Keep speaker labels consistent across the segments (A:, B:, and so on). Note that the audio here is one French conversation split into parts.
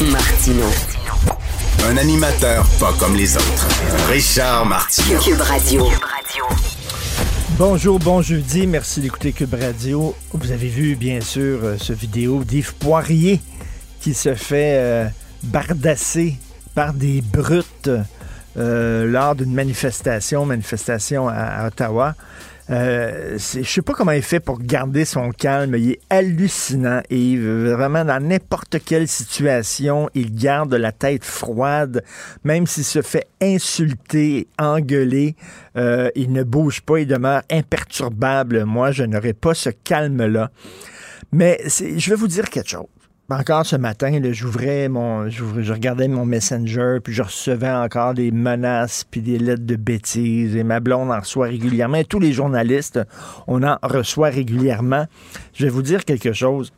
A: Martino.
B: Un animateur pas comme les autres. Richard Martineau.
A: Cube Radio.
C: Bonjour, bon jeudi. Merci d'écouter Cube Radio. Vous avez vu, bien sûr, euh, ce vidéo d'Yves Poirier qui se fait euh, bardasser par des brutes euh, lors d'une manifestation, manifestation à, à Ottawa. Euh, je sais pas comment il fait pour garder son calme. Il est hallucinant et vraiment dans n'importe quelle situation, il garde la tête froide, même s'il se fait insulter, engueuler, euh, il ne bouge pas, il demeure imperturbable. Moi, je n'aurais pas ce calme-là. Mais je vais vous dire quelque chose. Encore ce matin, j'ouvrais mon, je regardais mon messenger, puis je recevais encore des menaces, puis des lettres de bêtises, et ma blonde en reçoit régulièrement. Tous les journalistes, on en reçoit régulièrement. Je vais vous dire quelque chose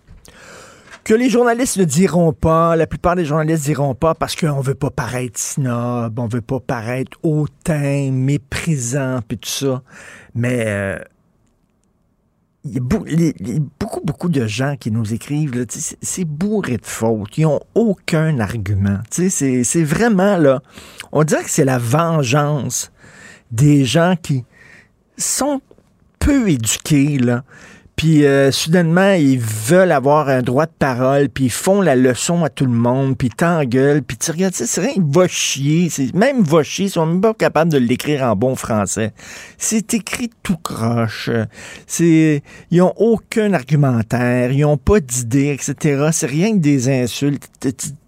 C: que les journalistes ne diront pas, la plupart des journalistes diront pas parce qu'on veut pas paraître snob, on veut pas paraître hautain, méprisant, puis tout ça. Mais euh, y a beaucoup, beaucoup de gens qui nous écrivent, c'est bourré de fautes. Ils n'ont aucun argument. C'est vraiment, là, on dirait que c'est la vengeance des gens qui sont peu éduqués, là. Puis euh, soudainement, ils veulent avoir un droit de parole, puis ils font la leçon à tout le monde, puis t'engueulent, puis tu regardes, c'est rien va chier. Même va chier, ils sont même pas capables de l'écrire en bon français. C'est écrit tout croche. C'est, ils ont aucun argumentaire, ils ont pas d'idée, etc. C'est rien que des insultes.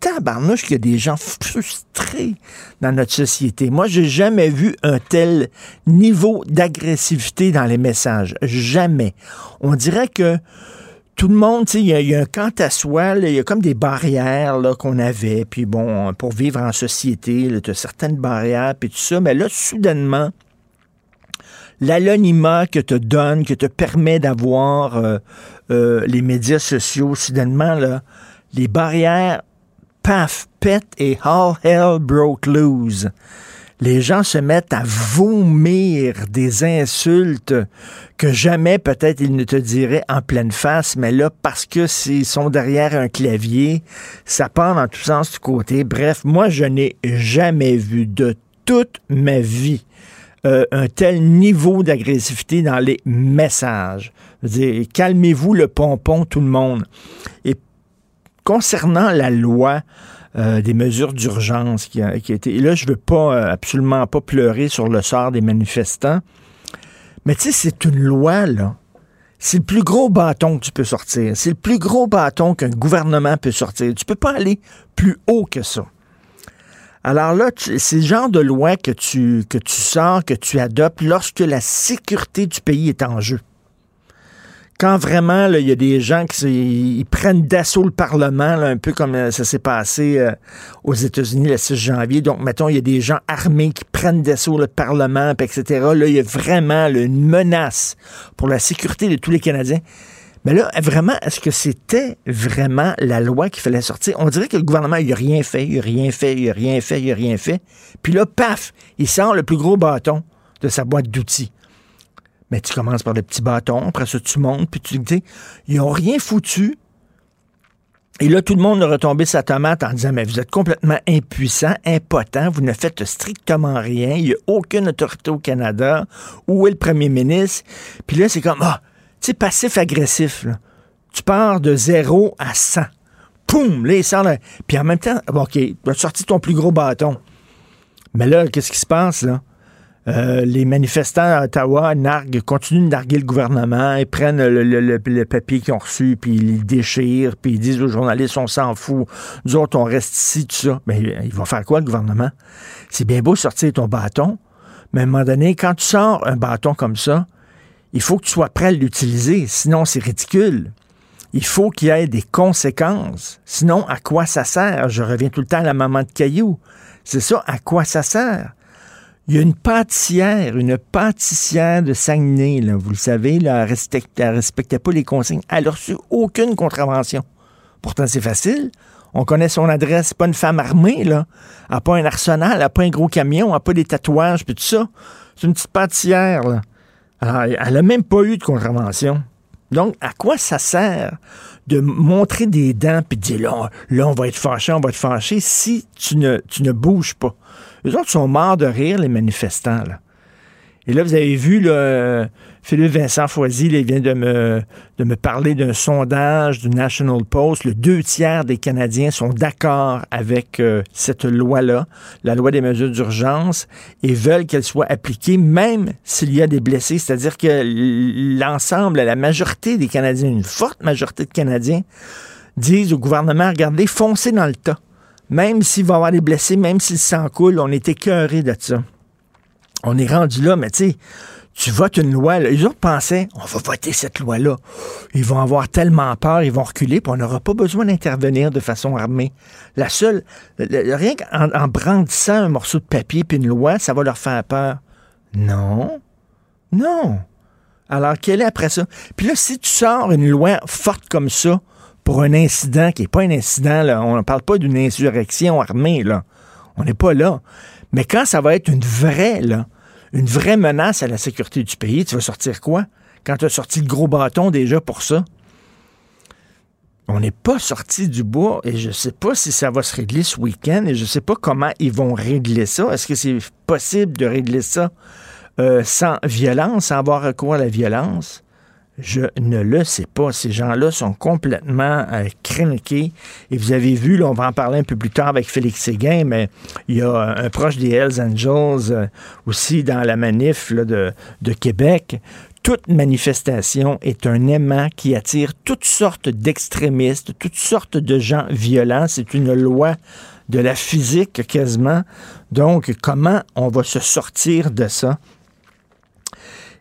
C: Tabarnouche qu'il y a des gens frustrés dans notre société. Moi, j'ai jamais vu un tel niveau d'agressivité dans les messages. Jamais. Dirait que tout le monde, il y, a- un quant à soi, il y a comme des barrières qu'on avait, puis bon, pour vivre en société, tu as certaines barrières, puis tout ça, mais là, soudainement, l'anonymat que te donne, que te permet d'avoir euh, euh, les médias sociaux, soudainement, les barrières, paf, pètent et all hell broke loose. Les gens se mettent à vomir des insultes que jamais peut-être ils ne te diraient en pleine face, mais là, parce que s'ils sont derrière un clavier, ça part dans tous sens du côté. Bref, moi, je n'ai jamais vu de toute ma vie euh, un tel niveau d'agressivité dans les messages. Calmez-vous le pompon, tout le monde. Et concernant la loi euh, des mesures d'urgence qui a, qui a été... Et là, je veux pas, euh, absolument pas pleurer sur le sort des manifestants, mais tu sais, c'est une loi, là. C'est le plus gros bâton que tu peux sortir. C'est le plus gros bâton qu'un gouvernement peut sortir. Tu peux pas aller plus haut que ça. Alors là, c'est le genre de loi que tu, que tu sors, que tu adoptes lorsque la sécurité du pays est en jeu. Quand vraiment, il y a des gens qui ils prennent d'assaut le Parlement, là, un peu comme euh, ça s'est passé euh, aux États-Unis le 6 janvier. Donc, mettons, il y a des gens armés qui prennent d'assaut le Parlement, puis etc. Là, il y a vraiment une menace pour la sécurité de tous les Canadiens. Mais là, vraiment, est-ce que c'était vraiment la loi qu'il fallait sortir? On dirait que le gouvernement, il n'a rien fait, il n'a rien fait, il n'a rien fait, il n'a rien fait. Puis là, paf, il sort le plus gros bâton de sa boîte d'outils. Mais tu commences par le petit bâton, après ça, tu montes, puis tu dis, ils n'ont rien foutu. Et là, tout le monde a retombé sa tomate en disant, mais vous êtes complètement impuissant, impotent, vous ne faites strictement rien, il n'y a aucune autorité au Canada. Où est le premier ministre? Puis là, c'est comme, ah, tu sais, passif-agressif. Tu pars de 0 à 100. Poum! Là, il sort là. Puis en même temps, bon, OK, tu as sorti ton plus gros bâton. Mais là, qu'est-ce qui se passe, là? Euh, les manifestants à Ottawa narguent, continuent de narguer le gouvernement, ils prennent le, papier qu'ils ont reçu, puis ils le déchirent, puis ils disent aux journalistes, on s'en fout, nous autres, on reste ici, tout ça. Mais il va faire quoi, le gouvernement? C'est bien beau sortir ton bâton, mais à un moment donné, quand tu sors un bâton comme ça, il faut que tu sois prêt à l'utiliser, sinon c'est ridicule. il faut qu'il y ait des conséquences. Sinon, à quoi ça sert? Je reviens tout le temps à la maman de Caillou. C'est ça, à quoi ça sert? Il y a une pâtissière, une pâtissière de Saguenay, là, vous le savez, là, elle respectait, respectait pas les consignes. Elle n'a reçu aucune contravention. Pourtant, c'est facile. On connaît son adresse. Pas une femme armée, là. Elle n'a pas un arsenal, elle n'a pas un gros camion, elle n'a pas des tatouages, puis tout ça. C'est une petite pâtissière, là. Alors, elle n'a même pas eu de contravention. Donc, à quoi ça sert de montrer des dents puis de dire là, là, on va être fâché, on va être fâché si tu ne, tu ne bouges pas? Les autres sont morts de rire, les manifestants. Et là, vous avez vu, Philippe Vincent Foisy il vient de me, de me parler d'un sondage du National Post. Le deux tiers des Canadiens sont d'accord avec euh, cette loi-là, la loi des mesures d'urgence, et veulent qu'elle soit appliquée même s'il y a des blessés. C'est-à-dire que l'ensemble, la majorité des Canadiens, une forte majorité de Canadiens, disent au gouvernement, regardez, foncez dans le tas. Même s'il va y avoir des blessés, même s'il s'en coule, on est écœuré de ça on est rendu là, mais tu sais, tu votes une loi, les autres pensaient, on va voter cette loi-là. Ils vont avoir tellement peur, ils vont reculer, puis on n'aura pas besoin d'intervenir de façon armée. La seule, rien qu'en brandissant un morceau de papier puis une loi, ça va leur faire peur. Non, non. Alors, quelle est après ça? Puis là, si tu sors une loi forte comme ça pour un incident qui n'est pas un incident, là, on ne parle pas d'une insurrection armée, là. On n'est pas là. Mais quand ça va être une vraie, là, une vraie menace à la sécurité du pays, tu vas sortir quoi? Quand tu as sorti le gros bâton déjà pour ça? On n'est pas sorti du bois et je ne sais pas si ça va se régler ce week-end et je ne sais pas comment ils vont régler ça. Est-ce que c'est possible de régler ça euh, sans violence, sans avoir recours à la violence? Je ne le sais pas. Ces gens-là sont complètement euh, Et vous avez vu, là, on va en parler un peu plus tard avec Félix Séguin, mais il y a un proche des Hells Angels euh, aussi dans la manif de, de Québec toute manifestation est un aimant qui attire toutes sortes d'extrémistes, toutes sortes de gens violents. C'est une loi de la physique quasiment. Donc, comment on va se sortir de ça?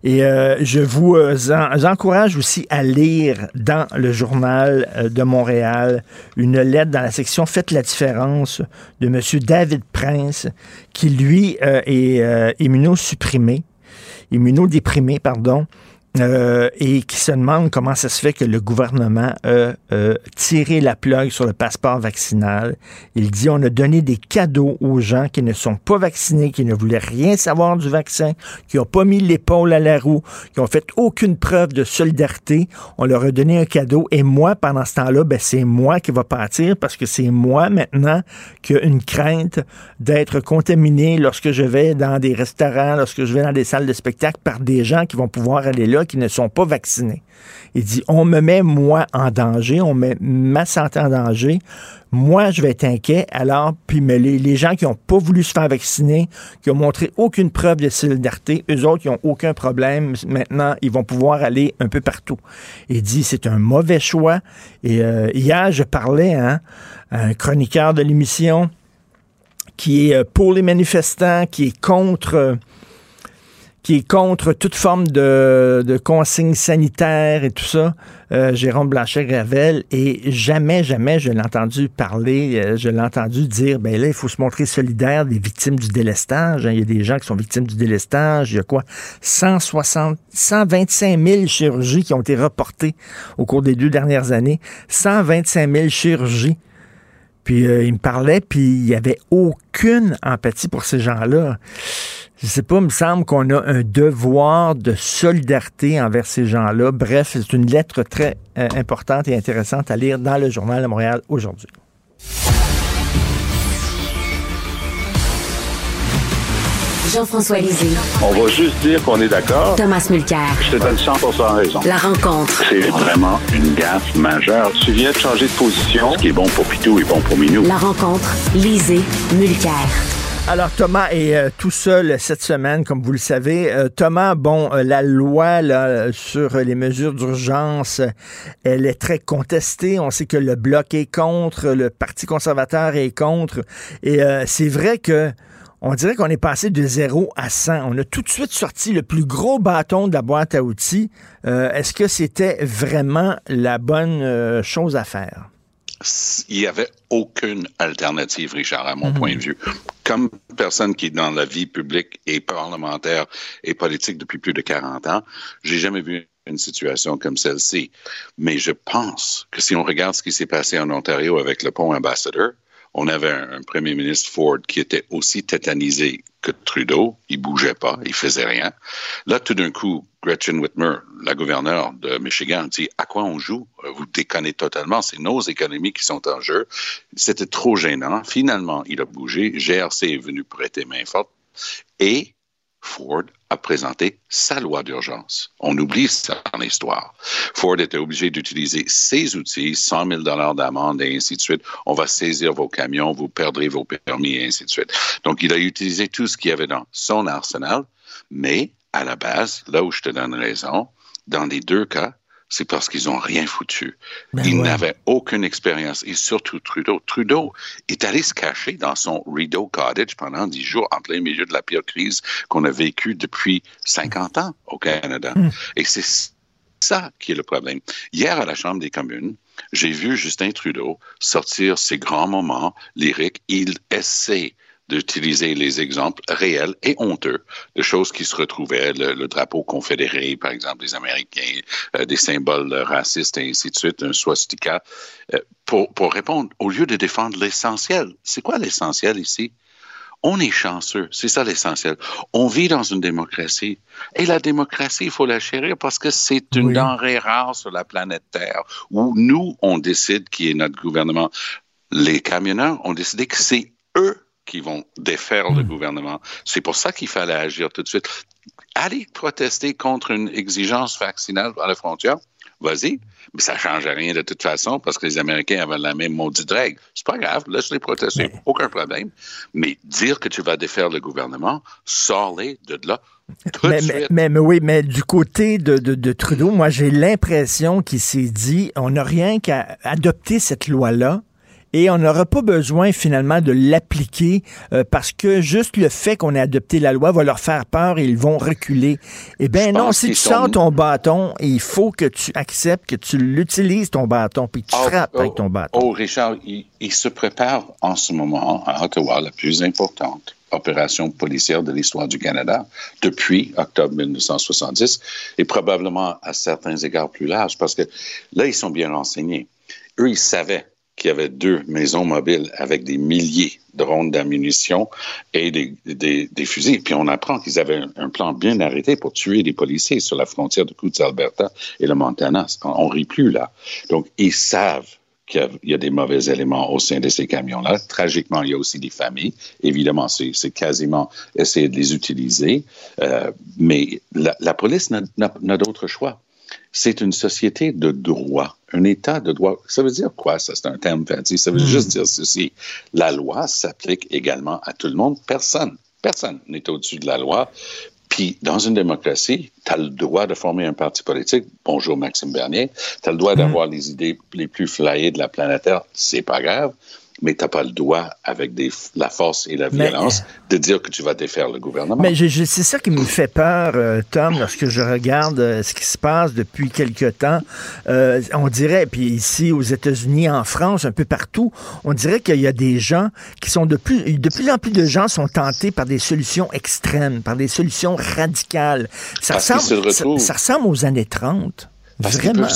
C: Et euh, je vous euh, encourage aussi à lire dans le journal euh, de Montréal une lettre dans la section Faites la différence de M. David Prince, qui lui est immunosupprimé, immunodéprimé, pardon, euh, et qui se demande comment ça se fait que le gouvernement a tiré la plug sur le passeport vaccinal. Il dit on a donné des cadeaux aux gens qui ne sont pas vaccinés, qui ne voulaient rien savoir du vaccin, qui n'ont pas mis l'épaule à la roue, qui ont fait aucune preuve de solidarité. On leur a donné un cadeau et moi, pendant ce temps-là, ben, c'est moi qui va partir parce que c'est moi maintenant qui a une crainte d'être contaminé lorsque je vais dans des restaurants, lorsque je vais dans des salles de spectacle par des gens qui vont pouvoir aller là qui ne sont pas vaccinés. Il dit, on me met moi en danger, on met ma santé en danger. Moi, je vais être inquiet. Alors, puis mais les, gens qui n'ont pas voulu se faire vacciner, qui ont montré aucune preuve de solidarité, eux autres, ils n'ont aucun problème. Maintenant, ils vont pouvoir aller un peu partout. Il dit, c'est un mauvais choix. Et euh, hier, je parlais hein, à un chroniqueur de l'émission qui est euh, pour les manifestants, qui est contre qui est contre toute forme de, de consignes sanitaires et tout ça, euh, Jérôme Blanchet-Gravel, et jamais, jamais je l'ai entendu parler, euh, je l'ai entendu dire, ben là, il faut se montrer solidaire des victimes du délestage. Hein. Il y a des gens qui sont victimes du délestage. Il y a quoi? 160, 125 000 chirurgies qui ont été reportées au cours des deux dernières années. 125 000 chirurgies. Puis euh, il me parlait, puis il n'y avait aucune empathie pour ces gens-là je sais pas, il me semble qu'on a un devoir de solidarité envers ces gens-là. Bref, c'est une lettre très euh, importante et intéressante à lire dans le Journal de Montréal aujourd'hui.
A: Jean-François Lisée.
D: On va juste dire qu'on est d'accord.
A: Thomas Mulcair.
D: Je te donne 100 raison.
A: La rencontre.
D: C'est vraiment une gaffe majeure. Tu viens de changer de position. Ce qui est bon pour Pitou est bon pour Minou.
A: La rencontre. Lisée. Mulcair.
C: Alors Thomas est euh, tout seul cette semaine, comme vous le savez. Euh, Thomas, bon, euh, la loi sur les mesures d'urgence, elle est très contestée. On sait que le bloc est contre, le Parti conservateur est contre. Et c'est vrai que on dirait qu'on est passé de 0 à 100. On a tout de suite sorti le plus gros bâton de la boîte à outils. Euh, est-ce que c'était vraiment la bonne euh, chose à faire?
E: Il n'y avait aucune alternative, Richard, à mon mhm. point de vue. Comme personne qui est dans la vie publique et parlementaire et politique depuis plus de 40 ans, j'ai jamais vu une situation comme celle-ci. Mais je pense que si on regarde ce qui s'est passé en Ontario avec le pont ambassadeur, on avait un, premier ministre Ford qui était aussi tétanisé que Trudeau. Il bougeait pas, il faisait rien. Là, tout d'un coup, Gretchen Whitmer, la gouverneure de Michigan, dit à quoi on joue? Vous déconnez totalement. C'est nos économies qui sont en jeu. C'était trop gênant. Finalement, il a bougé. GRC est venu prêter main forte et Ford a présenté sa loi d'urgence. On oublie ça dans l'histoire. Ford était obligé d'utiliser ses outils, 100 000 dollars d'amende et ainsi de suite. On va saisir vos camions, vous perdrez vos permis et ainsi de suite. Donc, il a utilisé tout ce qu'il y avait dans son arsenal, mais à la base, là où je te donne raison, dans les deux cas, c'est parce qu'ils n'ont rien foutu. Ben ils n'avaient aucune expérience. Et surtout Trudeau. Trudeau est allé se cacher dans son Rideau Cottage pendant dix jours en plein milieu de la pire crise qu'on a vécue depuis 50 ans au Canada. Hmm. Et c'est ça qui est le problème. Hier, à la Chambre des communes, j'ai vu Justin Trudeau sortir ses grands moments lyriques. Il essaie d'utiliser les exemples réels et honteux de choses qui se retrouvaient, le, drapeau confédéré, par exemple, des Américains, euh, des symboles racistes et ainsi de suite, un swastika, euh, pour, pour répondre, au lieu de défendre l'essentiel. C'est quoi l'essentiel ici? On est chanceux, c'est ça l'essentiel. On vit dans une démocratie. Et la démocratie, il faut la chérir parce que c'est une denrée rare sur la planète Terre, où nous, on décide qui est notre gouvernement. Les camionneurs ont décidé que c'est qui vont défaire le hmm. gouvernement. C'est pour ça qu'il fallait agir tout de suite. Aller protester contre une exigence vaccinale à la frontière, vas-y, mais ça ne change rien de toute façon parce que les Américains avaient la même maudite règle. C'est pas grave, laisse-les protester, aucun problème. Mais dire que tu vas défaire le gouvernement, sors-les de là.
C: Mais. Mais, mais, oui, mais du côté de, de, de Trudeau, moi j'ai l'impression qu'il s'est dit on n'a rien qu'à adopter cette loi-là et on n'aura pas besoin finalement de l'appliquer euh, parce que juste le fait qu'on ait adopté la loi va leur faire peur et ils vont reculer. Eh bien non, si tu sors ton bâton, il faut que tu acceptes que tu l'utilises ton bâton puis que tu oh, frappes avec ton bâton.
E: Oh, Richard, il, se prépare en ce moment à Ottawa la plus importante opération policière de l'histoire du Canada depuis octobre 1970 et probablement à certains égards plus large parce que là, ils sont bien renseignés. Eux, ils savaient qu'il y avait deux maisons mobiles avec des milliers de rondes d'ammunition et des, des, fusils. Puis on apprend qu'ils avaient un, plan bien arrêté pour tuer des policiers sur la frontière de Coutts, Alberta et le Montana. On, ne rit plus là. Donc, ils savent qu'il y, a des mauvais éléments au sein de ces camions-là. Tragiquement, il y a aussi des familles. Évidemment, c'est quasiment essayer de les utiliser. Euh, mais la, la police n'a d'autre choix c'est une société de droit, un État de droit. Ça veut dire quoi, ça? C'est un terme fancy. Ça veut hmm. juste dire ceci. La loi s'applique également à tout le monde. Personne, personne n'est au-dessus de la loi. Puis, dans une démocratie, tu as le droit de former un parti politique. Bonjour, Maxime Bernier. Tu as le droit hmm. d'avoir les idées les plus flyées de la planète Terre. C'est pas grave mais tu n'as pas le droit, avec des, la force et la violence, de dire que tu vas défaire le gouvernement.
C: Mais c'est ça qui me fait peur, euh, Tom, lorsque je regarde euh, ce qui se passe depuis quelque temps. Euh, on dirait, puis ici aux États-Unis, en France, un peu partout, on dirait qu'il y a des gens qui sont de plus, de plus en plus de gens sont tentés par des solutions extrêmes, par des solutions radicales. Ça, ressemble, ça, ressemble aux années 30. Vraiment.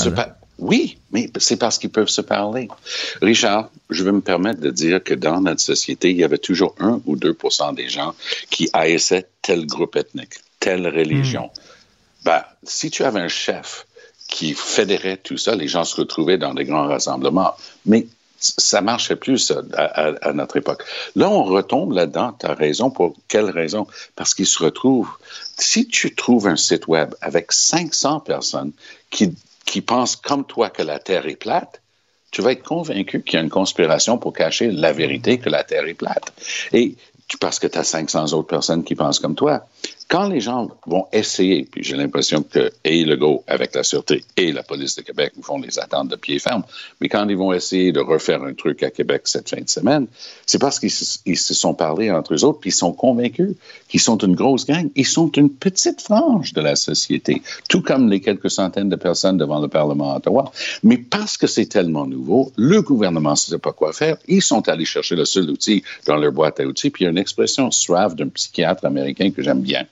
E: Oui, mais c'est parce qu'ils peuvent se parler. Richard, je vais me permettre de dire que dans notre société, il y avait toujours un ou deux des gens qui haïssaient tel groupe ethnique, telle religion. Hmm. Ben, si tu avais un chef qui fédérait tout ça, les gens se retrouvaient dans des grands rassemblements. Mais ça marchait plus à, notre époque. Là, on retombe là-dedans. Tu as raison. Pour quelle raison? Parce qu'ils se retrouvent. Si tu trouves un site web avec 500 personnes qui qui pense comme toi que la Terre est plate, tu vas être convaincu qu'il y a une conspiration pour cacher la vérité que la Terre est plate. Et parce que tu as 500 autres personnes qui pensent comme toi. Quand les gens vont essayer, puis j'ai l'impression que et Legault, avec la Sûreté, et la police de Québec vont les attendre de pied ferme, mais quand ils vont essayer de refaire un truc à Québec cette fin de semaine, c'est parce qu'ils se, sont parlé entre eux autres, puis ils sont convaincus qu'ils sont une grosse gang. Ils sont une petite frange de la société, tout comme les quelques centaines de personnes devant le Parlement à Ottawa. Mais parce que c'est tellement nouveau, le gouvernement ne sait pas quoi faire. Ils sont allés chercher le seul outil dans leur boîte à outils, puis il y a une expression suave d'un psychiatre américain que j'aime bien.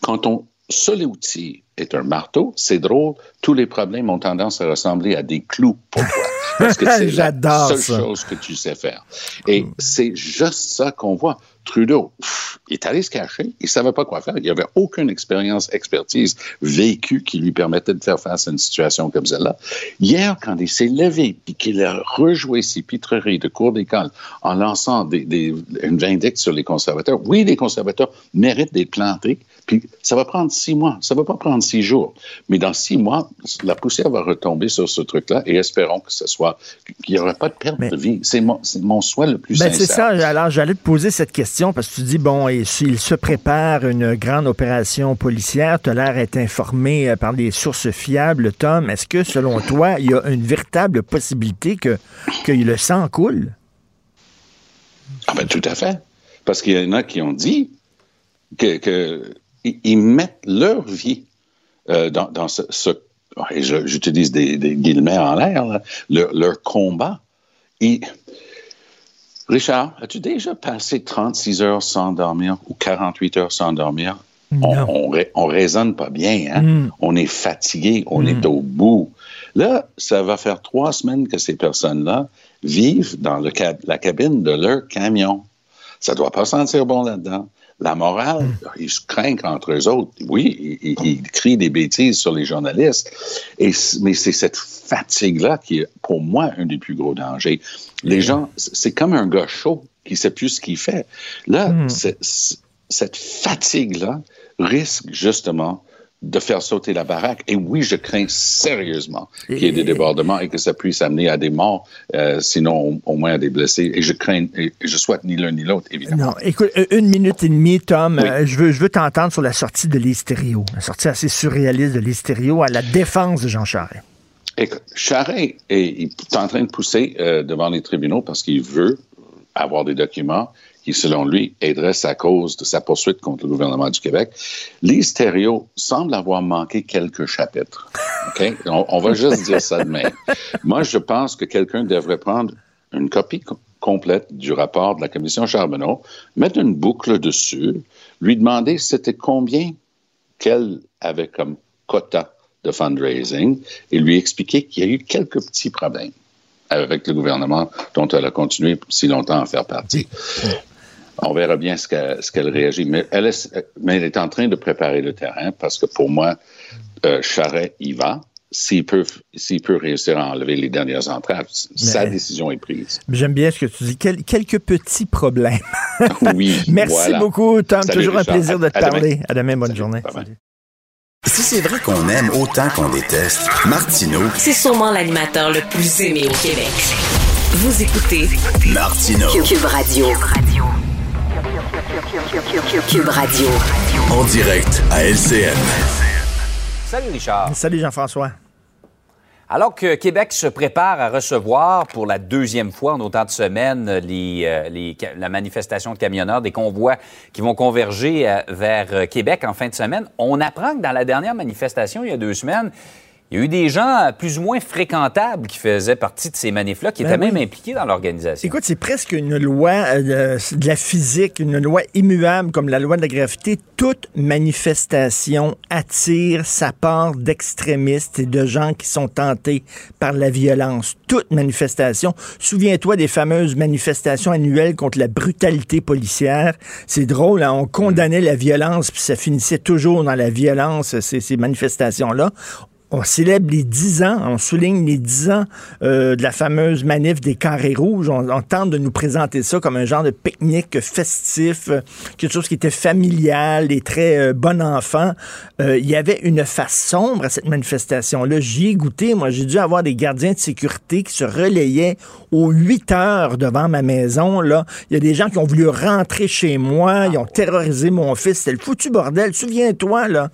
E: Quand ton seul outil est un marteau, c'est drôle, tous les problèmes ont tendance à ressembler à des clous pour toi. Parce que c'est la seule chose que tu sais faire. Et c'est juste ça qu'on voit. Trudeau, il est allé se cacher, il ne savait pas quoi faire, il avait aucune expérience, expertise vécue qui lui permettait de faire face à une situation comme celle-là. Hier, quand il s'est levé et qu'il a rejoué ses pitreries de cours d'école en lançant des, des, une vindicte sur les conservateurs, oui, les conservateurs méritent d'être plantés, puis ça va prendre six mois, ça ne va pas prendre six jours, mais dans six mois, la poussière va retomber sur ce truc-là et espérons que ce soit, qu'il n'y aura pas de perte de vie. C'est mon, mon souhait le plus ben
C: C'est ça, alors j'allais te poser cette question parce que tu dis, bon, s'il se prépare une grande opération policière, tu as l'air d'être informé euh, par des sources fiables, Tom. Est-ce que, selon toi, il y a une véritable possibilité que, que le sang coule?
E: Ah ben, tout à fait. Parce qu'il y en a qui ont dit qu'ils mettent leur vie euh, dans, ce, j'utilise des, guillemets en l'air, leur, combat. Richard, as-tu déjà passé 36 heures sans dormir ou 48 heures sans dormir? On, on, raisonne pas bien, hein? Mm. On est fatigué, on est mm. au bout. Là, ça va faire trois semaines que ces personnes-là vivent dans le la cabine de leur camion. Ça doit pas sentir bon là-dedans. La morale, hmm. ils se craignent entre eux autres. Oui, ils, crient des bêtises sur les journalistes. Et, mais c'est cette fatigue-là qui est, pour moi, un des plus gros dangers. Les hmm. gens, c'est comme un gars chaud qui ne sait plus ce qu'il fait. Là, hmm. cette fatigue-là risque justement de faire sauter la baraque. Et oui, je crains sérieusement qu'il y ait des débordements et que ça puisse amener à des morts, euh, sinon au, moins à des blessés. Et je crains, et je souhaite ni l'un ni l'autre, évidemment.
C: Non, écoute, euh, une minute et demie, Tom. Euh, je veux, je veux t'entendre sur la sortie de l'hystério, la sortie assez surréaliste de l'hystério à la défense de Jean Charest.
E: Écoute, Charest est, est en train de pousser devant les tribunaux parce qu'il veut avoir des documents qui, selon lui, aiderait sa cause de sa poursuite contre le gouvernement du Québec. Lise semble avoir manqué quelques chapitres. On, va juste dire ça de même. Moi, je pense que quelqu'un devrait prendre une copie complète du rapport de la commission Charbonneau, mettre une boucle dessus, lui demander c'était combien qu'elle avait comme quota de fundraising et lui expliquer qu'il y a eu quelques petits problèmes avec le gouvernement dont elle a continué si longtemps à faire partie. On verra bien ce qu'elle réagit. Mais elle, est, mais elle est en train de préparer le terrain parce que pour moi, euh, Charret y va. S'il peut, s'il peut réussir à enlever les dernières entraves, sa décision est prise.
C: J'aime bien ce que tu dis. quelques petits problèmes.
E: oui.
C: Merci beaucoup, Tom. Toujours un plaisir de te parler. À demain, bonne journée.
B: Si c'est vrai qu'on aime autant qu'on déteste, Martineau.
A: C'est sûrement l'animateur le plus aimé au Québec. Vous écoutez
B: Martineau.
A: Cube Radio. Cube Radio.
B: En direct à LCN.
F: Salut Richard.
C: Salut Jean-François.
F: Alors que Québec se prépare à recevoir pour la deuxième fois en autant de semaines les, euh, la manifestation de camionneurs, des convois qui vont converger euh, vers euh, Québec en fin de semaine, on apprend que dans la dernière manifestation, il y a deux semaines, il y a eu des gens plus ou moins fréquentables qui faisaient partie de ces manifs-là, qui ben étaient même impliqués dans l'organisation.
C: Écoute, c'est presque une loi euh, de la physique, une loi immuable comme la loi de la gravité. Toute manifestation attire sa part d'extrémistes et de gens qui sont tentés par la violence. Toute manifestation. Souviens-toi des fameuses manifestations annuelles contre la brutalité policière. C'est drôle, hein? on condamnait la violence, puis ça finissait toujours dans la violence, ces, ces manifestations-là on célèbre les 10 ans, on souligne les 10 ans euh, de la fameuse manif des carrés rouges. On, tente de nous présenter ça comme un genre de pique-nique festif, euh, quelque chose qui était familial et très euh, bon enfant. il y avait une face sombre à cette manifestation-là. J'y ai goûté. Moi, j'ai dû avoir des gardiens de sécurité qui se relayaient aux 8 heures devant ma maison. Là. Il y a des gens qui ont voulu rentrer chez moi. Ils ont terrorisé mon fils. C'était le foutu bordel. Souviens-toi, là,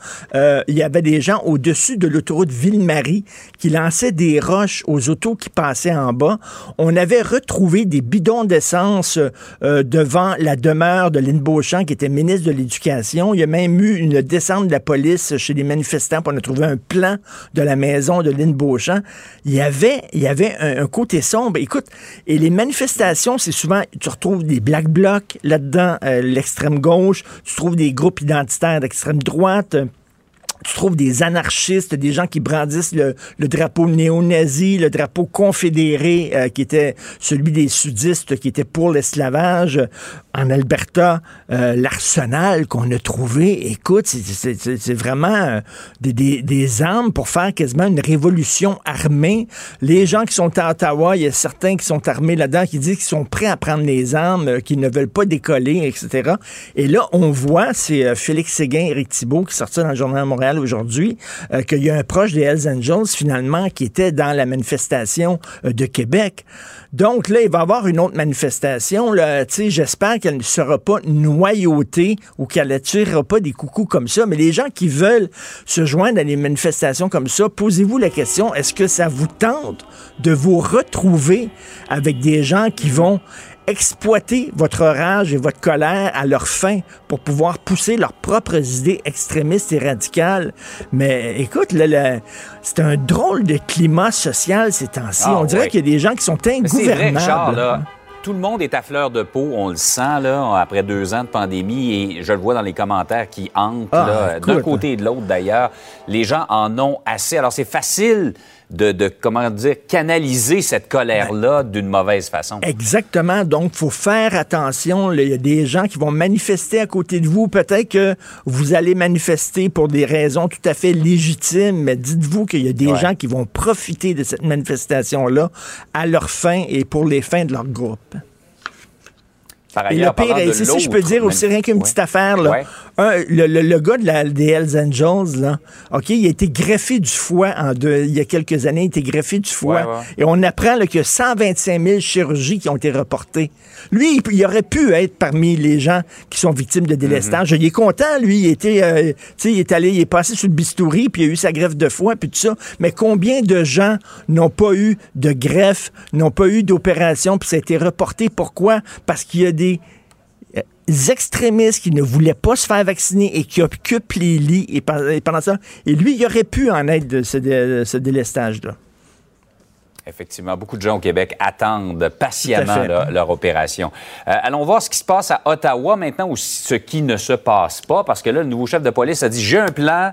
C: il y avait des gens au-dessus de l'autoroute Ville-Marie qui lançait des roches aux autos qui passaient en bas. On avait retrouvé des bidons d'essence euh, devant la demeure de Lynn Beauchamp, qui était ministre de l'Éducation. Il y a même eu une descente de la police chez les manifestants pour on a trouvé un plan de la maison de Lynn Beauchamp. Il y avait, il y avait un, côté sombre. Écoute, et les manifestations, c'est souvent, tu retrouves des black blocs là-dedans, euh, l'extrême gauche, tu trouves des groupes identitaires d'extrême droite, tu trouves des anarchistes, des gens qui brandissent le, drapeau néo-nazi, le drapeau confédéré, euh, qui était celui des sudistes, qui était pour l'esclavage. En Alberta, euh, l'arsenal qu'on a trouvé, écoute, c'est vraiment euh, des, des, armes pour faire quasiment une révolution armée. Les gens qui sont à Ottawa, il y a certains qui sont armés là-dedans, qui disent qu'ils sont prêts à prendre les armes, qu'ils ne veulent pas décoller, etc. Et là, on voit, c'est Félix Séguin, Éric Thibault, qui sortit dans le Journal de Montréal, aujourd'hui euh, qu'il y a un proche des Hells Angels, finalement, qui était dans la manifestation euh, de Québec. Donc là, il va y avoir une autre manifestation. J'espère qu'elle ne sera pas noyautée ou qu'elle ne tirera pas des coucous comme ça. Mais les gens qui veulent se joindre à des manifestations comme ça, posez-vous la question, est-ce que ça vous tente de vous retrouver avec des gens qui vont exploiter votre rage et votre colère à leur fin pour pouvoir pousser leurs propres idées extrémistes et radicales? Mais écoute, c'est un drôle de climat social ces temps-ci. Ah, on dirait qu'il y a des gens qui sont ingouvernables.
F: tout le monde est à fleur de peau, on le sent là, après deux ans de pandémie et je le vois dans les commentaires qui hantent ah, d'un côté et de l'autre d'ailleurs. Les gens en ont assez. Alors c'est facile de, comment dire, canaliser cette colère-là d'une mauvaise façon.
C: Exactement. Donc, faut faire attention. Il y a des gens qui vont manifester à côté de vous. Peut-être que vous allez manifester pour des raisons tout à fait légitimes, mais dites-vous qu'il y a des gens qui vont profiter de cette manifestation-là à leur fin et pour les fins de leur groupe.
F: et le
C: pire, si je peux dire aussi rien qu'une petite affaire, là, le, gars de la, des Hells Angels, là, OK, il a été greffé du foie en deux, il y a quelques années, il a été greffé du foie. Et on apprend qu'il y a 125 000 chirurgies qui ont été reportées. Lui, il, aurait pu être parmi les gens qui sont victimes de délestage. Mm-hmm. Il est content, lui. Il était, euh, il est allé, il est passé sur le bistouri, puis il a eu sa greffe de foie, puis tout ça. Mais combien de gens n'ont pas eu de greffe, n'ont pas eu d'opération, puis ça a été reporté? Pourquoi? Parce qu'il y a des extrémistes qui ne voulaient pas se faire vacciner et qui occupent les lits et, pendant ça. Et lui, il aurait pu en être de ce, délestage-là.
F: Effectivement, beaucoup de gens au Québec attendent patiemment leur, opération. Euh, allons voir ce qui se passe à Ottawa maintenant ou ce qui ne se passe pas, parce que là, le nouveau chef de police a dit, j'ai un plan,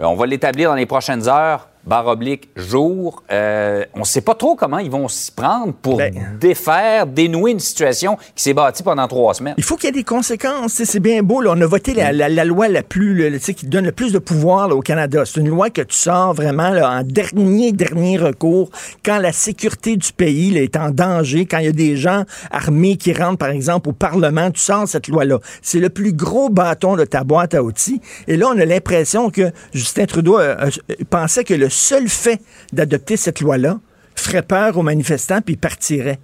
F: euh, on va l'établir dans les prochaines heures barre oblique jour. Euh, on ne sait pas trop comment ils vont s'y prendre pour ben. défaire, dénouer une situation qui s'est bâtie pendant trois semaines.
C: Il faut qu'il y ait des conséquences. C'est bien beau. On a voté la, loi la plus, qui donne le plus de pouvoir au Canada. C'est une loi que tu sors vraiment en dernier, dernier recours quand la sécurité du pays est en danger, quand il y a des gens armés qui rentrent, par exemple, au Parlement, tu sors cette loi-là. C'est le plus gros bâton de ta boîte à outils. Et là, on a l'impression que Justin Trudeau euh, euh, pensait que le seul fait d'adopter cette loi-là ferait peur aux manifestants puis partiraient.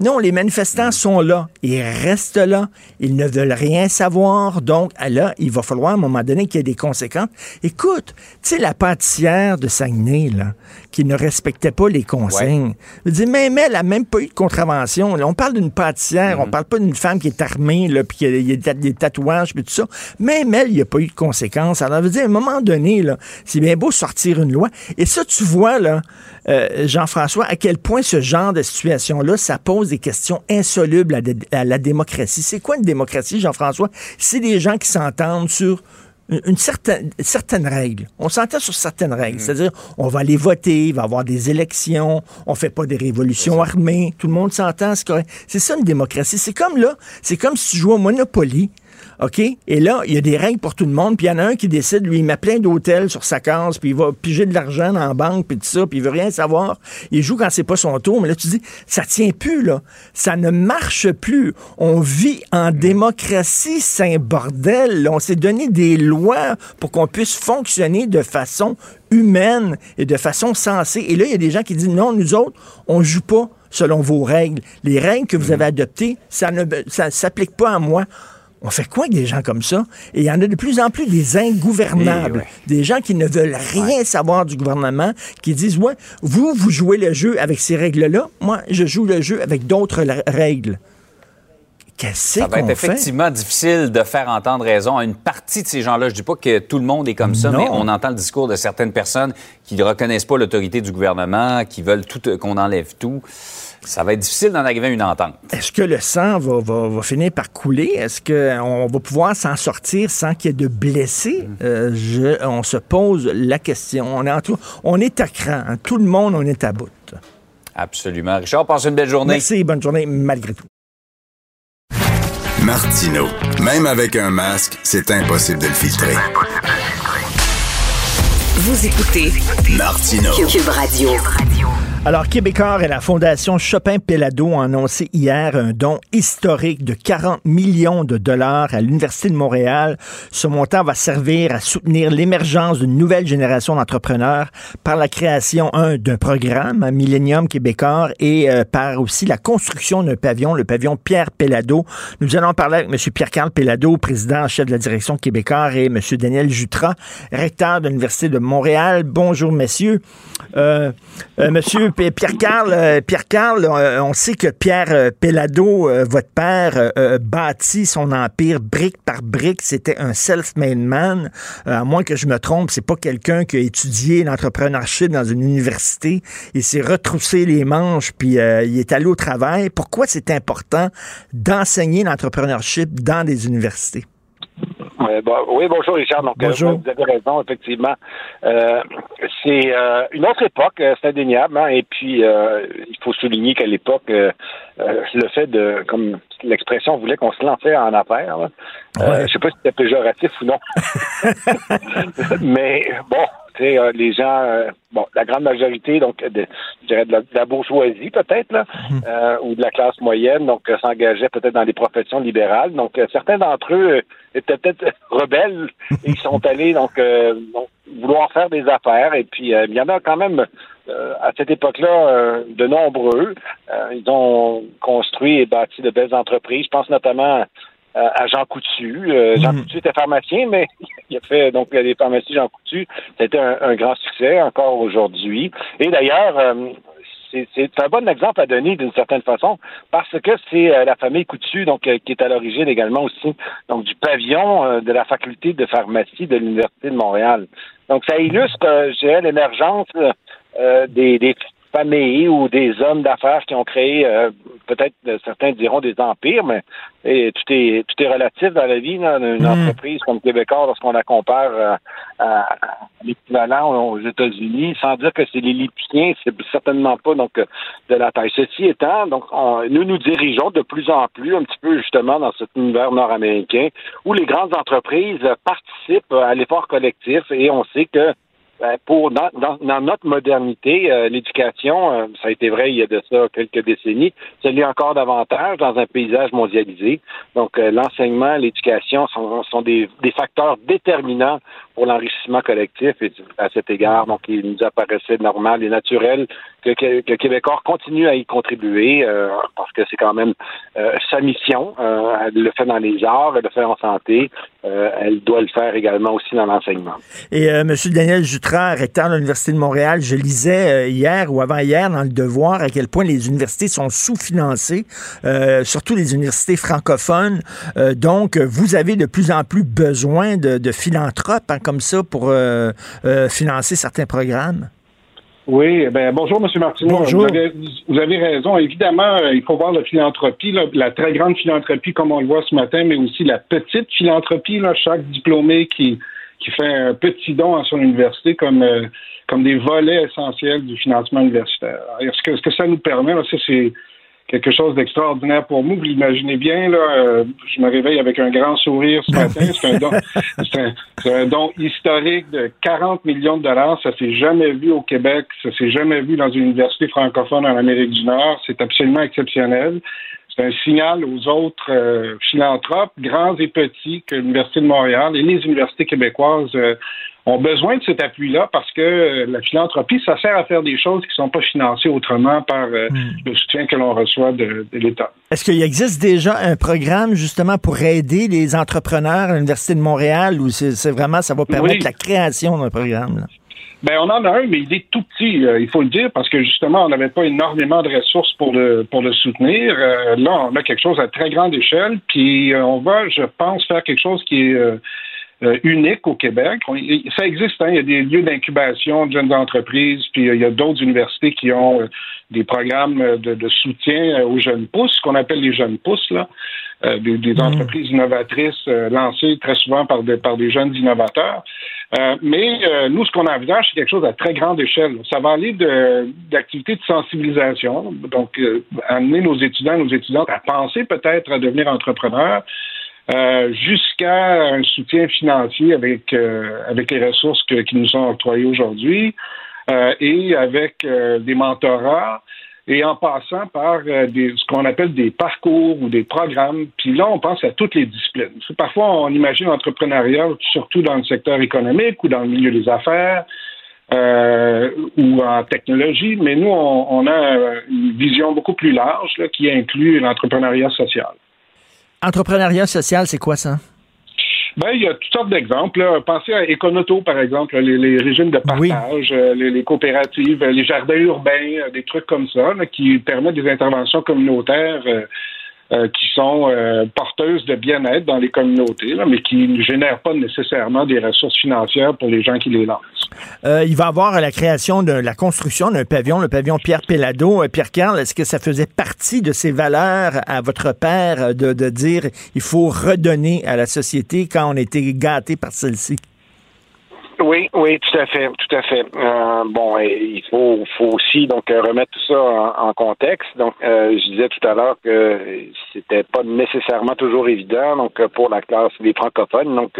C: Non, les manifestants sont là. Ils restent là. Ils ne veulent rien savoir. Donc, là, il va falloir à un moment donné qu'il y ait des conséquences. Écoute, tu sais, la pâtissière de Saguenay, là, qui ne respectait pas les consignes. Je dis, même elle n'a même pas eu de contravention. on parle d'une pâtissière, on mm-hmm. parle pas d'une femme qui est armée, là, puis qui a, des tatouages, puis tout ça. Même elle, il n'y a pas eu de conséquences. Alors, je veux dire, à un moment donné, là, c'est bien beau sortir une loi. Et ça, tu vois, là, euh, Jean-François, à quel point ce genre de situation-là, ça pose des questions insolubles à, la démocratie? C'est quoi une démocratie, Jean-François? C'est des gens qui s'entendent sur une certaine, certaines règles. On s'entend sur certaines règles. Mm. C'est-à-dire, on va aller voter, il va y avoir des élections, on fait pas des révolutions armées, tout le monde s'entend, c'est ça une démocratie. C'est comme là, c'est comme si tu jouais au Monopoly. OK? Et là, il y a des règles pour tout le monde, puis il y en a un qui décide, lui, il met plein d'hôtels sur sa case, puis il va piger de l'argent en banque, puis tout ça, puis il veut rien savoir. Il joue quand c'est pas son tour, mais là, tu dis, ça tient plus, là. Ça ne marche plus. On vit en démocratie, c'est un bordel. On s'est donné des lois pour qu'on puisse fonctionner de façon humaine et de façon sensée. Et là, il y a des gens qui disent, non, nous autres, on joue pas selon vos règles. Les règles que vous avez adoptées, ça ne ça, s'applique pas à moi. On fait quoi avec des gens comme ça? Et il y en a de plus en plus des ingouvernables, des gens qui ne veulent rien savoir du gouvernement, qui disent, ouais, vous, vous jouez le jeu avec ces règles-là, moi, je joue le jeu avec d'autres règles. Qu'est-ce
F: Ça va être effectivement difficile de faire entendre raison à une partie de ces gens-là. Je dis pas que tout le monde est comme ça, mais on entend le discours de certaines personnes qui ne reconnaissent pas l'autorité du gouvernement, qui veulent tout qu'on enlève tout. Ça va être difficile d'en arriver à une entente.
C: Est-ce que le sang va, finir par couler? Est-ce qu'on va pouvoir s'en sortir sans qu'il y ait de blessés? Euh, on se pose la question. On est, en tout, on est à cran. Hein. Tout le monde, on est à bout.
F: Absolument. Richard, passe une belle journée.
C: Merci, bonne journée malgré tout.
B: Martino. Même avec un masque, c'est impossible de le filtrer.
A: Vous écoutez
B: Martino.
A: Cube Radio.
C: Alors, Québécois et la Fondation Chopin-Pellado ont annoncé hier un don historique de 40 millions de dollars à l'Université de Montréal. Ce montant va servir à soutenir l'émergence d'une nouvelle génération d'entrepreneurs par la création, un, d'un programme, un Millennium Québécois, et euh, par aussi la construction d'un pavillon, le pavillon Pierre Pellado. Nous allons parler avec M. Pierre-Carl Pellado, président chef de la direction Québécois, et M. Daniel Jutras, recteur de l'Université de Montréal. Bonjour, messieurs. Euh, euh, monsieur Pierre-Carl, euh, Pierre-Carl, euh, on sait que Pierre Pellado, votre père, bâtit son empire brique par brique. C'était un self-made man. à moins que je me trompe, c'est pas quelqu'un qui a étudié l'entrepreneurship dans une université. Il s'est retroussé les manches puis il est allé au travail. Pourquoi c'est important d'enseigner l'entrepreneurship dans des universités?
G: Oui, bonjour Richard. Donc, euh, vous avez raison, effectivement. Euh, c'est euh, une autre époque, c'est indéniable. Hein, et puis, il faut souligner qu'à l'époque, le fait de, comme l'expression voulait qu'on se lançait en affaires, là, je sais pas si c'était péjoratif ou non. Mais bon, euh, les gens, euh, bon, la grande majorité, donc, de, je dirais de la, bourgeoisie peut-être, là, mhm. euh, ou de la classe moyenne, donc s'engageaient peut-être dans des professions libérales. Donc, certains d'entre eux étaient peut-être rebelles et ils sont allés donc, vouloir faire des affaires. Et puis, il y en a quand même à cette époque-là de nombreux. ils ont construit et bâti de belles entreprises. Je pense notamment à Jean Coutu. Euh, Jean mhm. Coutu était pharmacien, mais il a fait donc les pharmacies Jean Coutu. C'était un, un, grand succès encore aujourd'hui. Et d'ailleurs, euh, c'est un bon exemple à donner d'une certaine façon parce que c'est euh, la famille Coutu donc qui est à l'origine également aussi donc du pavillon de la faculté de pharmacie de l'université de Montréal. Donc ça illustre, je dirais, l'émergence des, des, familles ou des hommes d'affaires qui ont créé, euh, peut-être euh, certains diront des empires, mais tout est tout est relatif dans la vie. une hmm. entreprise comme Québécois, lorsqu'on la compare euh, à, l'équivalent aux États-Unis, sans dire que c'est les Lippiens, c'est certainement pas donc de la taille. Ceci étant, donc nous nous dirigeons de plus en plus un petit peu justement dans cet univers nord-américain où les grandes entreprises participent à l'effort collectif et on sait que pour dans, dans, notre modernité, euh, l'éducation, euh, ça a été vrai il y a de ça quelques décennies, ça l'est encore davantage dans un paysage mondialisé. Donc euh, l'enseignement, l'éducation sont, sont des, des, facteurs déterminants pour l'enrichissement collectif et à cet égard, donc il nous apparaissait normal et naturel que, que, que Québécois continue à y contribuer parce que c'est quand même sa mission. elle le fait dans les arts, elle le fait en santé, elle doit le faire également aussi dans l'enseignement.
C: Et Monsieur Daniel recteur de l'Université de Montréal, je lisais euh, hier ou avant-hier dans le Devoir à quel point les universités sont sous-financées, euh, surtout les universités francophones. Euh, donc, vous avez de plus en plus besoin de, philanthropes hein, comme ça pour financer certains programmes?
H: Oui, ben bonjour, M. Martineau.
C: Bonjour.
H: Vous avez, raison. Évidemment, il faut voir la philanthropie, la très grande philanthropie comme on le voit ce matin, mais aussi la petite philanthropie, là, chaque diplômé qui, qui fait un petit don à son université comme, euh, comme des volets essentiels du financement universitaire. Est-ce que, ce que ça nous permet, ça c'est quelque chose d'extraordinaire pour nous. Vous l'imaginez bien, là, euh, je me réveille avec un grand sourire ce matin. C'est un don, c'est un, don historique de 40 millions de dollars. Ça s'est jamais vu au Québec. Ça s'est jamais vu dans une université francophone en Amérique du Nord. C'est absolument exceptionnel. C'est un signal aux autres euh, philanthropes, grands et petits, que l'Université de Montréal et les universités québécoises euh, ont besoin de cet appui-là parce que euh, la philanthropie, ça sert à faire des choses qui ne sont pas financées autrement par hmm. le soutien que l'on reçoit de, l'État.
C: Est-ce qu'il existe déjà un programme justement pour aider les entrepreneurs à l'Université de Montréal ou c'est vraiment, ça va permettre la création d'un programme?
H: Ben, on en a un, mais il est tout petit, euh, il faut le dire, parce que justement, on n'avait pas énormément de ressources pour le pour le soutenir. Euh, là, on a quelque chose à très grande échelle, puis euh, on va, je pense, faire quelque chose qui est unique au Québec. ça existe, hein, il y a des lieux d'incubation de jeunes entreprises, puis il y a d'autres universités qui ont des programmes de, de soutien aux jeunes pousses, ce qu'on appelle les jeunes pousses, là. Euh, des, des, mm. entreprises innovatrices euh, lancées très souvent par des, par des jeunes innovateurs. Euh, mais nous, ce qu'on envisage, c'est quelque chose à très grande échelle. Ça va aller d'activités de, sensibilisation, donc amener nos étudiants, nos étudiantes à penser peut-être à devenir entrepreneurs. Jusqu'à un soutien financier avec avec les ressources qui nous sont octroyées aujourd'hui et avec des mentorats et en passant par euh, des, ce qu'on appelle des parcours ou des programmes. Puis là, on pense à toutes les disciplines. Parfois, on imagine l'entrepreneuriat surtout dans le secteur économique ou dans le milieu des affaires. Euh, ou en technologie, mais nous, on, a une vision beaucoup plus large qui inclut l'entrepreneuriat social.
C: Entrepreneuriat social, c'est quoi ça?
H: Ben, il y a toutes sortes d'exemples. Pensez à Econoto, par exemple, les, régimes de partage, euh, les, coopératives, les jardins urbains, euh, des trucs comme ça, qui permettent des interventions communautaires euh, euh, qui sont euh, porteuses de bien-être dans les communautés, mais qui ne génèrent pas nécessairement des ressources financières pour les gens qui les lancent.
C: Euh, il va y avoir la création de la construction d'un pavillon, le pavillon Pierre Pellado. Pierre Carl, est-ce que ça faisait partie de ses valeurs à votre père de, de dire il faut redonner à la société quand on était gâté par celle-ci?
G: Oui, oui, tout à fait, tout à fait. Euh, bon, il faut, faut aussi donc euh, remettre tout ça en, contexte. Donc, euh, je disais tout à l'heure que c'était pas nécessairement toujours évident, donc pour la classe des francophones, donc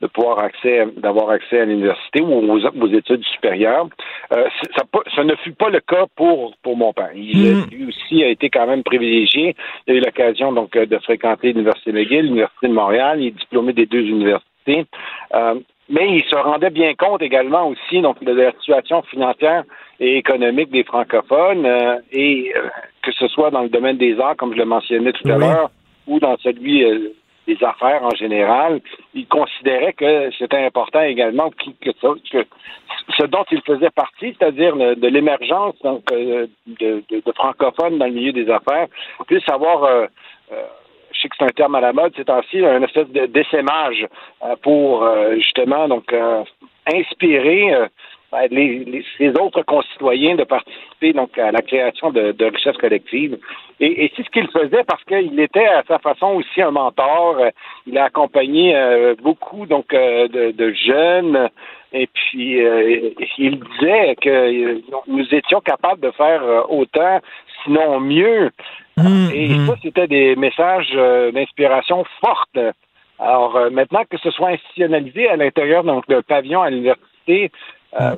G: de pouvoir accès, d'avoir accès à l'université ou aux, études supérieures. ça, ça, ne fut pas le cas pour pour mon père. Il mm. lui aussi a été quand même privilégié. Il a eu l'occasion donc de fréquenter l'université McGill, l'université de Montréal. Il est diplômé des deux universités. Euh, mais il se rendait bien compte également aussi donc de la situation financière et économique des francophones euh, et euh, que ce soit dans le domaine des arts comme je le mentionnais tout à l'heure ou dans celui euh, des affaires en général, il considérait que c'était important également que, ce dont il faisait partie, c'est-à-dire de l'émergence de, de, de, francophones dans le milieu des affaires, puisse avoir je sais que c'est un terme à la mode c'est temps-ci, un espèce de d'essaimage euh, pour euh, justement donc euh, inspirer ben, les, les, autres concitoyens de participer donc à la création de, de richesses collectives. Et, et c'est ce qu'il faisait parce qu'il était à sa façon aussi un mentor. Il a accompagné beaucoup donc de, de, jeunes. Et puis il disait que nous étions capables de faire autant, sinon mieux, Mmh, et mmh. ça, c'était des messages euh, d'inspiration fortes. Alors euh, maintenant que ce soit institutionnalisé à l'intérieur donc le pavillon à l'université, euh,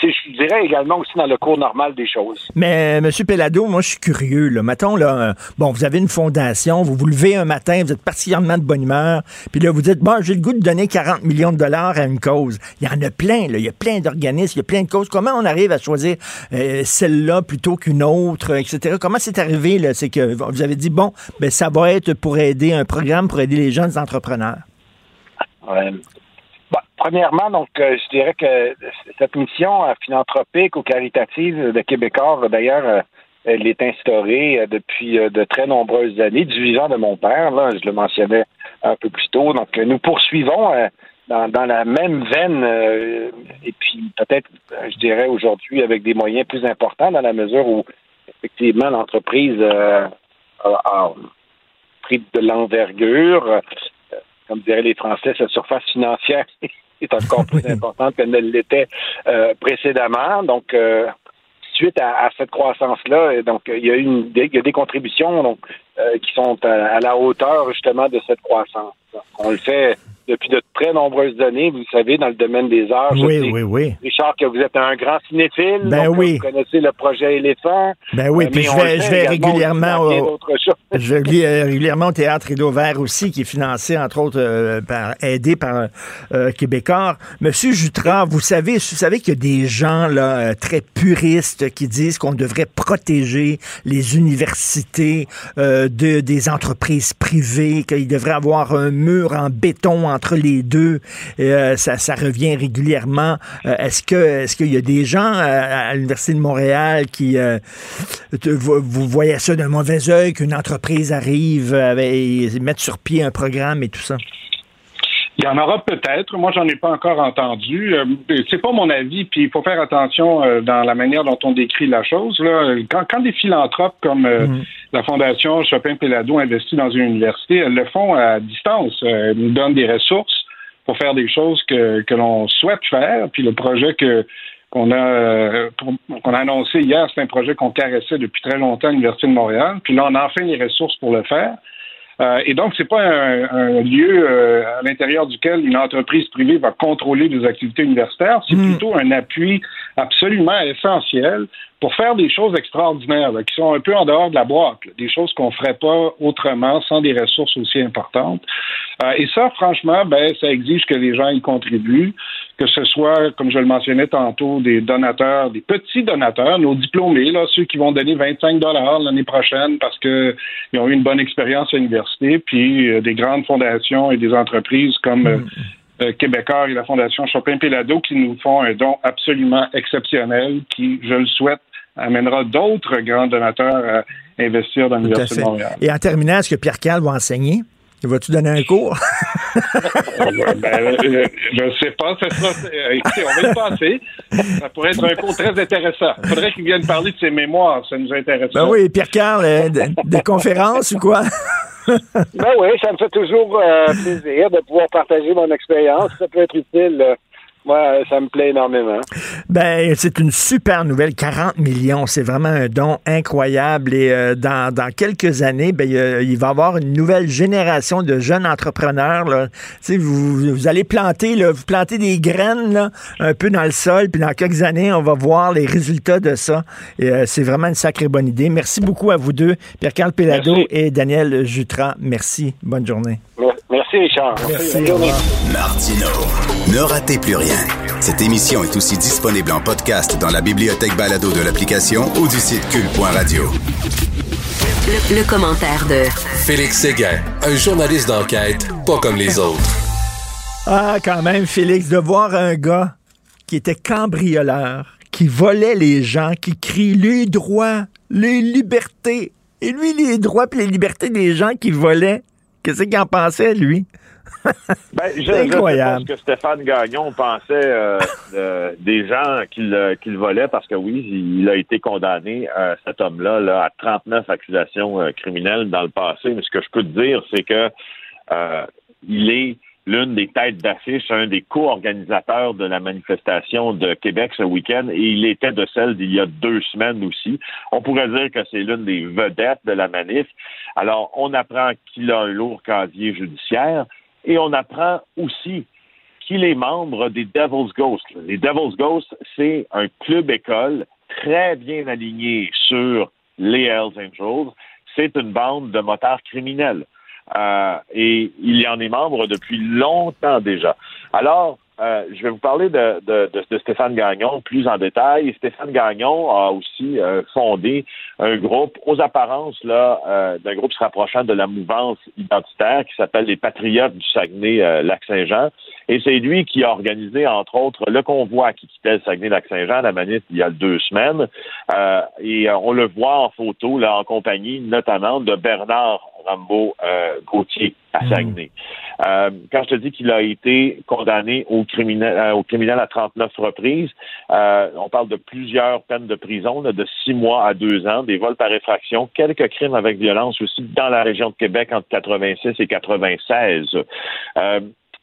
G: c'est, je dirais également aussi dans le cours normal des choses.
C: Mais, M. Pellado, moi, je suis curieux. Là. Mettons, là, bon, vous avez une fondation, vous vous levez un matin, vous êtes particulièrement de bonne humeur, puis là, vous dites, bon, j'ai le goût de donner 40 millions de dollars à une cause. Il y en a plein, là. Il y a plein d'organismes, il y a plein de causes. Comment on arrive à choisir euh, celle-là plutôt qu'une autre, etc.? Comment c'est arrivé, là? C'est que vous avez dit, bon, ben, ça va être pour aider un programme pour aider les jeunes entrepreneurs.
G: Ouais. Premièrement, donc, euh, je dirais que cette mission euh, philanthropique ou caritative de Québécois, d'ailleurs, euh, elle est instaurée depuis de très nombreuses années, du vivant de mon père, là, je le mentionnais un peu plus tôt. Donc, nous poursuivons dans, la même veine, et puis peut-être, je dirais aujourd'hui, avec des moyens plus importants, dans la mesure où, effectivement, l'entreprise a pris de l'envergure comme diraient les Français, sa surface financière est encore plus importante qu'elle ne l'était euh, précédemment. Donc, euh, suite à, cette croissance-là. Donc, il y a une, il y a des contributions donc, qui sont à, la hauteur justement de cette croissance. On le fait depuis de très nombreuses années, vous savez, dans le domaine des arts.
C: Oui, oui, oui.
G: Richard, que vous êtes un grand cinéphile.
C: Ben oui.
G: Vous connaissez le projet Éléphant.
C: Ben oui, puis je vais, je vais régulièrement au, je vais régulièrement au Théâtre Rideau Vert aussi, qui est financé, entre autres, euh, par, aidé par euh, Québécois. Monsieur Jutras, vous savez, vous savez qu'il y a des gens là, euh, très puristes qui disent qu'on devrait protéger les universités de, des entreprises privées, qu'il devrait avoir un mur en béton entre les deux. Euh, ça, revient régulièrement. Euh, est-ce que est-ce qu'il y a des gens à, l'Université de Montréal qui euh, vous, voyez ça d'un mauvais œil qu'une entreprise arrive et mette sur pied un programme et tout ça?
H: Il y en aura peut-être. Moi, j'en ai pas encore entendu. c'est pas mon avis. Puis il faut faire attention dans la manière dont on décrit la chose. Là. Quand, des philanthropes comme mm-hmm. la Fondation Chopin Pelado investit dans une université, elles le font à distance. Elles nous donnent des ressources pour faire des choses que, que l'on souhaite faire. Puis le projet que qu'on a euh, qu'on a annoncé hier, c'est un projet qu'on caressait depuis très longtemps à l'Université de Montréal. Puis là, on a enfin les ressources pour le faire. Euh, et donc, c'est pas un, lieu euh, à l'intérieur duquel une entreprise privée va contrôler des activités universitaires. C'est hmm. plutôt un appui absolument essentiel pour faire des choses extraordinaires, qui sont un peu en dehors de la boîte, des choses qu'on ferait pas autrement sans des ressources aussi importantes. Euh, et ça, franchement, ben, ça exige que les gens y contribuent, que ce soit, comme je le mentionnais tantôt, des donateurs, des petits donateurs, nos diplômés, là, ceux qui vont donner 25 dollars l'année prochaine parce qu'ils ont eu une bonne expérience à l'université, puis euh, des grandes fondations et des entreprises comme euh, mm. Québécois et la Fondation Chopin-Pélado qui nous font un don absolument exceptionnel qui, je le souhaite, amènera d'autres grands donateurs à investir dans l'Université de Montréal.
C: Et en terminant, est-ce que Pierre Cal va enseigner? Vas-tu donner un cours?
H: ben, je ne sais pas. Ça sera, euh, écoutez, on va y passer. Ça pourrait être un cours très intéressant. Il faudrait qu'il vienne parler de ses mémoires. Ça nous intéresse.
C: Ben oui, Pierre-Carl, euh, des conférences ou quoi?
G: ben oui, ça me fait toujours euh, plaisir de pouvoir partager mon expérience. Ça peut être utile moi, ça me plaît énormément.
C: Ben, c'est une super nouvelle. 40 millions, c'est vraiment un don incroyable. Et euh, dans, quelques années, ben, il va y avoir une nouvelle génération de jeunes entrepreneurs. Là. Vous, vous allez planter, là, vous plantez des graines là, un peu dans le sol, puis dans quelques années, on va voir les résultats de ça. Et euh, c'est vraiment une sacrée bonne idée. Merci beaucoup à vous deux, Pierre-Carl Pelado et Daniel Jutras. Merci. Bonne journée.
G: Merci, Richard.
C: Merci.
B: Martino, ne ratez plus rien. Cette émission est aussi disponible en podcast dans la bibliothèque balado de l'application ou du site cul.radio.
A: Le, le, commentaire de
I: Félix Séguin, un journaliste d'enquête pas comme les autres.
C: Ah, quand même, Félix, de voir un gars qui était cambrioleur, qui volait les gens, qui crie les droits, les libertés. Et lui, les droits et les libertés des gens qui volaient, Qu'est-ce qu'il en pensait, lui?
J: ben, je, incroyable. Je pense que Stéphane Gagnon pensait euh, des gens qu'il volait parce que oui, il a été condamné, euh, cet homme-là, là, à 39 accusations euh, criminelles dans le passé. Mais ce que je peux te dire, c'est que il est l'une des têtes d'affiche, un des co-organisateurs de la manifestation de Québec ce week-end, et il était de celle d'il y a deux semaines aussi. On pourrait dire que c'est l'une des vedettes de la manif. Alors, on apprend qu'il a un lourd casier judiciaire, et on apprend aussi qu'il est membre des Devil's Ghosts. Les Devil's Ghosts, c'est un club école très bien aligné sur les Hells Angels. C'est une bande de motards criminels. Euh, et il y en est membre depuis longtemps déjà. Alors, euh, je vais vous parler de, de, de, Stéphane Gagnon plus en détail. Stéphane Gagnon a aussi euh, fondé un groupe aux apparences là euh, d'un groupe se rapprochant de la mouvance identitaire qui s'appelle les Patriotes du Saguenay-Lac-Saint-Jean. Et c'est lui qui a organisé, entre autres, le convoi qui quittait le Saguenay-Lac-Saint-Jean, la manif, il y a deux semaines. et on le voit en photo, là, en compagnie notamment de Bernard Rambo Gauthier à hmm. Saguenay. Euh, quand je te dis qu'il a été condamné au criminel, euh, au criminel à 39 reprises, euh, on parle de plusieurs peines de prison, de six mois à deux ans, des vols par effraction, quelques crimes avec violence aussi dans la région de Québec entre 86 et 96.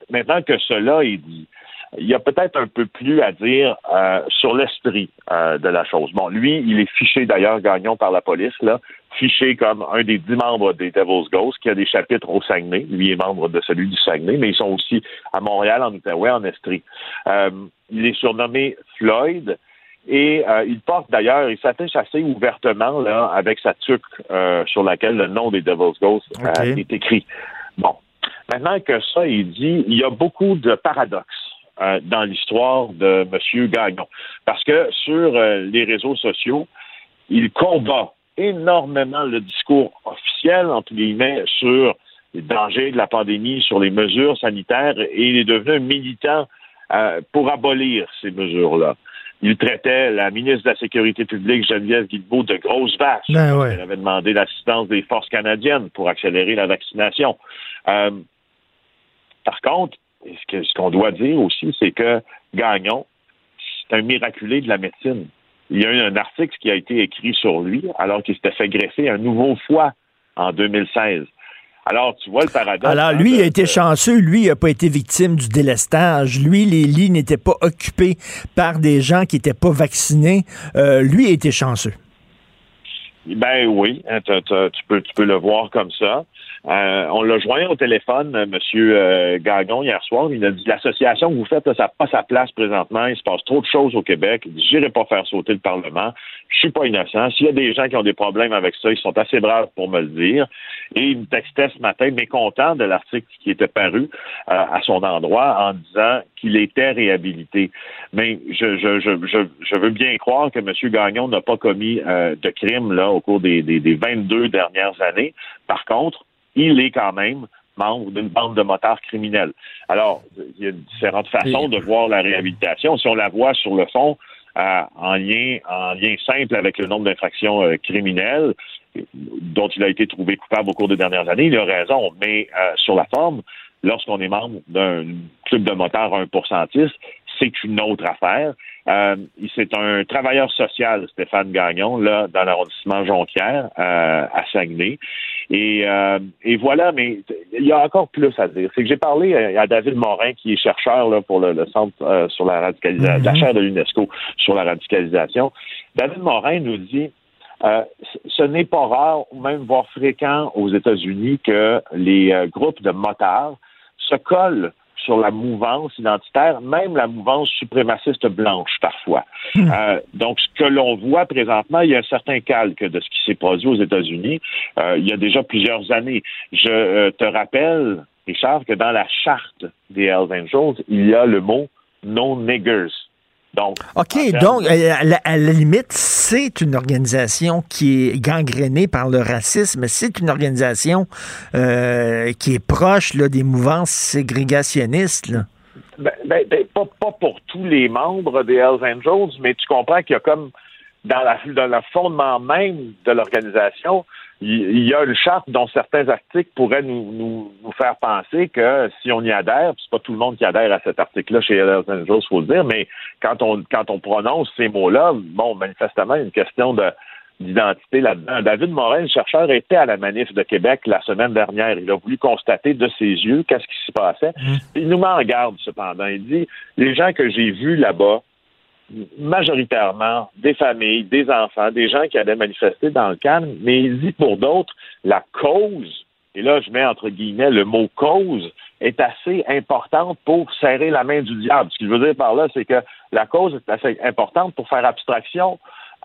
J: maintenant que cela est dit, il y a peut-être un peu plus à dire euh, sur l'esprit euh, de la chose. Bon, lui, il est fiché d'ailleurs, gagnant par la police, là, fiché comme un des dix membres des Devil's Ghost, qui a des chapitres au Saguenay. Lui est membre de celui du Saguenay, mais ils sont aussi à Montréal, en Outaouais, en Estrie. Euh, il est surnommé Floyd. Et il porte d'ailleurs, il s'attache assez ouvertement là, avec sa tuque sur laquelle le nom des Devil's Ghost est écrit. Bon, maintenant que ça est dit, il y a beaucoup de paradoxes euh, dans l'histoire de M. Gagnon. Parce que sur euh, les réseaux sociaux, il combat énormément le discours officiel, entre guillemets, sur les dangers de la pandémie, sur les mesures sanitaires, et il est devenu un militant euh, pour abolir ces mesures-là. Il traitait la ministre de la Sécurité publique, Geneviève Guilbeault, de grosse vache.
C: Ben
J: Elle avait demandé l'assistance des forces canadiennes pour accélérer la vaccination. par contre, ce qu'on doit dire aussi, c'est que Gagnon, c'est un miraculé de la médecine. Il y a eu un article qui a été écrit sur lui alors qu'il s'était fait greffer un nouveau foie en 2016. Alors, tu vois le paradoxe.
C: Alors, lui, il a été chanceux. Lui, il n'a pas été victime du délestage. Lui, les lits n'étaient pas occupés par des gens qui n'étaient pas vaccinés. Euh, lui a été chanceux.
J: Ben oui, hein, tu, peux, tu peux le voir comme ça. Euh, on l'a joint au téléphone, euh, Monsieur euh, Gagon, hier soir. Il a dit l'association que vous faites, ça n'a pas sa place présentement. Il se passe trop de choses au Québec. Je n'irai pas faire sauter le Parlement. Je suis pas innocent. S'il y a des gens qui ont des problèmes avec ça, ils sont assez braves pour me le dire. Et il me textait ce matin, mécontent de l'article qui était paru à son endroit, en disant qu'il était réhabilité. Mais je, je, je, je, veux bien croire que M. Gagnon n'a pas commis de crime là au cours des, des, des 22 dernières années. Par contre, il est quand même membre d'une bande de motards criminels. Alors, il y a différentes façons de voir la réhabilitation. Si on la voit sur le fond, euh, en lien en lien simple avec le nombre d'infractions euh, criminelles dont il a été trouvé coupable au cours des dernières années, il a raison. Mais euh, sur la forme, lorsqu'on est membre d'un club de motards un pourcentiste, c'est une autre affaire. Euh, c'est un travailleur social, Stéphane Gagnon, là, dans l'arrondissement Jonquière, euh, à Saguenay. Et, euh, et voilà, mais il y a encore plus à dire. C'est que j'ai parlé à, David Morin, qui est chercheur là, pour le, centre sur la radicalisation, la mm-hmm. chaire de l'UNESCO sur la radicalisation. David Morin nous dit ce n'est pas rare, ou même voire fréquent aux États-Unis, que les groupes de motards se collent sur la mouvance identitaire, même la mouvance suprémaciste blanche parfois. Hmm. Euh, donc, ce que l'on voit présentement, il y a un certain calque de ce qui s'est produit aux États-Unis euh, il y a déjà plusieurs années. Je euh, te rappelle, Richard, que dans la charte des Hells Angels, il y a le mot no
C: OK, donc, euh, à la, limite, c'est une organisation qui est gangrénée par le racisme. C'est une organisation euh, qui est proche là, des mouvances ségrégationnistes.
J: Ben, ben, ben, pas, pour tous les membres des Hells Angels, mais tu comprends qu'il y a comme dans, la, dans le fondement même de l'organisation, il y a une charte dont certains articles pourraient nous, nous, nous faire penser que si on y adhère, c'est pas tout le monde qui adhère à cet article-là chez Hells Angels, faut le dire, mais quand on quand on prononce ces mots-là, bon, manifestement, il y a une question de d'identité là-dedans. David Morin, le chercheur, était à la manif de Québec la semaine dernière. Il a voulu constater de ses yeux qu'est-ce qui se passait. Mmh. Il nous met en garde, cependant. Il dit, les gens que j'ai vus là-bas, majoritairement des familles, des enfants, des gens qui allaient manifester dans le calme, mais il dit pour d'autres, la cause, et là je mets entre guillemets le mot cause, est assez importante pour serrer la main du diable. Ce qu'il veut dire par là, c'est que la cause est assez importante pour faire abstraction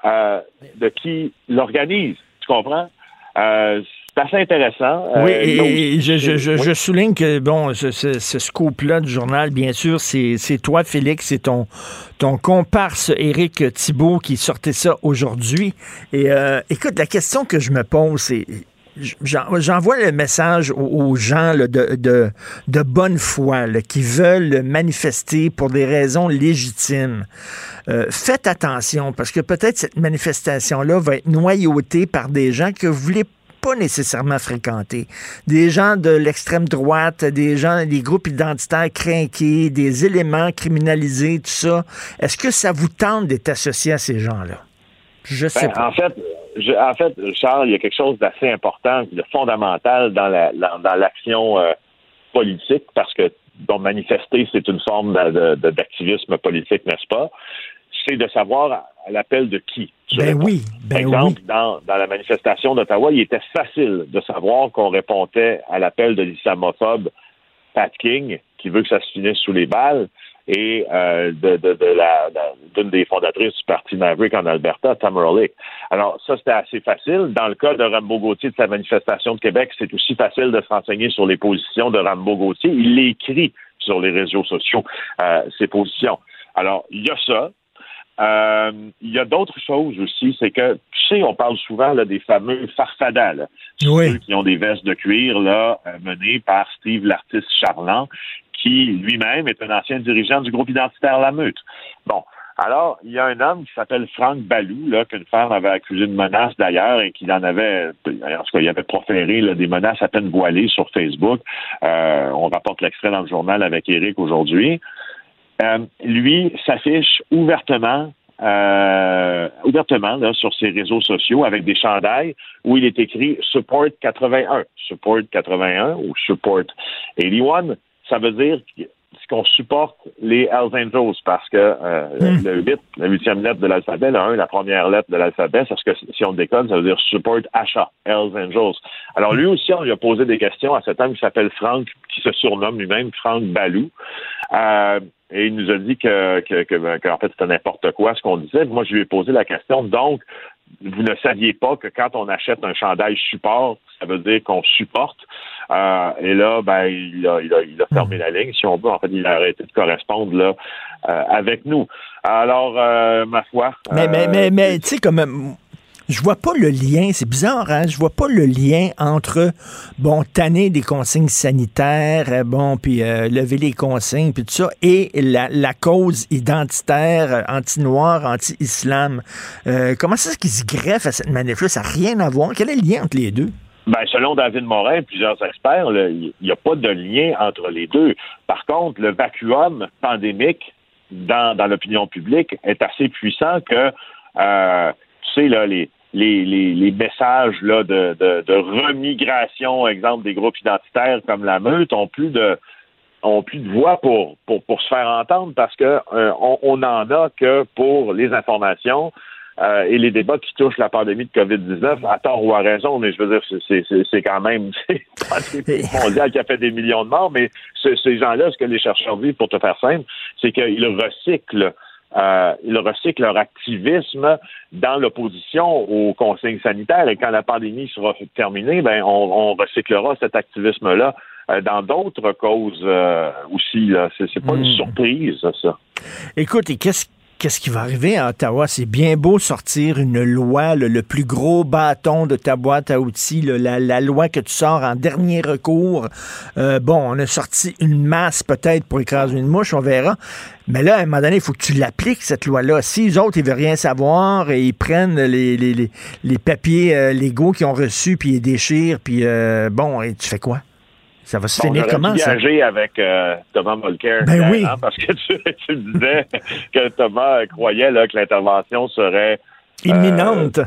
J: euh, de qui l'organise. Tu comprends? Euh, c'est assez intéressant.
C: Euh, oui, et, je, souligne que, bon, ce, ce, scoop-là du journal, bien sûr, c'est toi, Félix, c'est ton, ton comparse Éric Thibault qui sortait ça aujourd'hui. Et euh, écoute, la question que je me pose, c'est J'envoie le message aux, gens de, de, bonne foi qui veulent manifester pour des raisons légitimes. Euh, faites attention parce que peut-être cette manifestation-là va être noyautée par des gens que vous voulez pas nécessairement fréquenter. Des gens de l'extrême droite, des gens, des groupes identitaires crainqués, des éléments criminalisés, tout ça. Est-ce que ça vous tente d'être associé à ces gens-là? Je sais ben, pas.
J: En fait, en fait, Charles, il y a quelque chose d'assez important, de fondamental dans la, dans l'action euh, politique, parce que dont manifester, c'est une forme d'activisme politique, n'est-ce pas? C'est de savoir à l'appel de qui.
C: Ben oui, ben
J: Par exemple, Dans, dans la manifestation d'Ottawa, il était facile de savoir qu'on répondait à l'appel de l'islamophobe Pat King, qui veut que ça se finisse sous les balles, et euh, de, de, de la d'une des fondatrices du parti Maverick en Alberta, Tamara Lick. Alors ça c'était assez facile. Dans le cas de Rambo Gauthier de sa manifestation de Québec, c'est aussi facile de se renseigner sur les positions de Rambo Gauthier. Il écrit sur les réseaux sociaux euh, ses positions. Alors il y a ça. Euh, il y a d'autres choses aussi, c'est que, tu sais, on parle souvent là, des fameux farfadas, là,
C: ceux
J: qui ont des vestes de cuir là, euh, menés par Steve l'artiste charlant, qui lui-même est un ancien dirigeant du groupe identitaire La Meute. Bon. Alors, il y a un homme qui s'appelle Franck Balou, là, qu'une femme avait accusé de menace d'ailleurs et qu'il en avait, en tout cas, il avait proféré là, des menaces à peine voilées sur Facebook. Euh, on rapporte l'extrait dans le journal avec Eric aujourd'hui. Euh, lui s'affiche ouvertement euh, ouvertement là, sur ses réseaux sociaux avec des chandails où il est écrit Support 81. Support 81 ou Support 81 ça veut dire qu'on supporte les Hells Angels parce que euh, hmm. le 8, la huitième lettre de l'alphabet, le 1, la première lettre de l'alphabet, parce que si on déconne, ça veut dire support achat, Hells Angels. Alors lui aussi, on lui a posé des questions à cet homme qui s'appelle Franck, qui se surnomme lui-même Franck Balou. Euh, et il nous a dit que, que, que, en fait, c'était n'importe quoi ce qu'on disait. Moi, je lui ai posé la question. Donc, vous ne saviez pas que quand on achète un chandail support, ça veut dire qu'on supporte. Euh, et là, ben, il a, il, a, il a fermé la ligne, si on veut. En fait, il a arrêté de correspondre là euh, avec nous. Alors, euh, ma foi.
C: Mais, mais, mais, mais tu sais, comme je vois pas le lien, c'est bizarre, hein? Je vois pas le lien entre, bon, tanner des consignes sanitaires, euh, bon, puis euh, lever les consignes, puis tout ça, et la, la cause identitaire, euh, anti-noir, anti-islam. comment c'est ce qui se greffe à cette manif-là? Ça n'a rien à voir. Quel est le lien entre les deux?
J: Ben, selon David Morin plusieurs experts, il n'y a pas de lien entre les deux. Par contre, le vacuum pandémique dans, dans l'opinion publique est assez puissant que, tu sais, là, les, les, les, les messages là, de, de, de, remigration, exemple des groupes identitaires comme la Meute, ont plus de ont plus de voix pour, pour, pour se faire entendre parce que euh, on, on en a que pour les informations euh, et les débats qui touchent la pandémie de COVID-19, à tort ou à raison, mais je veux dire, c'est quand même mondial qui a fait des millions de morts, mais ces gens-là, ce que les chercheurs disent, pour te faire simple, c'est qu'ils recyclent euh, ils recyclent leur activisme dans l'opposition aux consignes sanitaires. Et quand la pandémie sera terminée, ben on, recyclera cet activisme-là euh, dans d'autres causes euh, aussi. C'est pas une hmm. surprise, ça.
C: Écoute, et qu'est-ce qu'est-ce qui va arriver à Ottawa? C'est bien beau sortir une loi, le, plus gros bâton de ta boîte à outils, la, loi que tu sors en dernier recours. Euh, bon, on a sorti une masse peut-être pour écraser une mouche, on verra. Mais là, à un moment donné, il faut que tu l'appliques, cette loi-là. Si les autres, ils veulent rien savoir et ils prennent les, les, papiers euh, légaux qu'ils ont reçus, puis ils les déchirent, puis euh, bon, et tu fais quoi? Ça va se finir comment, ça?
J: avec euh, Thomas Mulcair.
C: Ben oui.
J: parce que tu, disais que Thomas croyait là, que l'intervention serait...
C: Euh, imminente.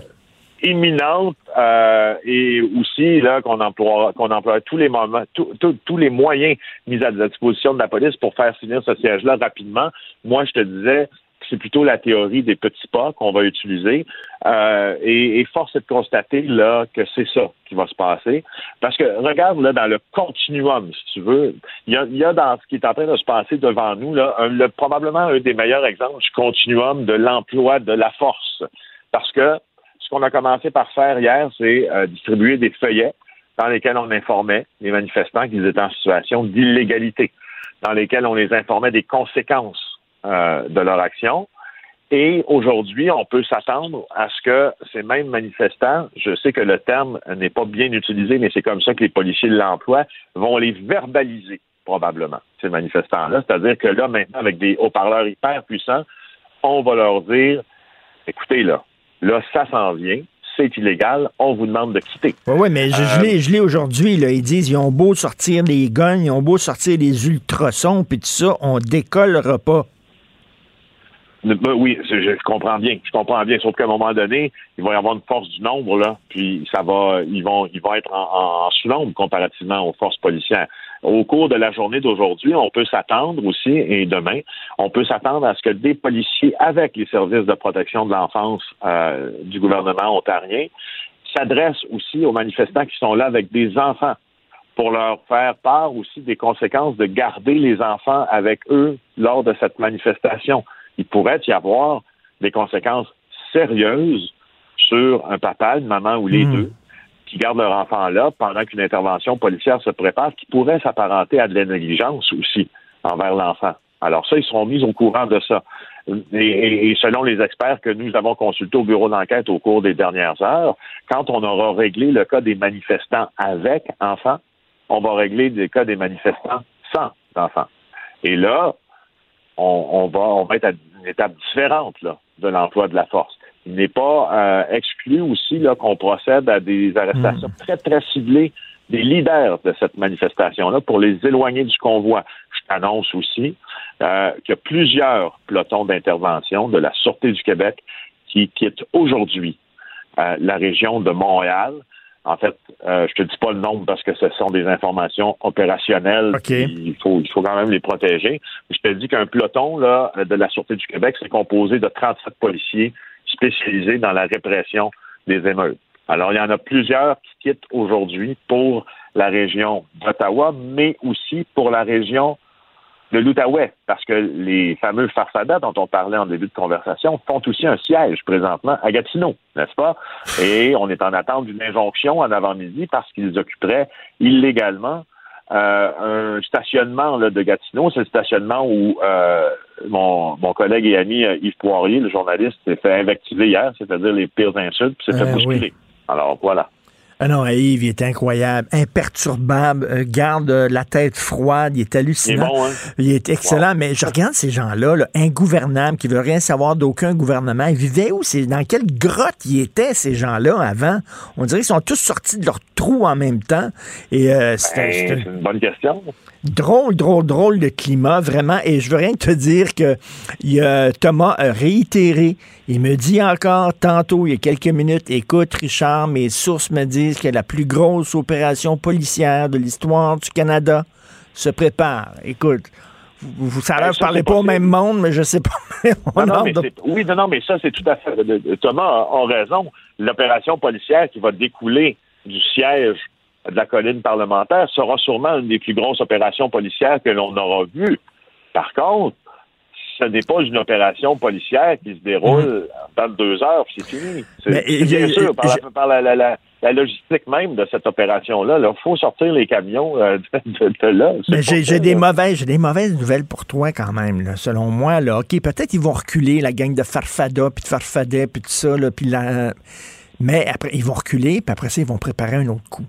J: imminente euh, et aussi là qu'on emploie qu'on emploie tous les moments tous les moyens mis à la disposition de la police pour faire finir ce siège là rapidement moi je te disais c'est plutôt la théorie des petits pas qu'on va utiliser. Euh, et, force est de constater là que c'est ça qui va se passer. Parce que regarde là dans le continuum, si tu veux, il y a, dans ce qui est en train de se passer devant nous là, le, probablement un des meilleurs exemples du continuum de l'emploi de la force. Parce que ce qu'on a commencé par faire hier, c'est euh, distribuer des feuillets dans lesquels on informait les manifestants qu'ils étaient en situation d'illégalité, dans lesquels on les informait des conséquences euh, de leur action. Et aujourd'hui, on peut s'attendre à ce que ces mêmes manifestants, je sais que le terme n'est pas bien utilisé, mais c'est comme ça que les policiers l'emploient, vont les verbaliser probablement, ces manifestants-là. C'est-à-dire que là, maintenant, avec des haut-parleurs hyper puissants, on va leur dire, écoutez, là, là, ça s'en vient, c'est illégal, on vous demande de quitter.
C: Oui, ouais, mais je, euh, je l'ai aujourd'hui, ils disent, ils ont beau sortir les guns, ils ont beau sortir les ultrasons, puis tout ça, on décollera pas.
J: Ben oui, je, comprends bien. Je comprends bien. Sauf qu'à un moment donné, il va y avoir une force du nombre, là, puis ça va, ils vont, ils vont être en, sous-nombre comparativement aux forces policières. au cours de la journée d'aujourd'hui, on peut s'attendre aussi, et demain, on peut s'attendre à ce que des policiers avec les services de protection de l'enfance euh, du gouvernement ontarien s'adressent aussi aux manifestants qui sont là avec des enfants pour leur faire part aussi des conséquences de garder les enfants avec eux lors de cette manifestation. Il pourrait y avoir des conséquences sérieuses sur un papa, une maman ou les hmm. deux qui gardent leur enfant là pendant qu'une intervention policière se prépare, qui pourrait s'apparenter à de la négligence aussi envers l'enfant. Alors ça, ils seront mis au courant de ça. Et, selon les experts que nous avons consultés au bureau d'enquête au cours des dernières heures, quand on aura réglé le cas des manifestants avec enfants, on va régler le cas des manifestants sans enfants. Et là, on, va, on va être à une étape différente là, de l'emploi de la force. Il n'est pas euh, exclu aussi là, qu'on procède à des arrestations hmm. très, très ciblées des leaders de cette manifestation-là pour les éloigner du convoi. Je t'annonce aussi euh, qu'il y a plusieurs pelotons d'intervention de la Sûreté du Québec qui quittent aujourd'hui euh, la région de Montréal. En fait, euh, je te dis pas le nombre parce que ce sont des informations opérationnelles. Il faut, il faut quand même les protéger. Je te dis qu'un peloton là, de la Sûreté du Québec, c'est composé de 37 policiers spécialisés dans la répression des émeutes. Alors, il y en a plusieurs qui quittent aujourd'hui pour la région d'Ottawa, mais aussi pour la région de l'Outaouais, parce que les fameux Farfadas dont on parlait en début de conversation font aussi un siège présentement à Gatineau, n'est-ce pas? Et on est en attente d'une injonction en avant-midi parce qu'ils occuperaient illégalement euh, un stationnement là, de Gatineau. C'est le stationnement où euh, mon, mon collègue et ami euh, Yves Poirier, le journaliste, s'est fait invectiver hier, c'est-à-dire les pires insultes, puis s'est fait bousculer. Alors voilà.
C: Ah non, Yves, il est incroyable, imperturbable, euh, garde euh, la tête froide, il est hallucinant. Il est, bon, hein? il est excellent, mais je regarde ces gens-là, là, ingouvernables, qui veulent rien savoir d'aucun gouvernement. Ils vivaient où? C'est dans quelle grotte ils étaient, ces gens-là, avant? On dirait qu'ils sont tous sortis de leur trou en même temps. Et
J: euh, ben, c'est une bonne question.
C: Drôle, drôle, drôle de climat, vraiment. Et je veux rien te dire que Thomas a réitéré. Il me dit encore tantôt, il y a quelques minutes, écoute, Richard, mes sources me disent que la plus grosse opération policière de l'histoire du Canada se prépare. Écoute, vous, savez, ne parlez pas au même monde, mais je sais pas.
J: oui, non, non, mais ça, c'est tout à fait. Thomas a raison. L'opération policière qui va découler du siège de la colline parlementaire sera sûrement une des plus grosses opérations policières que l'on aura vues. Par contre, ce n'est pas une opération policière qui se déroule dans deux heures, c'est fini. C'est bien sûr, par, la, logistique même de cette opération-là, il faut sortir les camions euh, de, là.
C: J'ai des mauvaises, j'ai des mauvaises nouvelles pour toi quand même. Selon moi, là, ok, peut-être qu'ils vont reculer la gang de Farfada puis de Farfadet puis tout ça, là, puis mais après ils vont reculer, puis après ça ils vont préparer un autre coup.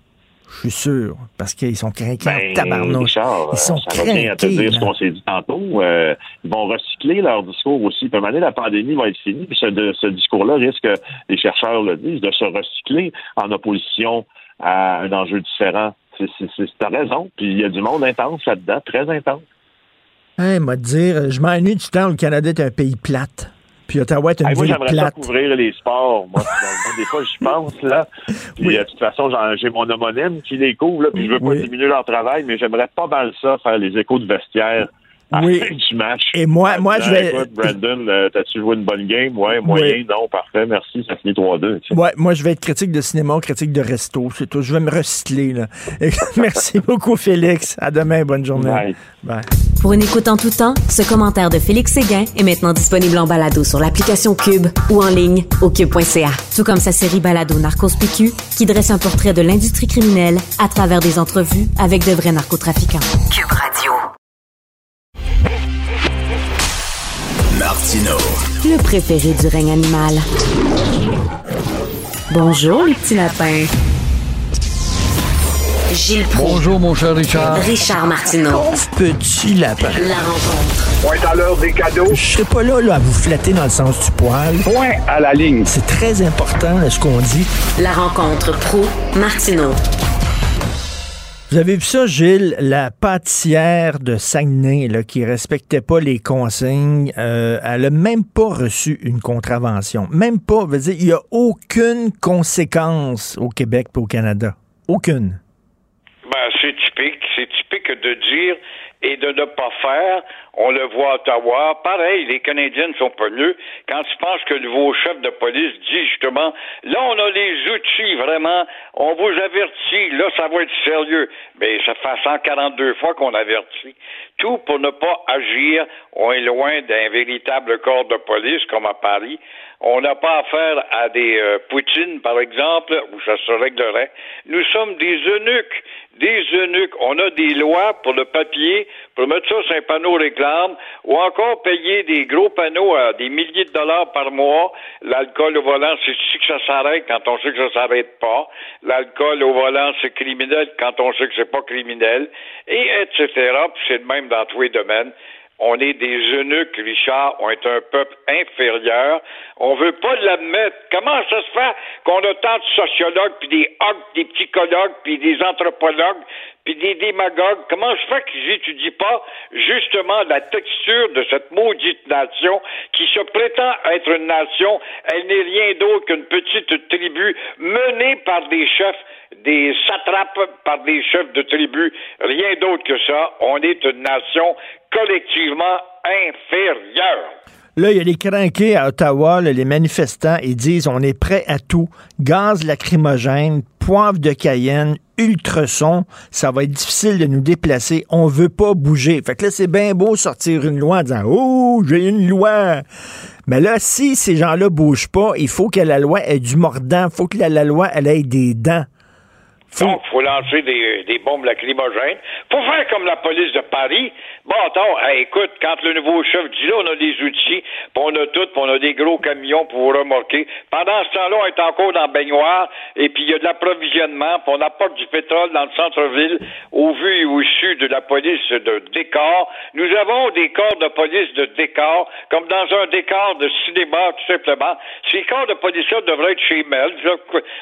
C: Je suis sûr, parce qu'ils sont craqués ben, tabarnouche. ils sont ça craqués.
J: à te dire ce qu'on s'est dit tantôt. Euh, ils vont recycler leur discours aussi. Puis, à la pandémie va être finie. Puis, ce, ce discours-là risque, les chercheurs le disent, de se recycler en opposition à un enjeu différent. C'est, t'as raison. Puis, il y a du monde intense là-dedans, très intense.
C: Hey, moi, dire, je m'ennuie du temps où le Canada est un pays plate. Puis Ottawa est une hey,
J: moi,
C: j'aimerais pas
J: couvrir les sports. Moi, des fois, je pense, là. Puis, euh, de toute façon, j'ai mon homonyme qui les couvre, là, puis je veux pas diminuer leur travail, mais j'aimerais pas mal ça, faire les échos de vestiaire oui. du match.
C: Et moi, moi je vais.
J: Écoute, Brandon, euh, t'as-tu joué une bonne game? Ouais, moyen, non, parfait, merci, ça finit 3-2.
C: Ouais, moi, je vais être critique de cinéma, critique de resto, c'est tout. Je vais me recycler, là. merci beaucoup, Félix. À demain, bonne journée.
J: Bye.
C: Bye.
A: Pour une écoute en tout temps, ce commentaire de Félix Séguin est maintenant disponible en balado sur l'application Cube ou en ligne au cube.ca. Tout comme sa série balado Narcos PQ, qui dresse un portrait de l'industrie criminelle à travers des entrevues avec de vrais narcotrafiquants. Cube Radio. Le préféré du règne animal. Bonjour, les petits lapins. Gilles
K: Bonjour, mon cher Richard.
A: Richard Martineau.
C: petit lapin.
A: La rencontre.
L: Point à l'heure des cadeaux.
C: Je serai pas là, là, à vous flatter dans le sens du poil.
L: Point à la ligne.
C: C'est très important, ce qu'on dit.
A: La rencontre pro martineau
C: vous avez vu ça, Gilles, la pâtissière de Saguenay là, qui respectait pas les consignes, euh, elle a même pas reçu une contravention. Même pas. Veut dire, il n'y a aucune conséquence au Québec et au Canada. Aucune.
L: Ben,
K: c'est typique. C'est typique de dire et de ne pas faire. On le voit à Ottawa. Pareil, les Canadiens ne sont pas mieux. Quand tu penses que le nouveau chef de police dit justement, là, on a les outils, vraiment, on vous avertit, là, ça va être sérieux. Mais ça fait 142 fois qu'on avertit. Tout pour ne pas agir. On est loin d'un véritable corps de police comme à Paris. On n'a pas affaire à des euh, Poutines, par exemple, où ça se réglerait. Nous sommes des eunuques, des eunuques. On a des lois pour le papier, pour mettre ça sur un panneau réclame, ou encore payer des gros panneaux à des milliers de dollars par mois. L'alcool au volant, c'est ici que ça s'arrête quand on sait que ça s'arrête pas. L'alcool au volant, c'est criminel quand on sait que c'est pas criminel, et etc. Puis c'est le même dans tous les domaines. On est des eunuques, Richard. On est un peuple inférieur. On veut pas l'admettre. Comment ça se fait qu'on a tant de sociologues, puis des hogs, des psychologues, puis des anthropologues, puis des démagogues? Comment se fait qu'ils n'étudient pas justement la texture de cette maudite nation qui se prétend être une nation? Elle n'est rien d'autre qu'une petite tribu menée par des chefs des satrapes par des chefs de tribus, rien d'autre que ça. On est une nation collectivement inférieure.
C: Là, il y a les crinqués à Ottawa, les manifestants, ils disent on est prêt à tout. Gaz lacrymogène, poivre de Cayenne, ultrason, ça va être difficile de nous déplacer. On veut pas bouger. Fait que là, c'est bien beau sortir une loi en disant Oh, j'ai une loi. Mais là, si ces gens-là bougent pas, il faut que la loi ait du mordant. Il faut que la loi ait des dents.
K: Donc, il faut lancer des, des bombes lacrymogènes. faut faire comme la police de Paris. Bon, attends, écoute, quand le nouveau chef dit là, on a des outils, puis on a tout, puis on a des gros camions pour remorquer. Pendant ce temps-là, on est encore dans baignoire, et puis il y a de l'approvisionnement, puis on apporte du pétrole dans le centre-ville, au vu et au su de la police de décor. Nous avons des corps de police de décor, comme dans un décor de cinéma, tout simplement. Ces corps de police-là devraient être chez Mel,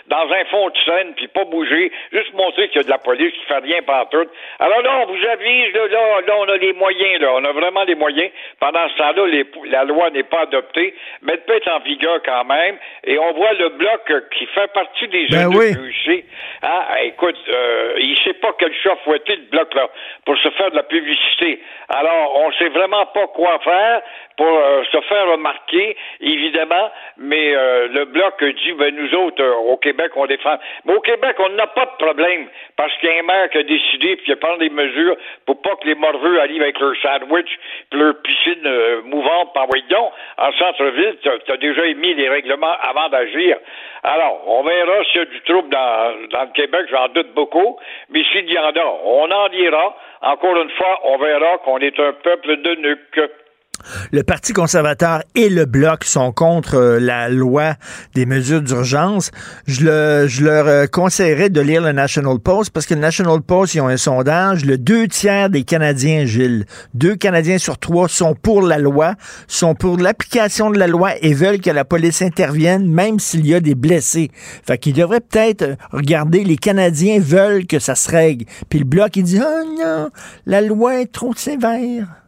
K: dans un fond de scène, puis pas bouger, juste montrer qu'il y a de la police qui fait rien tout. Alors là, on vous avise, là, là, on a les moyens, là, on a vraiment les moyens. Pendant ce temps-là, la loi n'est pas adoptée, mais elle peut être en vigueur quand même. Et on voit le bloc qui fait partie des
C: ben
K: jeunes oui. Ah, écoute, euh, il sait pas quel chat fouetter le bloc là pour se faire de la publicité. Alors, on sait vraiment pas quoi faire pour euh, se faire remarquer, évidemment, mais euh, le bloc dit, ben, nous autres, euh, au Québec, on défend. Mais au Québec, on n'a pas de problème, parce qu'il y a un maire qui a décidé, puis qui pris des mesures pour pas que les morveux arrivent avec leur sandwich, puis leur piscine mouvante par voyons. En centre-ville, tu as, déjà émis les règlements avant d'agir. Alors, on verra s'il y a du trouble dans, dans le Québec, j'en doute beaucoup, mais s'il y en a, on en dira. Encore une fois, on verra qu'on est un peuple de nuques.
C: Le Parti conservateur et le Bloc sont contre euh, la loi des mesures d'urgence. Je, leur euh, conseillerais de lire le National Post parce que le National Post, ils ont un sondage. Le deux tiers des Canadiens, Gilles, deux Canadiens sur trois sont pour la loi, sont pour l'application de la loi et veulent que la police intervienne même s'il y a des blessés. Fait qu'ils devraient peut-être regarder, les Canadiens veulent que ça se règle. Puis le Bloc, il dit, oh non, la loi est trop sévère.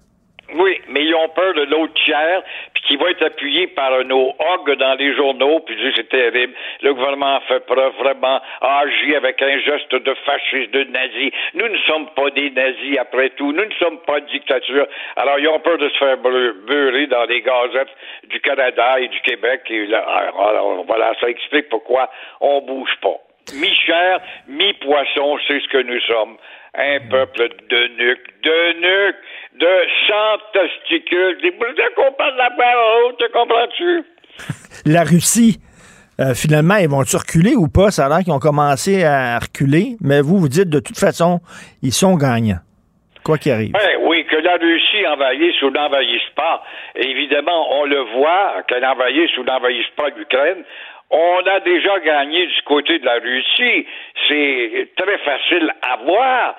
K: Oui, mais ils ont peur de l'autre tiers, puis qui va être appuyé par nos hogs dans les journaux, puis c'est terrible. Le gouvernement fait preuve vraiment agi avec un geste de fasciste, de nazi. Nous ne sommes pas des nazis après tout. Nous ne sommes pas de dictature. Alors ils ont peur de se faire beurrer dans les gazettes du Canada et du Québec. Alors, voilà, ça explique pourquoi on bouge pas. Mi-chair, mi-poisson, c'est ce que nous sommes. Un peuple de nuques, de nuques de chants testicules. C'est qu'on parle la parole, tu comprends-tu?
C: la Russie. Euh, finalement, ils vont-ils reculer ou pas? Ça a l'air qu'ils ont commencé à reculer, mais vous, vous dites de toute façon, ils sont gagnants, quoi qu'il arrive.
K: oui, que la Russie envahisse ou n'envahisse pas, évidemment, on le voit, qu'elle envahisse ou n'envahisse pas l'Ukraine, on a déjà gagné du côté de la Russie. C'est très facile à voir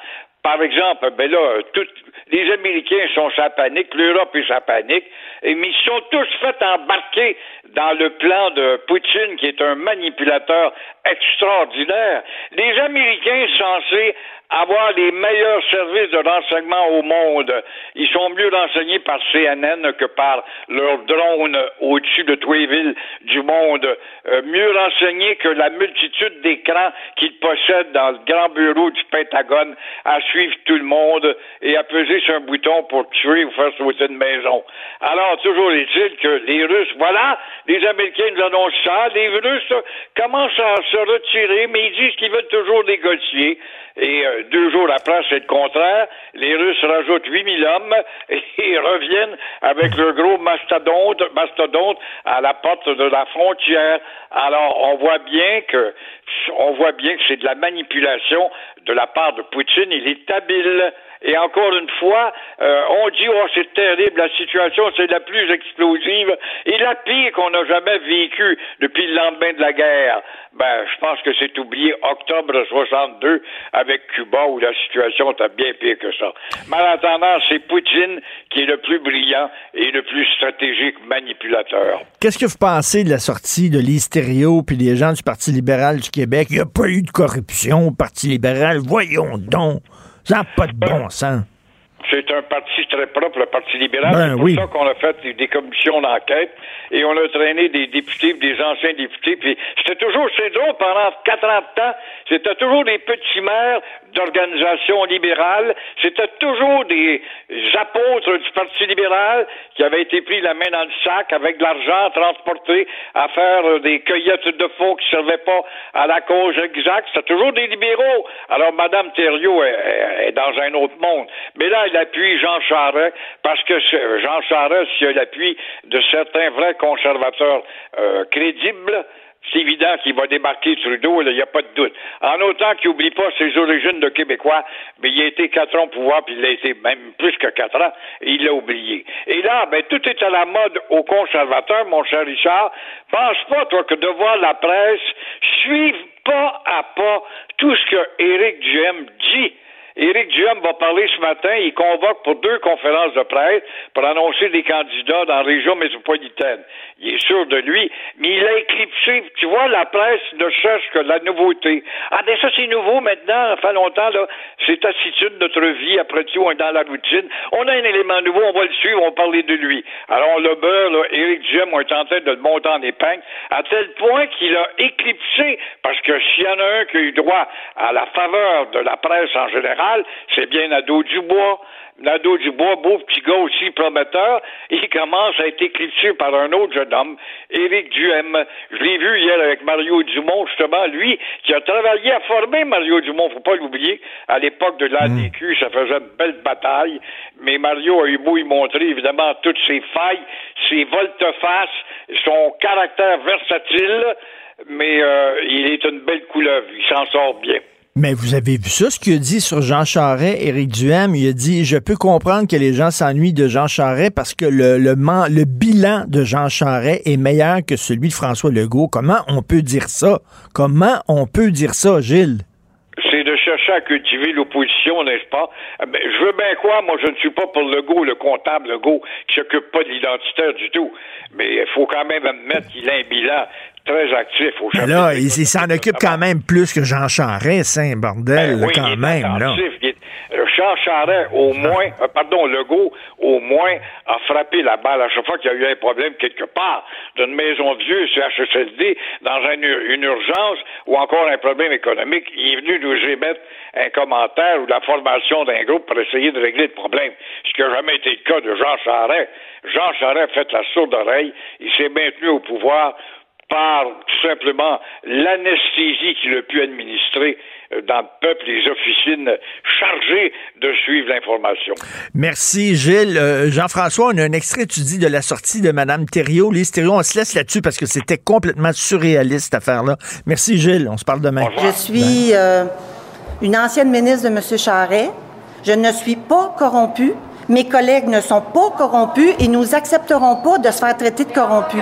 K: par exemple, ben là, tout, les Américains sont sa panique, l'Europe est sa panique, et, mais ils sont tous fait embarquer dans le plan de Poutine, qui est un manipulateur extraordinaire. Les Américains censés avoir les meilleurs services de renseignement au monde. Ils sont mieux renseignés par CNN que par leurs drones au-dessus de tous les villes du monde. Euh, mieux renseignés que la multitude d'écrans qu'ils possèdent dans le grand bureau du Pentagone à suivre tout le monde et à peser sur un bouton pour tuer ou faire sauter une maison. Alors, toujours est-il que les Russes, voilà, les Américains nous annoncent ça, les Russes commencent à se retirer, mais ils disent qu'ils veulent toujours négocier. Et euh, deux jours après, c'est le contraire. Les Russes rajoutent 8000 hommes et reviennent avec leur gros mastodonte, mastodonte à la porte de la frontière. Alors, on voit bien que, on voit bien que c'est de la manipulation de la part de Poutine. Il est habile. Et encore une fois, euh, on dit oh c'est terrible, la situation c'est la plus explosive et la pire qu'on a jamais vécue depuis le lendemain de la guerre. Ben, je pense que c'est oublié octobre 62 avec Cuba où la situation était bien pire que ça. Mais en attendant, c'est Poutine qui est le plus brillant et le plus stratégique manipulateur.
C: Qu'est-ce que vous pensez de la sortie de l'Hystério puis des gens du Parti libéral du Québec? Il n'y a pas eu de corruption au Parti libéral. Voyons donc. Ça n'a pas de bon sens.
K: C'est un parti très propre, le Parti libéral.
C: Ben
K: c'est pour ça qu'on a fait des commissions d'enquête et on a traîné des députés, des anciens députés. Puis c'était toujours, c'est drôle, pendant quatre ans de temps, c'était toujours des petits maires d'organisations libérales. C'était toujours des apôtres du Parti libéral qui avaient été pris la main dans le sac avec de l'argent transporté à faire des cueillettes de faux qui ne servaient pas à la cause exacte. C'était toujours des libéraux. Alors, Mme Thériault est, est, dans un autre monde. Mais là, elle appuie Jean Charest parce que Jean Charest, s'il a l'appui de certains vrais conservateurs euh, crédibles, c'est évident qu'il va débarquer Trudeau, il n'y a pas de doute. En autant qu'il n'oublie pas ses origines de Québécois, mais il a été quatre ans au pouvoir, puis il a été même plus que quatre ans, et il l'a oublié. Et là, ben, tout est à la mode aux conservateurs, mon cher Richard. Pense pas, toi, que de voir la presse suivre pas à pas tout ce que Éric Duhem dit Éric Duhem va parler ce matin. Il convoque pour deux conférences de presse pour annoncer des candidats dans la région métropolitaine. Il est sûr de lui, mais il a éclipsé. Tu vois, la presse ne cherche que la nouveauté. Ah, ben ça, c'est nouveau maintenant. Ça fait longtemps, là. C'est attitude de notre vie. Après tout, on est dans la routine. On a un élément nouveau. On va le suivre. On va parler de lui. Alors, le beurre, là, Éric Duhem, on est en train de le monter en épingle à tel point qu'il a éclipsé parce que s'il y en a un qui a eu droit à la faveur de la presse en général, c'est bien Nadeau Dubois. Nadeau Dubois, beau petit gars aussi prometteur, il commence à être éclipsé par un autre jeune homme, Éric Duhem. Je l'ai vu hier avec Mario Dumont, justement, lui, qui a travaillé à former Mario Dumont, faut pas l'oublier. À l'époque de l'ADQ, mm. ça faisait une belle bataille, mais Mario a eu beau y montrer, évidemment, toutes ses failles, ses volte-face, son caractère versatile, mais euh, il est une belle couleuvre, il s'en sort bien.
C: Mais vous avez vu ça, ce qu'il a dit sur Jean Charest, Éric Duhem, il a dit Je peux comprendre que les gens s'ennuient de Jean Charest parce que le, le, le bilan de Jean Charest est meilleur que celui de François Legault. Comment on peut dire ça? Comment on peut dire ça, Gilles?
K: c'est de chercher à cultiver l'opposition, n'est-ce pas? Ben, je veux bien quoi, moi je ne suis pas pour Legault, le comptable Legault, qui s'occupe pas de l'identitaire du tout. Mais il faut quand même admettre qu'il a un bilan très actif au
C: Mais là, il, s'en occupe quand même plus que Jean Charest, un bordel,
K: ben
C: quand même. Là.
K: Euh, Jean Charest, au moins, euh, pardon, Legault, au moins, a frappé la balle à chaque fois qu'il y a eu un problème quelque part, d'une maison de vieux sur HSLD, dans une, urgence ou encore un problème économique. Il est venu nous émettre un commentaire ou la formation d'un groupe pour essayer de régler le problème. Ce qui n'a jamais été le cas de Jean Charest. Jean Charest a fait la sourde oreille. Il s'est maintenu au pouvoir par tout simplement l'anesthésie qu'il a pu administrer euh, dans le peuple, les officines chargées de suivre l'information.
C: Merci, Gilles. Euh, Jean-François, on a un extrait, tu dis, de la sortie de Mme Thériault. Lise Thériault, on se laisse là-dessus parce que c'était complètement surréaliste, cette affaire-là. Merci, Gilles. On se parle demain.
M: Je suis euh, une ancienne ministre de M. Charret. Je ne suis pas corrompue. Mes collègues ne sont pas corrompus et nous accepterons pas de se faire traiter de corrompus.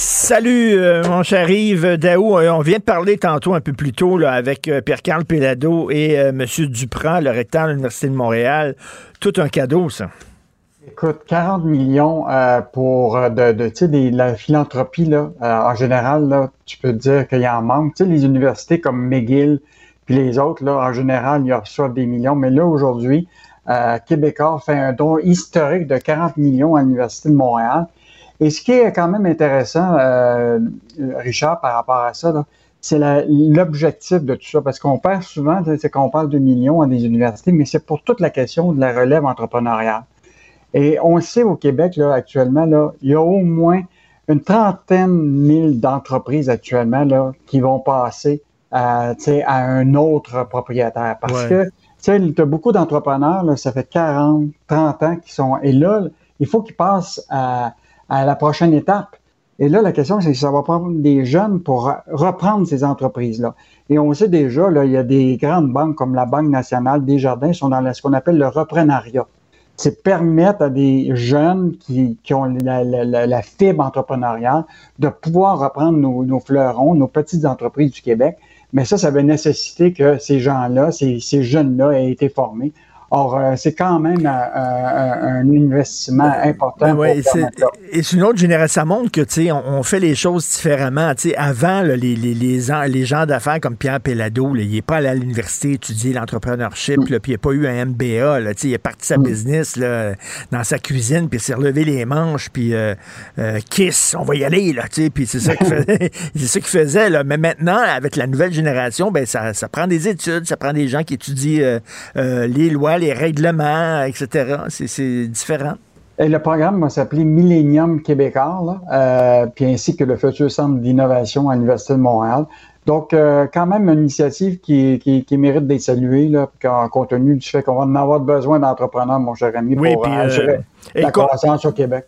C: Salut, euh, mon cher Yves Daou. Euh, on vient de parler tantôt un peu plus tôt avec euh, Pierre-Carl Pellado et M. Duprat, le recteur de l'Université de Montréal. Tout un cadeau, ça.
N: Écoute, 40 millions pour de, la philanthropie, en général, tu peux dire qu'il y en manque. Les universités comme McGill puis les autres, en général, ils reçoivent des millions. Mais là, aujourd'hui, Québécois fait un don historique de 40 millions à l'Université de Montréal. Et ce qui est quand même intéressant, euh, Richard, par rapport à ça, c'est l'objectif de tout ça, parce qu'on perd souvent, c'est qu'on parle de millions à des universités, mais c'est pour toute la question de la relève entrepreneuriale. Et on sait au Québec, là, actuellement, là, il y a au moins une trentaine mille d'entreprises actuellement là, qui vont passer à, à un autre propriétaire. Parce que tu as beaucoup d'entrepreneurs, ça fait 40, 30 ans qui sont... Et là, il faut qu'ils passent à à la prochaine étape. Et là, la question, c'est si ça va prendre des jeunes pour reprendre ces entreprises-là. Et on sait déjà, là, il y a des grandes banques comme la Banque nationale, Desjardins, sont dans ce qu'on appelle le reprenariat. C'est permettre à des jeunes qui, ont la, fibre entrepreneuriale de pouvoir reprendre nos, fleurons, nos petites entreprises du Québec. Mais ça, ça va nécessiter que ces gens-là, ces, ces jeunes-là aient été formés. Or, euh, c'est quand même euh, euh, un investissement important.
C: Ben et c'est une autre génération. Ça montre que, tu sais, on, fait les choses différemment. Tu sais, avant, les, les, les, les, gens d'affaires comme Pierre Pellado, il n'est pas allé à l'université étudier l'entrepreneurship, mm. puis il n'a pas eu un MBA. Là, il est parti sa mm. business là, dans sa cuisine, puis il s'est relevé les manches, puis kiss, on va y aller. Là, puis c'est ça qu'il faisait. c'est ça qu'il faisait là. Mais maintenant, avec la nouvelle génération, ben, ça, ça prend des études, ça prend des gens qui étudient les lois les règlements, etc. C'est différent.
N: Et le programme va s'appeler Millennium Québécois, euh, puis ainsi que le futur centre d'innovation à l'Université de Montréal. Donc, euh, quand même une initiative qui, mérite d'être saluée, là, compte tenu du fait qu'on va en avoir besoin d'entrepreneurs, mon cher ami, pour euh, la croissance au Québec.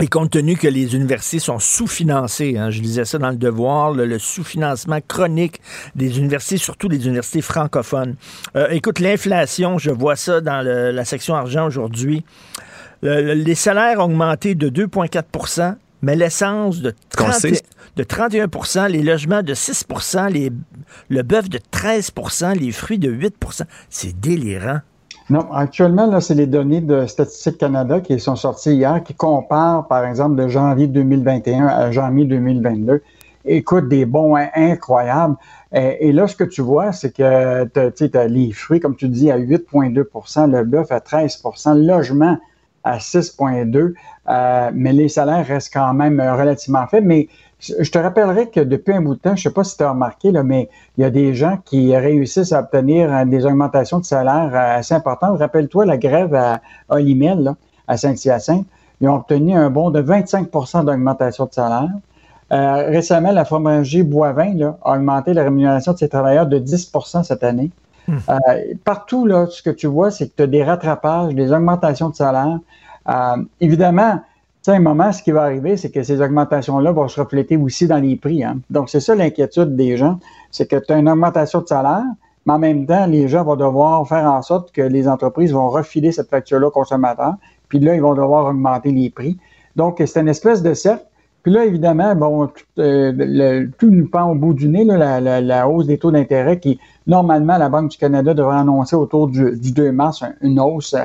C: Et compte tenu que les universités sont sous-financées, hein, je disais ça dans le devoir, le, sous-financement chronique des universités, surtout des universités francophones. Euh, écoute, l'inflation, je vois ça dans la section argent aujourd'hui. les salaires ont augmenté de 2,4% mais l'essence de, de 31% les logements de 6 les, le bœuf de 13% les fruits de 8% C'est délirant.
N: Non, actuellement, là, c'est les données de Statistique Canada qui sont sorties hier, qui comparent, par exemple, de janvier 2021 à janvier 2022. Écoute, des bons incroyables. Et, là, ce que tu vois, c'est que tu as les fruits, comme tu dis, à 8,2% le bœuf à 13 le logement à 6,2 euh, mais les salaires restent quand même relativement faibles. Mais je te rappellerai que depuis un bout de temps, je ne sais pas si tu as remarqué, là, mais il y a des gens qui réussissent à obtenir euh, des augmentations de salaire euh, assez importantes. Rappelle-toi la grève à Olimel, à Saint-Hyacinthe. Ils ont obtenu un bon de 25% d'augmentation de salaire. Euh, récemment, la fromagerie Boivin a augmenté la rémunération de ses travailleurs de 10% cette année. Hmm. partout, là, ce que tu vois, c'est que tu as des rattrapages, des augmentations de salaire. évidemment, à un moment, ce qui va arriver, c'est que ces augmentations-là vont se refléter aussi dans les prix. Hein. Donc, c'est ça l'inquiétude des gens, c'est que tu as une augmentation de salaire, mais en même temps, les gens vont devoir faire en sorte que les entreprises vont refiler cette facture-là aux consommateurs, puis là, ils vont devoir augmenter les prix. Donc, c'est une espèce de cercle. Puis là, évidemment, bon, tout, euh, nous pend au bout du nez, la, hausse des taux d'intérêt qui, normalement, la Banque du Canada devrait annoncer autour du, 2 mars une hausse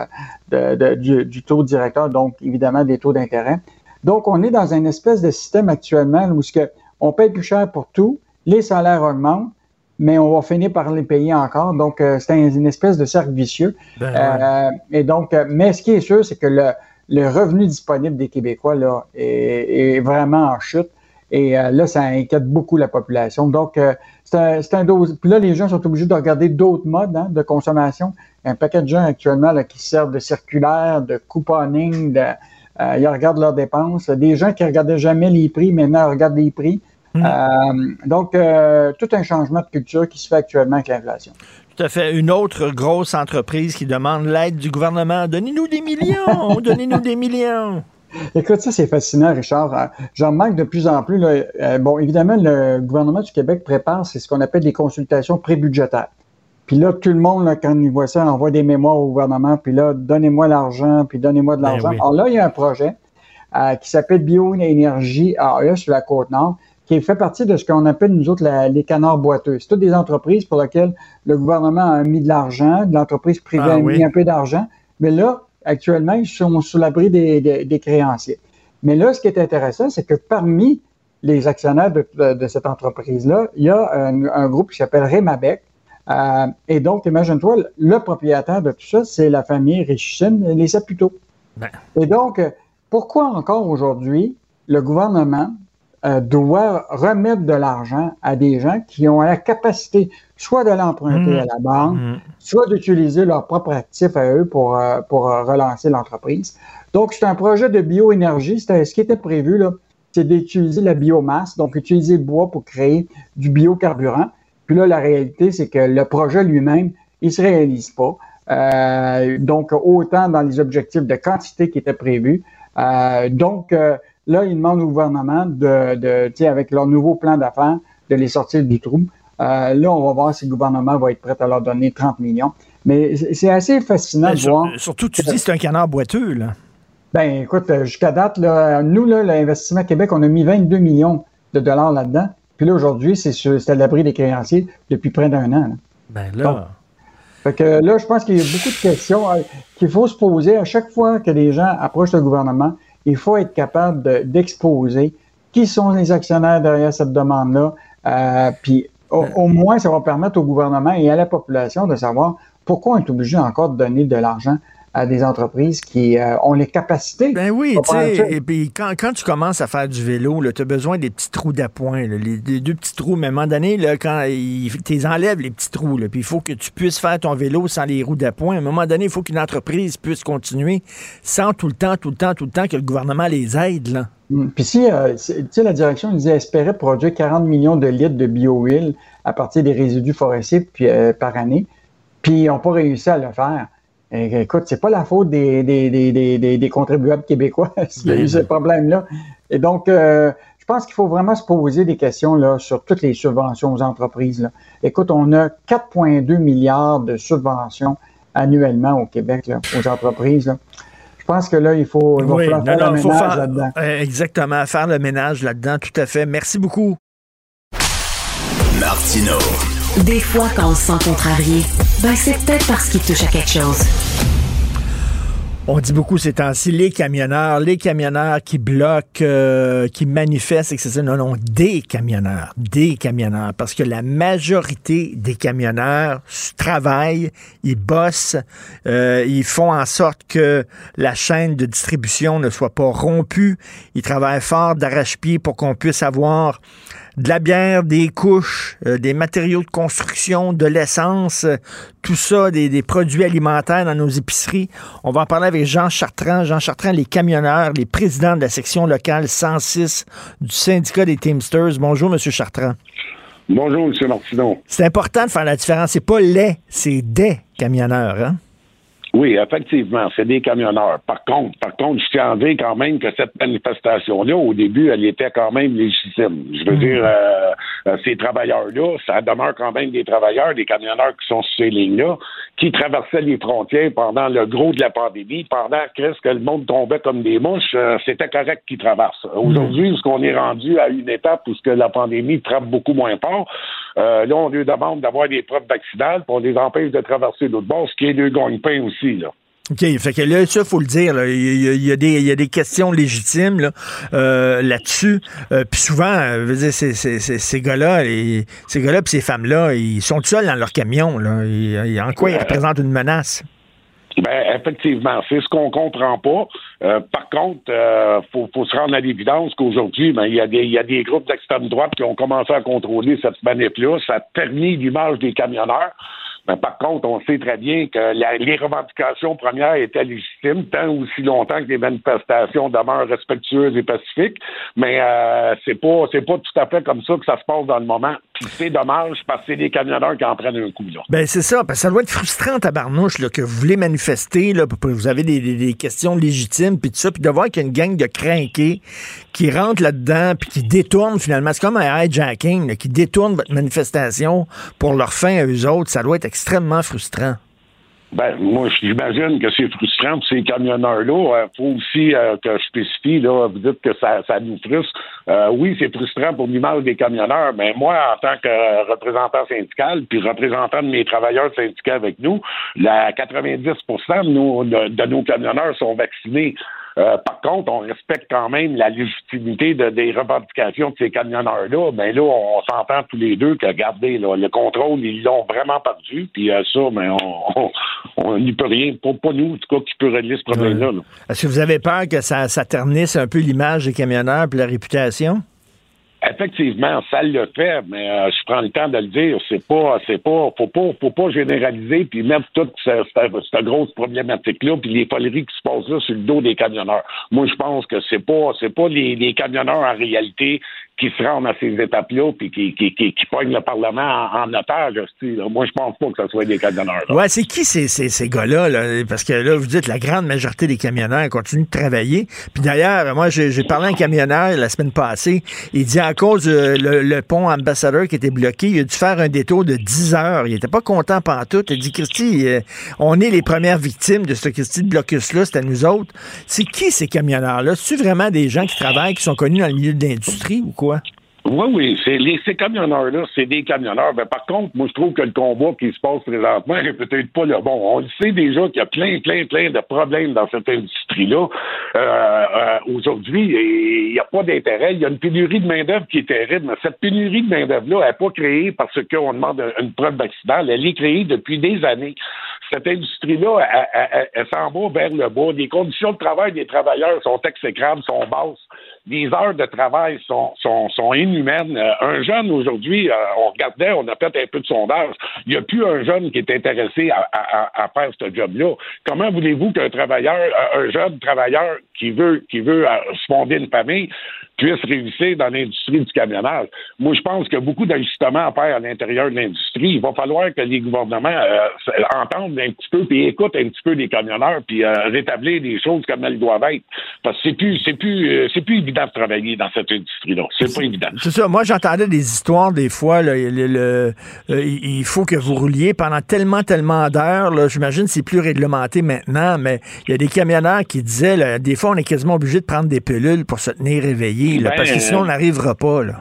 N: euh, du, taux directeur, donc évidemment des taux d'intérêt. Donc, on est dans une espèce de système actuellement où ce que on paye plus cher pour tout, les salaires augmentent, mais on va finir par les payer encore. Donc, euh, c'est une espèce de cercle vicieux. Ben et donc, mais ce qui est sûr, c'est que le, le revenu disponible des Québécois là, est, vraiment en chute. Et euh, là, ça inquiète beaucoup la population. Donc, euh, c'est un, un dose. Puis là, les gens sont obligés de regarder d'autres modes hein, de consommation. Il y a un paquet de gens actuellement là, qui servent de circulaire, de couponing, de, euh, ils regardent leurs dépenses. Des gens qui regardaient jamais les prix, maintenant regardent les prix. Mmh. donc, tout un changement de culture qui se fait actuellement avec l'inflation.
C: Tout Tout à fait. Une autre grosse entreprise qui demande l'aide du gouvernement. Donnez-nous des millions! Donnez-nous des millions!
N: Écoute, ça, c'est fascinant, Richard. Euh, j'en manque de plus en plus. Euh, bon, évidemment, le gouvernement du Québec prépare c'est ce qu'on appelle des consultations prébudgétaires. Puis là, tout le monde, quand il voit ça, envoie des mémoires au gouvernement, puis là, donnez-moi l'argent, puis donnez-moi de ben l'argent. Alors là, il y a un projet euh, qui s'appelle Bioénergie AE sur la Côte-Nord, qui fait partie de ce qu'on appelle, nous autres, les canards boiteux. C'est toutes des entreprises pour lesquelles le gouvernement a mis de l'argent, de l'entreprise privée ah a mis un peu d'argent. Mais là, actuellement, ils sont sous l'abri des, créanciers. Mais là, ce qui est intéressant, c'est que parmi les actionnaires de, cette entreprise-là, il y a un, groupe qui s'appelle Remabec. Euh, et donc, imagine-toi, le propriétaire de tout ça, c'est la famille Richardson, les Saputo. Ben. Et donc, pourquoi encore aujourd'hui le gouvernement euh, doit remettre de l'argent à des gens qui ont la capacité soit de l'emprunter à la banque, mmh. soit d'utiliser leurs propres actifs à eux pour, euh, pour euh, relancer l'entreprise. Donc, c'est un projet de bioénergie. Ce qui était prévu, là, c'est d'utiliser la biomasse, donc utiliser le bois pour créer du biocarburant. Puis là, la réalité, c'est que le projet lui-même, il se réalise pas. donc, autant dans les objectifs de quantité qui étaient prévus. donc, Là, ils demandent au gouvernement de, de avec leur nouveau plan d'affaires, de les sortir du trou. Euh, là, on va voir si le gouvernement va être prêt à leur donner 30 millions. Mais c'est assez fascinant de voir.
C: Surtout, tu dis que c'est un canard boiteux, là.
N: Ben, écoute, euh, jusqu'à date, là, nous, là, l'Investissement Québec, on a mis 22 millions de dollars là-dedans. Puis là, aujourd'hui, c'est à l'abri des créanciers depuis près d'un an.
C: Ben là.
N: fait que là, je pense qu'il y a beaucoup de questions euh, qu'il faut se poser à chaque fois que les gens approchent le gouvernement il faut être capable d'exposer qui sont les actionnaires derrière cette demande-là. Euh, puis au, au, moins, ça va permettre au gouvernement et à la population de savoir pourquoi on est obligé encore de donner de l'argent à des entreprises qui euh, ont les capacités.
C: Ben oui, tu sais, et puis quand, quand, tu commences à faire du vélo, tu as besoin des petits trous d'appoint, les, deux petits trous, mais à un moment donné, là, quand tu enlèves les petits trous, puis il faut que tu puisses faire ton vélo sans les roues d'appoint. À un moment donné, il faut qu'une entreprise puisse continuer sans tout le temps, tout le temps, tout le temps que le gouvernement les aide. Là.
N: Hum, puis si, euh, tu sais, la direction disait espérait produire 40 millions de litres de biohuile à partir des résidus forestiers puis, euh, par année, puis ils n'ont pas réussi à le faire. Écoute, c'est pas la faute des, des, des, des, contribuables québécois s'il y a eu ce problème-là. Et donc, euh, je pense qu'il faut vraiment se poser des questions là, sur toutes les subventions aux entreprises. Là. Écoute, on a 4,2 milliards de subventions annuellement au Québec là, aux entreprises. Là. Je pense que là, il faut, faire le ménage là-dedans.
C: Euh, exactement, faire le ménage là-dedans, tout à fait. Merci beaucoup.
A: Martino. Des fois, quand on se sent contrarié, ben c'est peut-être parce qu'il touche à quelque chose.
C: On dit beaucoup ces temps-ci, les camionneurs, les camionneurs qui bloquent, euh, qui manifestent, etc. Non, non, des camionneurs, des camionneurs, parce que la majorité des camionneurs travaillent, ils bossent, euh, ils font en sorte que la chaîne de distribution ne soit pas rompue. Ils travaillent fort d'arrache-pied pour qu'on puisse avoir de la bière, des couches, euh, des matériaux de construction, de l'essence, euh, tout ça, des, produits alimentaires dans nos épiceries. On va en parler avec Jean Chartrand. Jean Chartrand, les camionneurs, les présidents de la section locale 106 du syndicat des Teamsters. Bonjour, M. Chartrand.
L: Bonjour, M. Martineau.
C: C'est important de faire la différence. C'est pas les, c'est des camionneurs, hein?
L: Oui, effectivement, c'est des camionneurs. Par contre, par contre, je tiens à dire quand même que cette manifestation-là, au début, elle était quand même légitime. Je veux hmm. dire, euh, euh, ces travailleurs-là, ça demeure quand même des travailleurs, des camionneurs qui sont sur ces lignes-là, qui traversaient les frontières pendant le gros de la pandémie, pendant que, que le monde tombait comme des mouches, euh, c'était correct qu'ils traversent. Hmm. Aujourd'hui, ce qu'on est rendu à une étape où ce que la pandémie trappe beaucoup moins fort, là, on lui demande d'avoir des preuves vaccinales, pour on les empêche de traverser l'autre bord, ce qui est le gagne-pain aussi.
C: OK, fait que là, ça, faut le dire, il, y a, des, questions légitimes là, euh, là-dessus. Euh, puis souvent, euh, veux dire, ces gars-là, ces gars-là puis ces femmes-là, ils sont seuls dans leur camion. Là. en quoi ils représentent une menace?
L: Ben, effectivement, c'est ce qu'on comprend pas. par contre, il faut, se rendre à l'évidence qu'aujourd'hui, ben, il y, a des, y a des groupes d'extrême droite qui ont commencé à contrôler cette manip-là. Ça a permis l'image des camionneurs. Mais par contre, on sait très bien que les revendications premières étaient légitimes tant aussi longtemps que les manifestations demeurent respectueuses et pacifiques. Mais euh, c'est pas c'est pas tout à fait comme ça que ça se passe dans le moment. C'est dommage parce que c'est des camionneurs qui en prennent un coup. Là.
C: Ben c'est ça, parce que ça doit être frustrant à Barnouche là, que vous voulez manifester, là, vous avez des, questions légitimes, puis tout ça, puis de voir qu'il y a une gang de crinqués qui rentrent là-dedans, puis qui détournent finalement. C'est comme un hijacking, qui détournent votre manifestation pour leur fin à eux autres. Ça doit être extrêmement frustrant.
L: Ben, moi, j'imagine que c'est frustrant pour ces camionneurs-là. Il faut aussi euh, que je spécifie, là, vous dites que ça, ça nous frustre. Euh, oui, c'est frustrant pour l'image des camionneurs, mais moi, en tant que représentant syndical, puis représentant de mes travailleurs syndical avec nous, la 90 de, nos, de nos camionneurs sont vaccinés. Euh, par contre, on respecte quand même la légitimité de, des revendications de ces camionneurs-là. Mais là, on, s'entend tous les deux que, regardez, là, le contrôle, ils l'ont vraiment perdu. Puis euh, ça, mais on n'y peut rien. Pas, pas, nous, en tout cas, qui peut régler ce problème-là.
C: Est-ce que vous avez peur que ça, ça ternisse un peu l'image des camionneurs et la réputation?
L: Effectivement, ça le fait, mais euh, je prends le temps de le dire. C'est pas, c'est pas, faut pas, faut pas généraliser puis mettre toute cette, grosse problématique-là puis les foleries qui se passent là sur le dos des camionneurs. Moi, je pense que c'est pas, c'est pas les camionneurs en réalité qui se rendent à ces étapes-là puis qui, qui, qui, pognent le Parlement en, en otage. Moi, je pense pas que ce soit des camionneurs.
C: Ouais, c'est qui ces, ces, ces gars-là? Là? Parce que là, vous dites la grande majorité des camionneurs continuent de travailler. Puis d'ailleurs, moi, j'ai parlé à un camionneur la semaine passée. Il dit à cause du le, pont ambassadeur qui était bloqué, il a dû faire un détour de 10 heures. Il était pas content pendant tout. Il dit, Christy, euh, on est les premières victimes de ce Christy de blocus-là, c'est à nous autres. C'est qui ces camionneurs-là? C'est-tu vraiment des gens qui travaillent, qui sont connus dans le milieu de l'industrie ou
L: Oui, oui, c'est les, ces camionneurs-là, c'est des camionneurs. Ben, par contre, moi, je trouve que le combat qui se passe présentement est peut-être pas le bon. On le sait déjà qu'il y a plein, plein, plein de problèmes dans cette industrie-là. Euh, euh, Aujourd'hui, il n'y a pas d'intérêt. Il y a une pénurie de main-d'œuvre qui est terrible. Mais cette pénurie de main-d'œuvre-là n'est pas créée parce qu'on demande une preuve d'accident. Elle est créée depuis des années. Cette industrie-là, elle, s'en va vers le bas. Les conditions de travail des travailleurs sont exécrables, sont basses les heures de travail sont, inhumaines. Euh, un jeune aujourd'hui, euh, on regardait, on a fait un peu de sondage, il n'y a plus un jeune qui est intéressé à, à, faire ce job-là. Comment voulez-vous qu'un travailleur, euh, un jeune travailleur qui veut, qui veut se fonder une famille puisse réussir dans l'industrie du camionnage. Moi, je pense qu'il y a beaucoup d'ajustements à faire à l'intérieur de l'industrie. Il va falloir que les gouvernements euh, entendent un petit peu puis écoutent un petit peu les camionneurs puis euh, rétablir les choses comme elles doivent être. Parce que c'est plus, c'est plus, euh, c'est plus évident de travailler dans cette industrie-là. C'est pas évident.
C: C'est ça. Moi, j'entendais des histoires des fois. Il faut que vous rouliez pendant tellement, tellement d'heures. J'imagine que c'est plus réglementé maintenant, mais il y a des camionneurs qui disaient, des fois, on est quasiment obligé de prendre des pilules pour se tenir éveillé ben, parce que sinon, on n'arrivera pas. Là.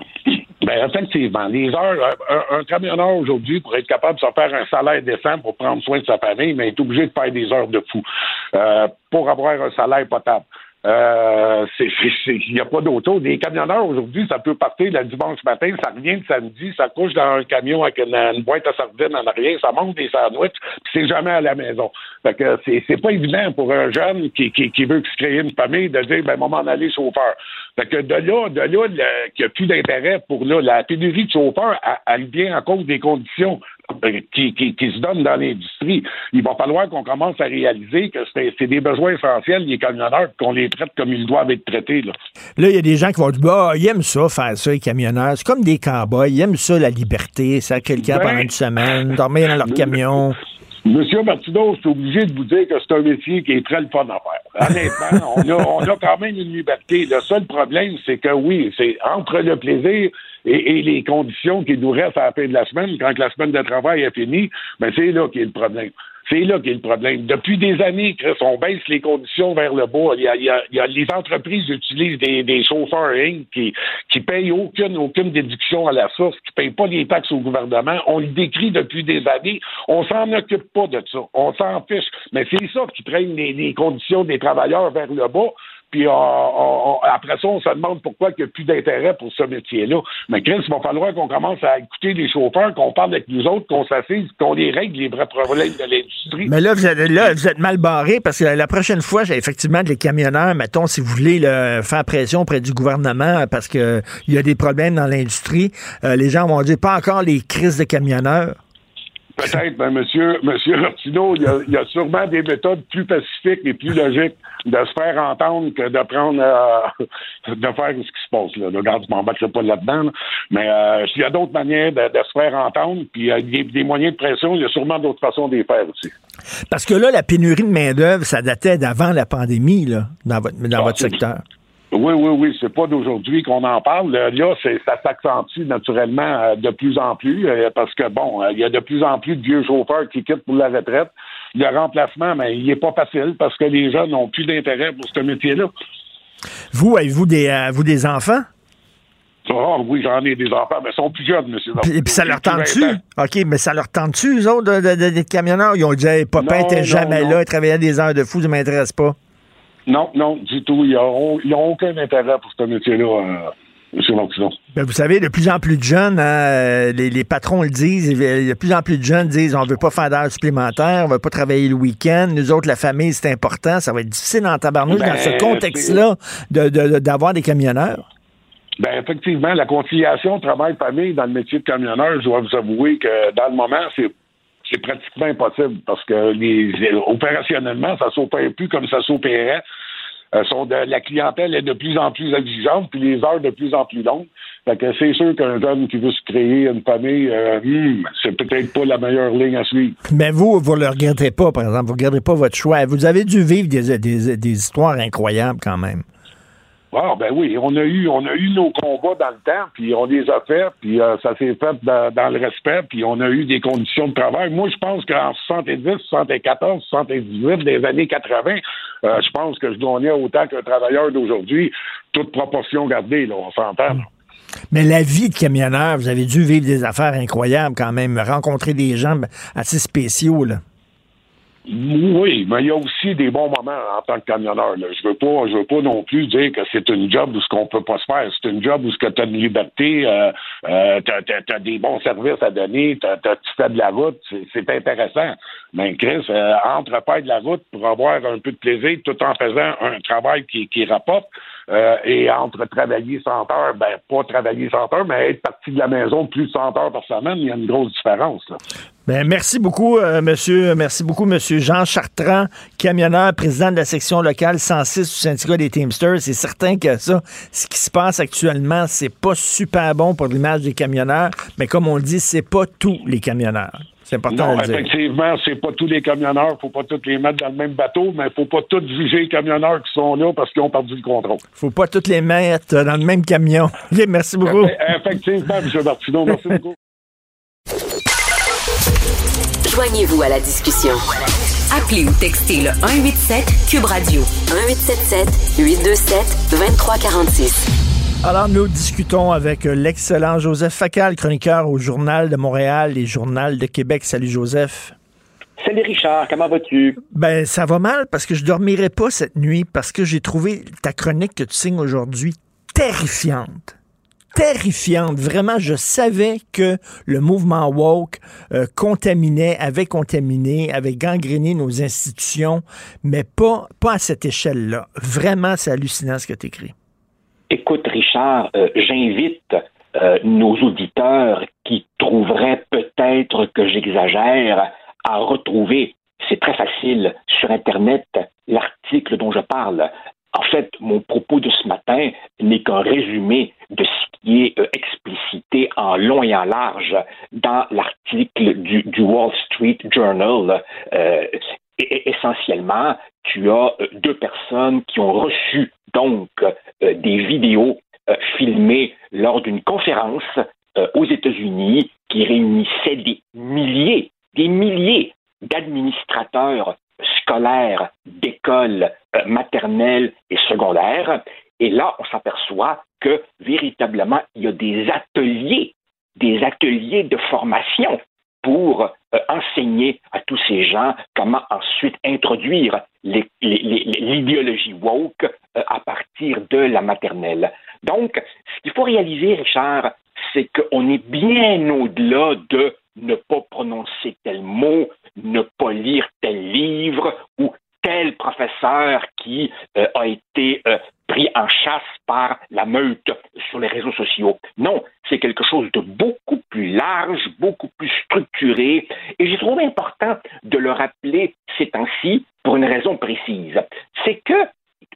L: Ben, effectivement. Les heures, un, camionneur aujourd'hui, pour être capable de se faire un salaire décent pour prendre soin de sa famille, mais est obligé de faire des heures de fou euh, pour avoir un salaire potable. Euh, il n'y a pas d'auto. Des camionneurs aujourd'hui, ça peut partir le dimanche matin, ça revient le samedi, ça couche dans un camion avec une, boîte à sardines en arrière, ça monte des sandwichs, puis c'est jamais à la maison. Fait que c'est pas évident pour un jeune qui, qui, qui veut se créer une famille de dire ben moment d'aller chauffeur. Fait que de là, de là, qu'il n'y a plus d'intérêt pour là, la pénurie de chauffeurs, elle, vient en cause des conditions euh, qui, qui, qui, se donnent dans l'industrie. Il va falloir qu'on commence à réaliser que c'est des besoins essentiels, les camionneurs, qu'on les traite comme ils doivent être traités. Là,
C: il y a des gens qui vont dire, bah, ils aiment ça, faire ça, les camionneurs. C'est comme des cowboys. Ils aiment ça, la liberté, ça, quelqu'un ben, pendant une semaine, dormir dans leur camion.
L: Monsieur Martineau, je suis obligé de vous dire que c'est un métier qui est très le fun à faire. Honnêtement, on, a, on a quand même une liberté. Le seul problème, c'est que oui, c'est entre le plaisir et, les conditions qui nous restent à la fin de la semaine, quand la semaine de travail est finie, ben c'est là qui est le problème. C'est là qu'est le problème. Depuis des années, Chris, on baisse les conditions vers le bas. Il y a, les entreprises utilisent des, des chauffeurs qui qui payent aucune aucune déduction à la source, qui payent pas les taxes au gouvernement. On le décrit depuis des années. On s'en occupe pas de ça. On s'en fiche. Mais c'est ça qui traîne les, les conditions des travailleurs vers le bas. Puis après ça, on se demande pourquoi il n'y a plus d'intérêt pour ce métier-là. Mais Chris, il va falloir qu'on commence à écouter les chauffeurs, qu'on parle avec nous autres, qu'on s'assise, qu'on les règle les vrais problèmes de l'industrie.
C: Mais là, vous êtes, là, vous êtes mal barré parce que la prochaine fois, j'ai effectivement des camionneurs, mettons, si vous voulez faire pression auprès du gouvernement parce qu'il y a des problèmes dans l'industrie, euh, les gens vont dire pas encore les crises de camionneurs.
L: Peut-être, mais monsieur, monsieur Martineau, il y, a, sûrement des méthodes plus pacifiques et plus logiques de se faire entendre que de prendre, euh, de faire ce qui se passe là. Regarde, je m'embarquerai pas là-dedans, mais euh, il y a d'autres manières de, se faire entendre, puis il y a des, moyens de pression, il y a sûrement d'autres façons de les faire aussi.
C: Parce que là, la pénurie de main-d'œuvre, ça datait d'avant la pandémie, là, dans votre, dans ah, votre secteur.
L: Oui, oui, oui, c'est pas d'aujourd'hui qu'on en parle. Là, c'est, ça s'accentue naturellement euh, de plus en plus euh, parce que, bon, euh, il y a de plus en plus de vieux chauffeurs qui quittent pour la retraite. Le remplacement, mais il n'est pas facile parce que les jeunes n'ont plus d'intérêt pour ce métier-là.
C: Vous, avez-vous des, vous des enfants?
L: Oh, oui, j'en ai des enfants, mais ils sont plus jeunes, monsieur.
C: Et puis ça leur tente-tu? OK, mais ça leur tente-tu, eux autres, d'être camionneurs? Ils ont dit, hey, papa n'était jamais là, il travaillait des heures de fou, ça m'intéresse pas.
L: Non, non, du tout. Ils n'ont aucun intérêt pour ce métier-là. Euh, M.
C: Ben, vous savez, de plus en plus de jeunes, hein, les, patrons le disent, de plus en plus de jeunes disent on ne veut pas faire d'heures supplémentaires, on ne veut pas travailler le week-end. Nous autres, la famille, c'est important. Ça va être difficile en tabarnouche dans ce ben, contexte-là d'avoir des camionneurs.
L: Ben effectivement, la conciliation travail-famille dans le métier de camionneur, je dois vous avouer que dans le moment, c'est c'est pratiquement impossible parce que les, opérationnellement, ça s'opère plus comme ça s'opérait. Euh, la clientèle est de plus en plus exigeante, puis les heures de plus en plus longues. Fait que c'est sûr qu'un jeune qui veut se créer une famille, euh, hmm, c'est peut-être pas la meilleure ligne à suivre.
C: Mais vous, vous ne le regrettez pas, par exemple. Vous ne regrettez pas votre choix. Vous avez dû vivre des, des, des histoires incroyables quand même.
L: Ah ben oui, on a eu on a eu nos combats dans le temps, puis on les a faits, puis euh, ça s'est fait dans, le respect, puis on a eu des conditions de travail. Moi, je pense qu'en 70, 74, 78, des années 80, euh, je pense que je donnais autant qu'un travailleur d'aujourd'hui, toute proportion gardée, là, on s'entend.
C: Mais la vie de camionneur, vous avez dû vivre des affaires incroyables quand même, rencontrer des gens assez spéciaux, là.
L: Oui, mais il y a aussi des bons moments en tant que camionneur. Là. Je veux pas, je veux pas non plus dire que c'est une job où ce qu'on peut pas se faire. C'est une job où ce que tu as une liberté, euh, euh, tu as, des bons services à donner, tu fais de la route, c'est intéressant. Mais Chris, euh, entre faire de la route pour avoir un peu de plaisir tout en faisant un travail qui, qui rapporte, euh, et entre travailler 100 heures, ben pas travailler 100 heures, mais être parti de la maison plus de 100 heures par semaine, il y a une grosse différence. Là.
C: Ben, merci beaucoup, euh, monsieur. Merci beaucoup, monsieur Jean Chartrand, camionneur, président de la section locale 106 du syndicat des Teamsters. C'est certain que ça, ce qui se passe actuellement, c'est pas super bon pour l'image des camionneurs, mais comme on le dit, c'est pas tous les camionneurs. C'est important
L: non, effectivement, c'est pas tous les camionneurs. Faut pas tous les mettre dans le même bateau, mais faut pas tous juger les camionneurs qui sont là parce qu'ils ont perdu le contrôle.
C: Faut pas tous les mettre dans le même camion. merci beaucoup.
L: Effectivement, M. Martineau, merci beaucoup.
A: Joignez-vous à la discussion. Appelez ou textez le 187 Cube Radio 1877 827 2346.
C: Alors, nous discutons avec euh, l'excellent Joseph Facal, chroniqueur au Journal de Montréal et Journal de Québec. Salut, Joseph.
O: Salut Richard, comment vas-tu?
C: Ben, ça va mal parce que je dormirai pas cette nuit parce que j'ai trouvé ta chronique que tu signes aujourd'hui terrifiante. Terrifiante. Vraiment, je savais que le mouvement woke euh, contaminait, avait contaminé, avait gangréné nos institutions, mais pas, pas à cette échelle-là. Vraiment, c'est hallucinant ce que tu écris.
O: Écoute, Richard, euh, j'invite euh, nos auditeurs qui trouveraient peut-être que j'exagère à retrouver, c'est très facile, sur Internet, l'article dont je parle. En fait, mon propos de ce matin n'est qu'un résumé de ce qui est euh, explicité en long et en large dans l'article du, Wall Street Journal. Essentiellement, tu as deux personnes qui ont reçu donc euh, des vidéos euh, filmées lors d'une conférence euh, aux États-Unis qui réunissait des milliers, des milliers d'administrateurs scolaires d'écoles maternelles et secondaires. Et là, on s'aperçoit que véritablement, il y a des ateliers, des ateliers de formation pour euh, enseigner à tous ces gens comment ensuite introduire l'idéologie woke euh, à partir de la maternelle. Donc, ce qu'il faut réaliser, Richard, c'est qu'on est bien au-delà de ne pas prononcer tel mot, ne pas lire tel livre ou tel professeur qui euh, a été pris en chasse par la meute sur les réseaux sociaux. Non, c'est quelque chose de beaucoup plus large, beaucoup plus structuré, et j'ai trouvé important de le rappeler ces temps-ci pour une raison précise. C'est que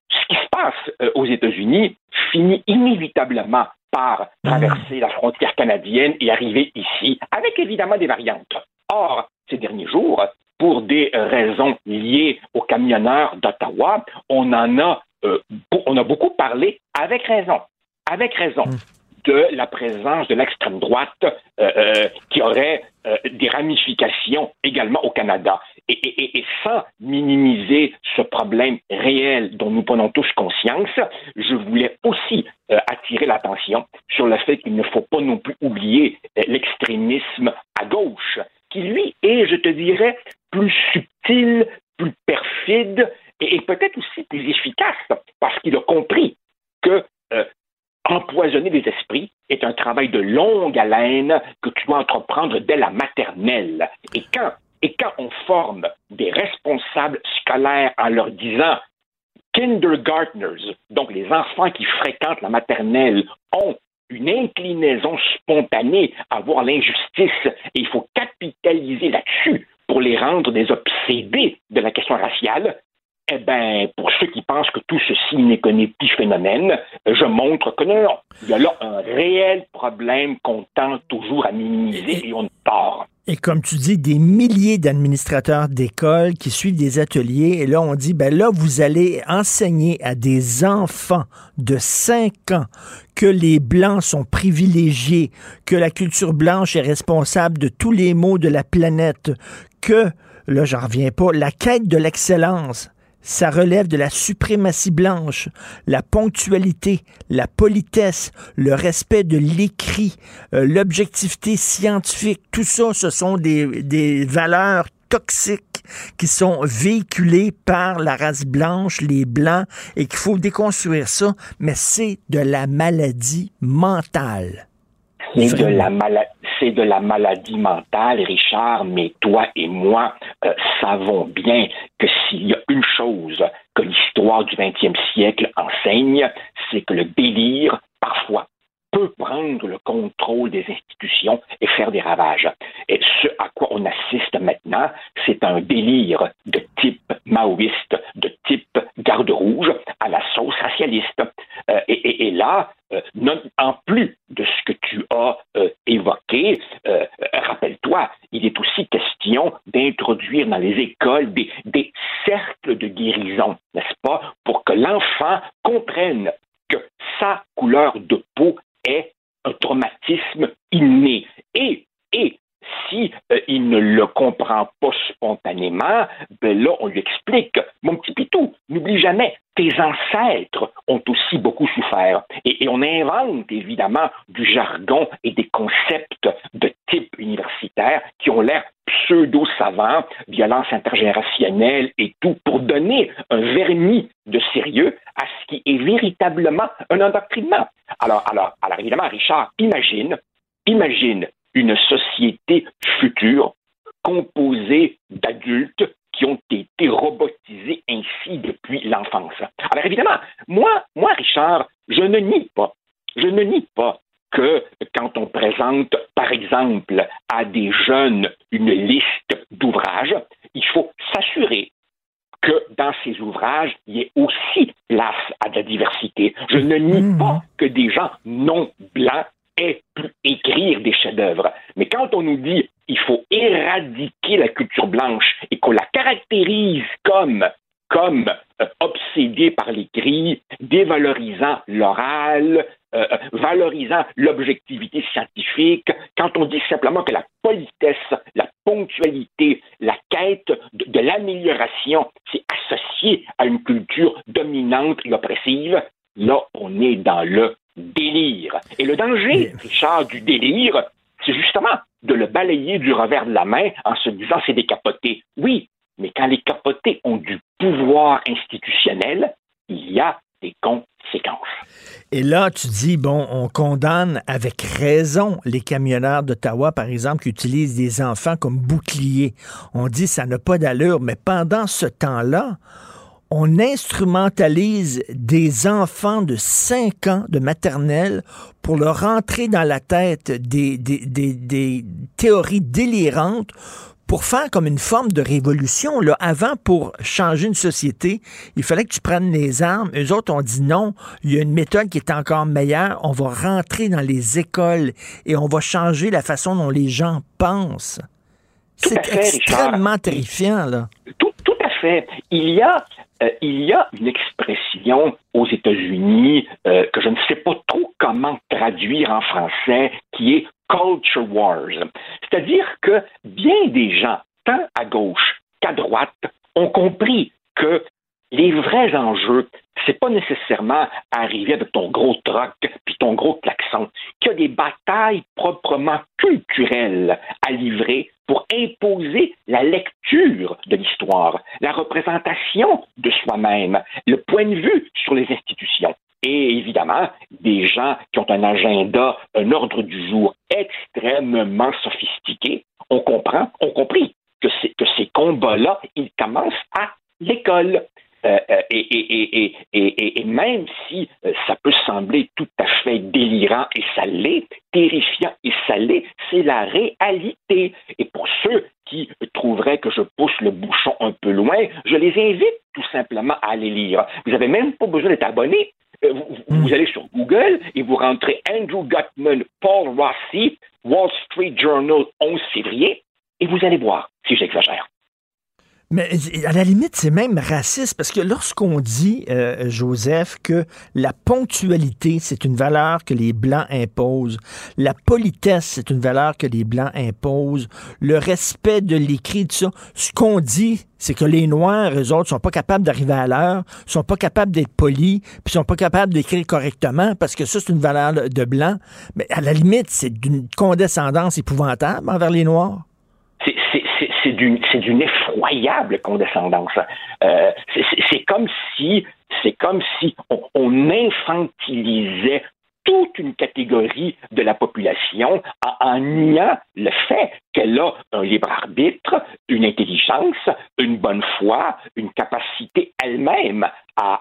O: ce qui se passe euh, aux États-Unis finit inévitablement par traverser la frontière canadienne et arriver ici, avec évidemment des variantes. Or, ces derniers jours, pour des raisons liées aux camionneurs d'Ottawa, on en a, euh, on a beaucoup parlé avec raison. Avec raison. Mm de la présence de l'extrême droite euh, euh, qui aurait des ramifications également au Canada. Et, sans minimiser ce problème réel dont nous prenons tous conscience, je voulais aussi attirer l'attention sur le fait qu'il ne faut pas non plus oublier l'extrémisme à gauche, qui lui est, je te dirais, plus subtil, plus perfide et, peut-être aussi plus efficace parce qu'il a compris que empoisonner les esprits est un travail de longue haleine que tu dois entreprendre dès la maternelle. Et quand, et quand on forme des responsables scolaires en leur disant kindergartners, donc les enfants qui fréquentent la maternelle, ont une inclinaison spontanée à voir l'injustice et il faut capitaliser là-dessus pour les rendre des obsédés de la question raciale, eh bien, pour ceux qui pensent que tout ceci n'est qu'un épiphénomène, je montre que non, Il y a là un réel problème qu'on tente toujours à minimiser et on part.
C: Et comme tu dis, des milliers d'administrateurs d'écoles qui suivent des ateliers, et là, on dit, ben là, vous allez enseigner à des enfants de 5 ans que les Blancs sont privilégiés, que la culture blanche est responsable de tous les maux de la planète, que, là, j'en reviens pas, la quête de l'excellence, ça relève de la suprématie blanche, la ponctualité, la politesse, le respect de l'écrit, euh, l'objectivité scientifique. Tout ça, ce sont des, des valeurs toxiques qui sont véhiculées par la race blanche, les blancs, et qu'il faut déconstruire ça, mais c'est de la maladie mentale.
O: C'est de la maladie c'est de la maladie mentale, Richard, mais toi et moi euh, savons bien que s'il y a une chose que l'histoire du XXe siècle enseigne, c'est que le délire, parfois, peut prendre le contrôle des institutions et faire des ravages. Et ce à quoi on assiste maintenant, c'est un délire de type maoïste, de type garde rouge à la sauce racialiste. Euh, et, là, euh, en plus de ce que tu as euh, évoqué, rappelle-toi, il est aussi question d'introduire dans les écoles des, des cercles de guérison, n'est-ce pas, pour que l'enfant comprenne que sa couleur de peau est un traumatisme inné. Et, et si euh, il ne le comprend pas spontanément, ben là, on lui explique, mon petit pitou, n'oublie jamais, tes ancêtres ont aussi beaucoup souffert. Et, on invente évidemment du jargon et des concepts de type universitaire qui ont l'air pseudo-savants, violence intergénérationnelle et tout, pour donner un vernis de sérieux à qui est véritablement un endoctrinement. Alors, alors, alors évidemment, Richard, imagine, imagine une société future composée d'adultes qui ont été robotisés ainsi depuis l'enfance. Alors évidemment, moi, moi, Richard, je ne nie pas, je ne nie pas que quand on présente, par exemple, à des jeunes une liste d'ouvrages, il faut s'assurer que dans ces ouvrages, il y ait aussi place à la diversité. Je ne nie mmh. pas que des gens non blancs aient pu écrire des chefs-d'œuvre. Mais quand on nous dit il faut éradiquer la culture blanche et qu'on la caractérise comme comme euh, obsédée par l'écrit, dévalorisant l'oral, euh, valorisant l'objectivité scientifique, quand on dit simplement que la politesse, la ponctualité, la quête de, de l'amélioration, c'est associé à une culture dominante et oppressive, là, on est dans le délire. Et le danger, Richard, du délire, c'est justement de le balayer du revers de la main en se disant c'est des capotés. Oui, mais quand les capotés ont du pouvoir institutionnel, il y a
C: Et là, tu dis, bon, on condamne avec raison les camionneurs d'Ottawa, par exemple, qui utilisent des enfants comme boucliers. On dit ça n'a pas d'allure, mais pendant ce temps-là, on instrumentalise des enfants de 5 ans de maternelle pour leur rentrer dans la tête des, des théories délirantes pour faire comme une forme de révolution. Là. Avant, pour changer une société, il fallait que tu prennes les armes. Eux autres ont dit non, il y a une méthode qui est encore meilleure. On va rentrer dans les écoles et on va changer la façon dont les gens pensent. C'est extrêmement terrifiant, là.
O: Tout, tout à fait. Il y a euh, il y a une expression aux États-Unis euh, que je ne sais pas trop comment traduire en français, qui est culture wars. C'est-à-dire que bien des gens, tant à gauche qu'à droite, ont compris que les vrais enjeux, c'est pas nécessairement arriver avec ton gros troc puis ton gros klaxon, qu'il y a des batailles proprement culturelles à livrer pour imposer la lecture l'histoire, la représentation de soi-même, le point de vue sur les institutions. Et évidemment, des gens qui ont un agenda, un ordre du jour extrêmement sophistiqué, on comprend, ont compris que, que ces combats-là, ils commencent à l'école. Euh, euh, et, même si euh, ça peut sembler tout à fait délirant et salé, terrifiant et salé, c'est la réalité. Et pour ceux qui trouveraient que je pousse le bouchon un peu loin, je les invite tout simplement à aller lire. Vous n'avez même pas besoin d'être abonné. Vous, vous, allez sur Google et vous rentrez Andrew Gutman, Paul Rossi, Wall Street Journal 11 février, et vous allez voir si j'exagère.
C: Mais à la limite, c'est même raciste parce que lorsqu'on dit, euh, Joseph, que la ponctualité, c'est une valeur que les Blancs imposent, la politesse, c'est une valeur que les Blancs imposent, le respect de l'écrit, tout ça, ce qu'on dit, c'est que les Noirs, eux autres, sont pas capables d'arriver à l'heure, sont pas capables d'être polis, puis sont pas capables d'écrire correctement parce que ça, c'est une valeur de Blanc. Mais à la limite, c'est d'une condescendance épouvantable envers les Noirs
O: c'est d'une effroyable condescendance. Euh, c'est comme si c'est comme si on, infantilisait toute une catégorie de la population en, niant le fait qu'elle a un libre arbitre, une intelligence, une bonne foi, une capacité elle-même à,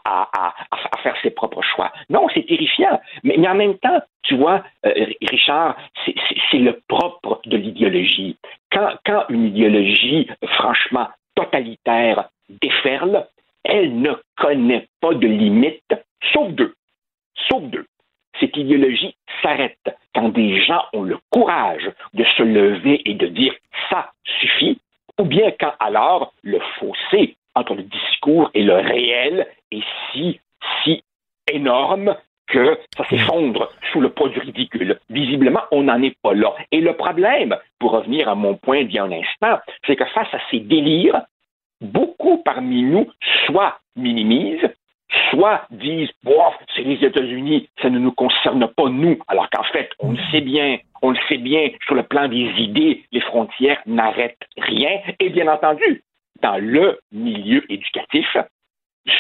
O: faire ses propres choix. Non, c'est terrifiant. Mais, en même temps, tu vois, euh, Richard, c'est le propre de l'idéologie. Quand, quand une idéologie, franchement, totalitaire déferle, elle ne connaît pas de limites, sauf deux. Sauf deux cette idéologie s'arrête quand des gens ont le courage de se lever et de dire ça suffit, ou bien quand alors le fossé entre le discours et le réel est si, si énorme que ça s'effondre sous le poids du ridicule. Visiblement, on n'en est pas là. Et le problème, pour revenir à mon point d'il y a un instant, c'est que face à ces délires, beaucoup parmi nous soit minimisent, soit disent bof, c'est les États-Unis, ça ne nous concerne pas nous, alors qu'en fait, on le sait bien, on le sait bien, sur le plan des idées, les frontières n'arrêtent rien. Et bien entendu, dans le milieu éducatif,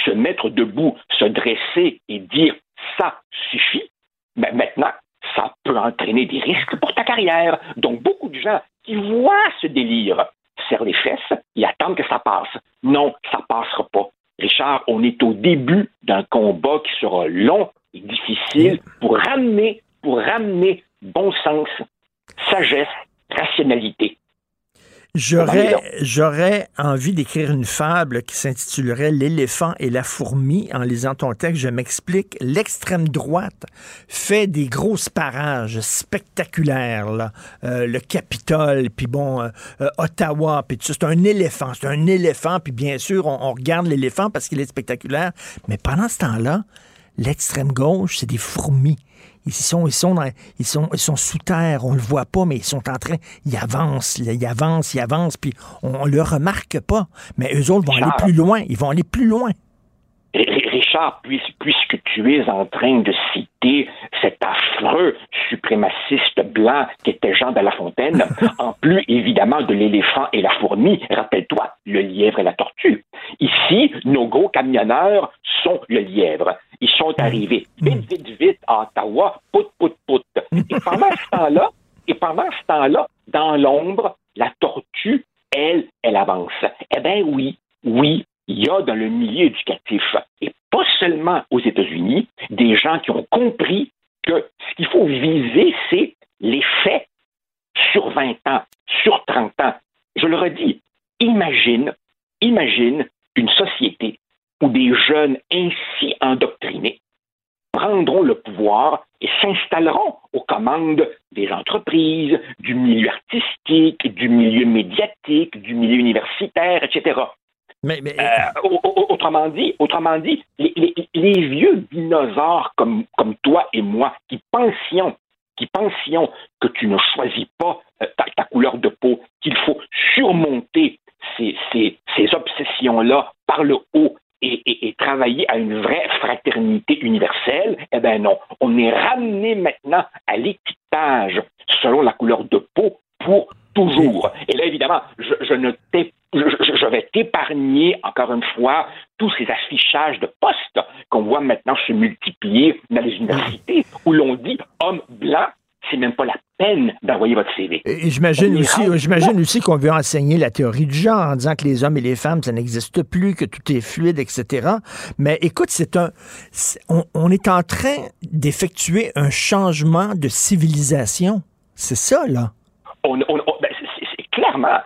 O: se mettre debout, se dresser et dire ça suffit, mais ben, maintenant, ça peut entraîner des risques pour ta carrière. Donc, beaucoup de gens qui voient ce délire serrent les fesses et attendent que ça passe. Non, ça passera pas. Richard, on est au début d'un combat qui sera long et difficile pour ramener, pour ramener bon sens, sagesse, rationalité
C: J'aurais, j'aurais envie d'écrire une fable qui s'intitulerait L'éléphant et la fourmi. En lisant ton texte, je m'explique. L'extrême droite fait des grosses parages spectaculaires, là. Euh, le Capitole, puis bon, euh, euh, Ottawa, puis tout ça. C'est un éléphant, c'est un éléphant, puis bien sûr, on, on regarde l'éléphant parce qu'il est spectaculaire. Mais pendant ce temps-là, l'extrême gauche, c'est des fourmis. Ils sont, ils sont, ils sont, ils sont sous terre, on le voit pas, mais ils sont en train, ils avancent, ils avancent, ils avancent, puis on, ne le remarque pas. Mais eux autres vont aller plus loin, ils vont aller plus loin.
O: Richard, puisque tu es en train de citer cet affreux suprémaciste blanc qui était Jean de La Fontaine, en plus évidemment de l'éléphant et la fourmi, rappelle-toi, le lièvre et la tortue. Ici, nos gros camionneurs sont le lièvre. Ils sont arrivés vite, vite, vite à Ottawa, pout, pout, pout. Et pendant ce temps-là, et pendant ce temps-là, dans l'ombre, la tortue, elle, elle avance. Eh bien oui, oui, il y a dans le milieu éducatif, et pas seulement aux États-Unis, des gens qui ont compris que ce qu'il faut viser, c'est l'effet sur 20 ans, sur 30 ans. Je le redis, imagine, imagine une société où des jeunes ainsi endoctrinés prendront le pouvoir et s'installeront aux commandes des entreprises, du milieu artistique, du milieu médiatique, du milieu universitaire, etc. Mais, euh, autrement dit, autrement dit, les, vieux dinosaures comme, comme toi et moi qui pensions qui pensions que tu ne choisis pas euh, ta, couleur de peau, qu'il faut surmonter ces, obsessions-là par le haut et, travailler à une vraie fraternité universelle, eh bien non. On est ramené maintenant à l'étiquetage selon la couleur de peau pour toujours. Et là, évidemment, je, ne je, vais t'épargner, encore une fois, tous ces affichages de postes qu'on voit maintenant se multiplier dans les universités où l'on dit homme blanc c'est même pas la peine d'envoyer votre CV.
C: Et j'imagine aussi, j'imagine aussi qu'on veut enseigner la théorie du genre en disant que les hommes et les femmes, ça n'existe plus, que tout est fluide, etc. Mais écoute, c'est un, on, est en train d'effectuer un changement de civilisation. C'est ça, là.
O: On, ben, clairement,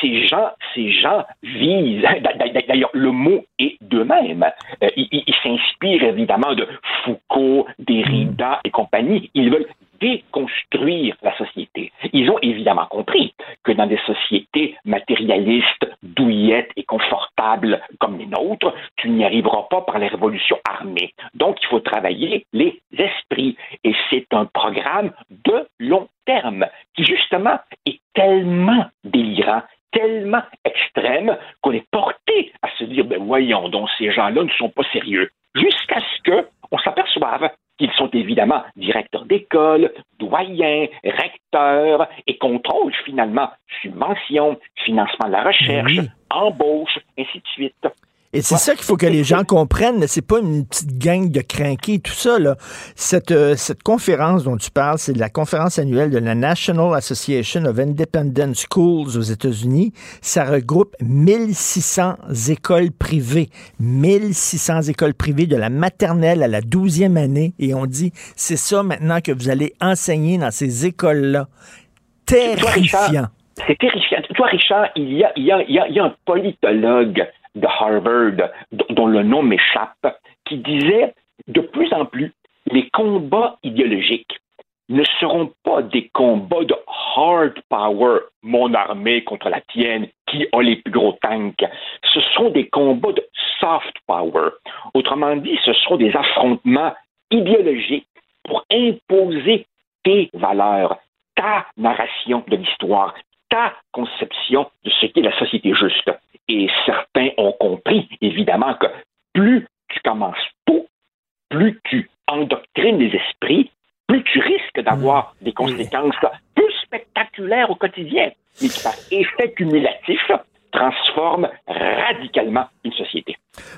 O: ces gens, ces gens visent. D'ailleurs, le mot est d'eux-mêmes. Euh, ils s'inspirent évidemment de Foucault, Derrida et compagnie. Ils veulent déconstruire la société. Ils ont évidemment compris que dans des sociétés matérialistes, douillettes et confortables comme les nôtres, tu n'y arriveras pas par les révolutions armées. Donc, il faut travailler les esprits. Et c'est un programme de long terme qui, justement, est tellement délirant, tellement extrême qu'on est porté à se dire, ben voyons donc, ces gens-là ne sont pas sérieux. Jusqu'à ce qu'on s'aperçoive qu'ils sont évidemment directeurs d'école, doyens, recteurs et contrôlent finalement subventions, financement de la recherche, embauche, ainsi de suite.
C: Et c'est ça qu'il faut que les gens comprennent. C'est pas une petite gang de crinqués, tout ça. Là. Cette, euh, cette conférence dont tu parles, c'est la conférence annuelle de la National Association of Independent Schools aux États-Unis. Ça regroupe 1600 écoles privées. 1600 écoles privées de la maternelle à la 12e année. Et on dit, c'est ça maintenant que vous allez enseigner dans ces écoles-là. Terrifiant.
O: C'est terrifiant. Toi, Richard, il y a, il y a, il y a un politologue de Harvard, dont le nom m'échappe, qui disait de plus en plus, les combats idéologiques ne seront pas des combats de hard power, mon armée contre la tienne, qui a les plus gros tanks. Ce sont des combats de soft power. Autrement dit, ce seront des affrontements idéologiques pour imposer tes valeurs, ta narration de l'histoire, ta conception de ce qu'est la société juste. Et certains ont compris, évidemment, que plus tu commences tôt, plus tu endoctrines les esprits, plus tu risques d'avoir mmh. des conséquences plus spectaculaires au quotidien, mais par effet cumulatif, transforment radicalement une société.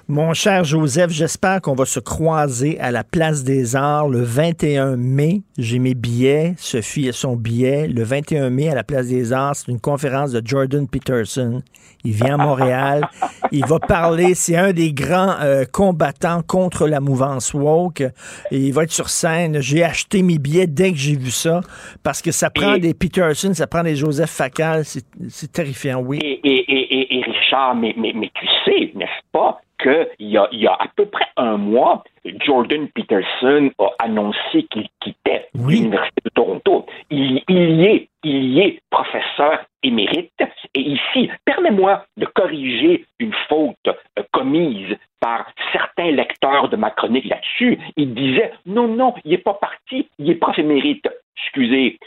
C: Mon cher Joseph, j'espère qu'on va se croiser à la Place des Arts le 21 mai. J'ai mes billets. Sophie a son billet. Le 21 mai à la Place des Arts, c'est une conférence de Jordan Peterson. Il vient à Montréal. Il va parler. C'est un des grands euh, combattants contre la mouvance woke. Et il va être sur scène. J'ai acheté mes billets dès que j'ai vu ça parce que ça prend des Peterson, ça prend des Joseph Facal. C'est terrifiant, oui.
O: Et, Richard, mais, mais, mais tu sais, n'est-ce pas, qu'il y a, il y a à peu près un mois, Jordan Peterson a annoncé qu'il quittait l'Université de Toronto. Il, y est, il y est professeur émérite. Et ici, permets-moi de corriger une faute euh, commise par certains lecteurs de ma chronique là-dessus. Il disait non, non, il n'est pas parti, il est prof émérite. Excusez,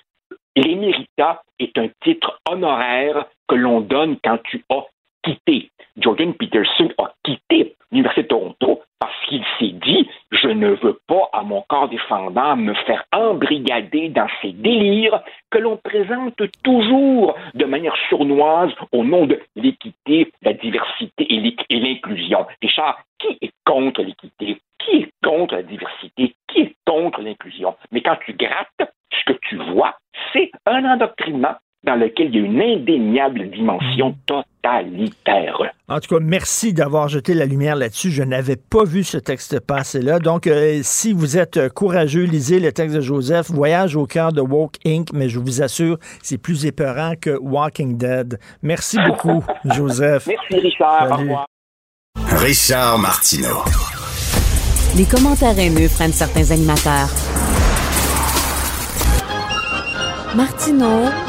O: l'éméritat est un titre honoraire que l'on donne quand tu as quitté. Jordan Peterson a quitté l'Université de Toronto parce qu'il s'est dit je ne veux pas à mon corps défendant me faire embrigader dans ces délires que l'on présente toujours de manière sournoise au nom de l'équité, la diversité et l'inclusion. Richard, qui est contre l'équité? Qui est contre la diversité? Qui est contre l'inclusion? Mais quand tu grattes, ce que tu vois, c'est un endoctrinement dans lequel il y a une indéniable dimension totalitaire.
C: En tout cas, merci d'avoir jeté la lumière là-dessus. Je n'avais pas vu ce texte passer-là. Donc, euh, si vous êtes courageux, lisez le texte de Joseph, Voyage au cœur de Woke Inc., mais je vous assure, c'est plus épeurant que Walking Dead. Merci beaucoup, Joseph.
O: Merci, Richard. Au revoir.
B: Richard Martineau.
A: Les commentaires haineux prennent certains animateurs. Martineau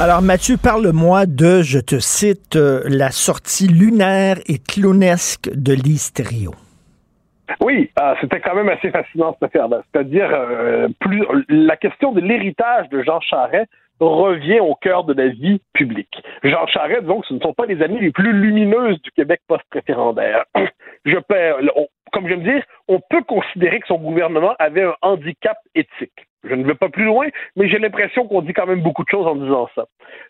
C: Alors, Mathieu, parle-moi de, je te cite, euh, la sortie lunaire et clownesque de Lise.
P: Oui, euh, c'était quand même assez fascinant cette affaire-là. C'est-à-dire, euh, plus la question de l'héritage de Jean Charest revient au cœur de la vie publique. Jean Charest, donc, ce ne sont pas les années les plus lumineuses du Québec post-référendaire. Je on- comme je me dire, on peut considérer que son gouvernement avait un handicap éthique. Je ne vais pas plus loin, mais j'ai l'impression qu'on dit quand même beaucoup de choses en disant ça.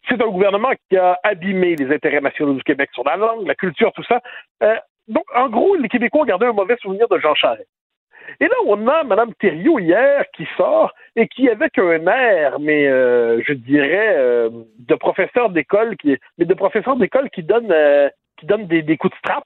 P: C'est un gouvernement qui a abîmé les intérêts nationaux du Québec sur la langue, la culture, tout ça. Euh, donc, en gros, les Québécois ont gardé un mauvais souvenir de Jean Charest. Et là, on a Mme Thériault hier qui sort et qui, avec un air, mais euh, je dirais, euh, de professeur d'école, qui, mais de professeur d'école qui donne, qui donne des, coups de strap,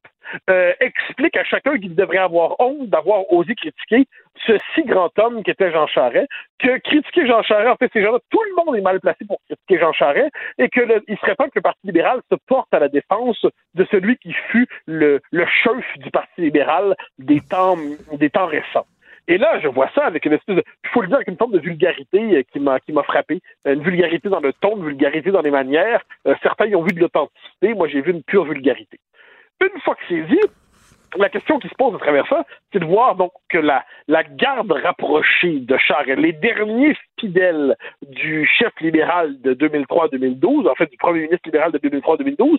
P: euh, explique à chacun qu'il devrait avoir honte d'avoir osé critiquer ce si grand homme qu'était Jean Charest, que critiquer Jean Charest, en fait, ces gens-là, tout le monde est mal placé pour critiquer Jean Charest, et que le- il serait temps que le Parti libéral se porte à la défense de celui qui fut le, le chef du Parti libéral des temps, des temps récents. Et là, je vois ça avec une espèce de, faut le dire, avec une forme de vulgarité euh, qui m'a, qui m'a frappé. Euh, Une vulgarité dans le ton, une vulgarité dans les manières. Euh, certains y ont vu de l'authenticité. Moi, j'ai vu une pure vulgarité. Une fois que c'est dit, la question qui se pose à travers ça, c'est de voir donc que la, la garde rapprochée de Charest, les derniers fidèles du chef libéral de 2003-2012, en fait du premier ministre libéral de 2003-2012,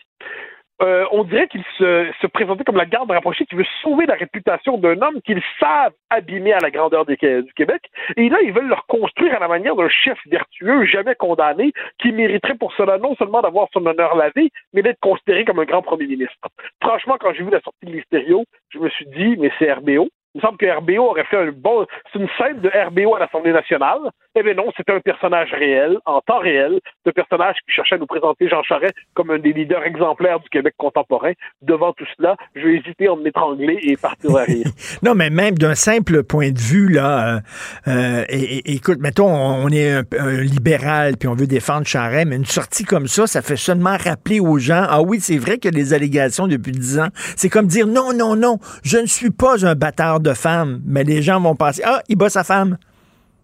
P: euh, on dirait qu'il se, se présentait comme la garde rapprochée qui veut sauver la réputation d'un homme qu'ils savent abîmer à la grandeur du Québec. Et là, ils veulent le reconstruire à la manière d'un chef vertueux, jamais condamné, qui mériterait pour cela non seulement d'avoir son honneur lavé, mais d'être considéré comme un grand premier ministre. Franchement, quand j'ai vu la sortie de l'Hystério, je me suis dit, mais c'est RBO. Il me semble que RBO aurait fait un bon. C'est une scène de RBO à l'Assemblée nationale. Eh bien non, c'était un personnage réel, en temps réel, un personnage qui cherchait à nous présenter Jean Charest comme un des leaders exemplaires du Québec contemporain. Devant tout cela, je vais hésiter à m'étrangler et partir à rire.
C: Non, mais même d'un simple point de vue, là, euh, euh, écoute, mettons, on est un, un libéral, puis on veut défendre Charest, mais une sortie comme ça, ça fait seulement rappeler aux gens, ah oui, c'est vrai qu'il y a des allégations depuis dix ans. C'est comme dire, non, non, non, je ne suis pas un bâtard de femmes, mais les gens vont penser, ah, il bat sa femme.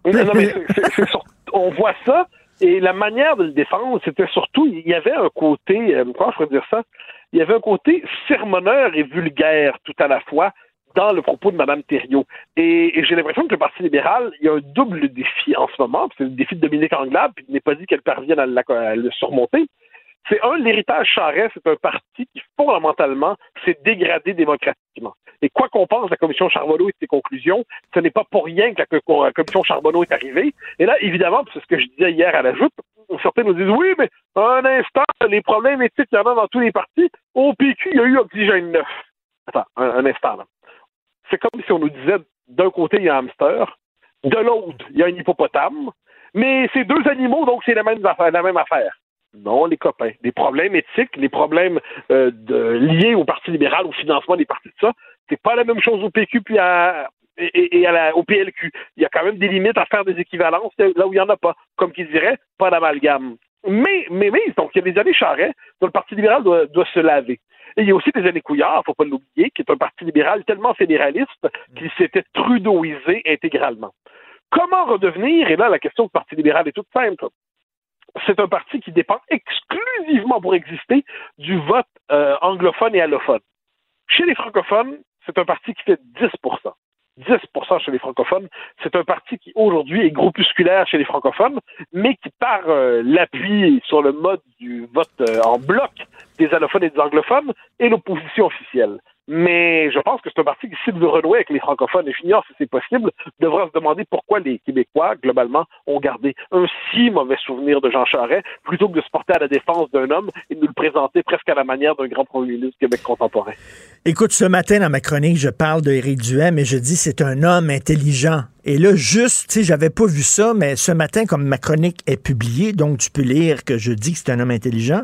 P: Non, non, mais c'est- c'est- c'est sur- on voit ça, et la manière de le défendre, c'était surtout, il y avait un côté, euh, comment je pourrais dire ça, il y avait un côté sermonneur et vulgaire tout à la fois dans le propos de Mme Thériault. Et, et j'ai l'impression que le Parti libéral, il y a un double défi en ce moment, c'est le défi de Dominique Anglade, puis il n'est pas dit qu'elle parvienne à, la- à le surmonter. C'est un, l'héritage Charest, c'est un parti qui fondamentalement s'est dégradé démocratiquement. Et quoi qu'on pense de la commission Charbonneau et de ses conclusions, ce n'est pas pour rien que la, co- la commission Charbonneau est arrivée. Et là, évidemment, c'est ce que je disais hier à la joute, certains nous disent oui, mais un instant, les problèmes éthiques, il y en a dans tous les partis. Au PQ, il y a eu Oxygène 9. Attends, un, instant là. C'est comme si on nous disait d'un côté, il y a un hamster, de l'autre, il y a un hippopotame, mais c'est deux animaux, donc c'est. La même affaire. Non, les copains. Les problèmes éthiques, les problèmes euh, liés au Parti libéral, au financement des partis de ça, c'est pas la même chose au PQ puis et, au PLQ. Il y a quand même des limites à faire des équivalences là où il n'y en a pas. Comme qui dirait, pas d'amalgame. Mais, mais, mais, donc, il y a des années Charest dont le Parti libéral doit, doit se laver. Et il y a aussi des années Couillard, faut pas l'oublier, qui est un parti libéral tellement fédéraliste qu'il s'était trudeauisé intégralement. Comment redevenir, et là, la question du Parti libéral est toute simple, c'est un parti qui dépend exclusivement pour exister du vote euh, anglophone et allophone. Chez les francophones, c'est un parti qui fait 10 10 chez les francophones. C'est un parti qui, aujourd'hui, est groupusculaire chez les francophones, mais qui, par euh, l'appui sur le mode du vote euh, en bloc des allophones et des anglophones, est l'opposition officielle. Mais je pense que c'est un parti qui, s'il veut renouer avec les francophones, et j'ignore si c'est possible, devra se demander pourquoi les Québécois, globalement, ont gardé un si mauvais souvenir de Jean Charest, plutôt que de se porter à la défense d'un homme et de nous le présenter presque à la manière d'un grand premier ministre du Québec contemporain.
C: Écoute, ce matin, dans ma chronique, je parle d'Éric Duhem et je dis c'est un homme intelligent. Et là, juste, tu sais, j'avais pas vu ça, mais ce matin, comme ma chronique est publiée, donc tu peux lire que je dis que c'est un homme intelligent,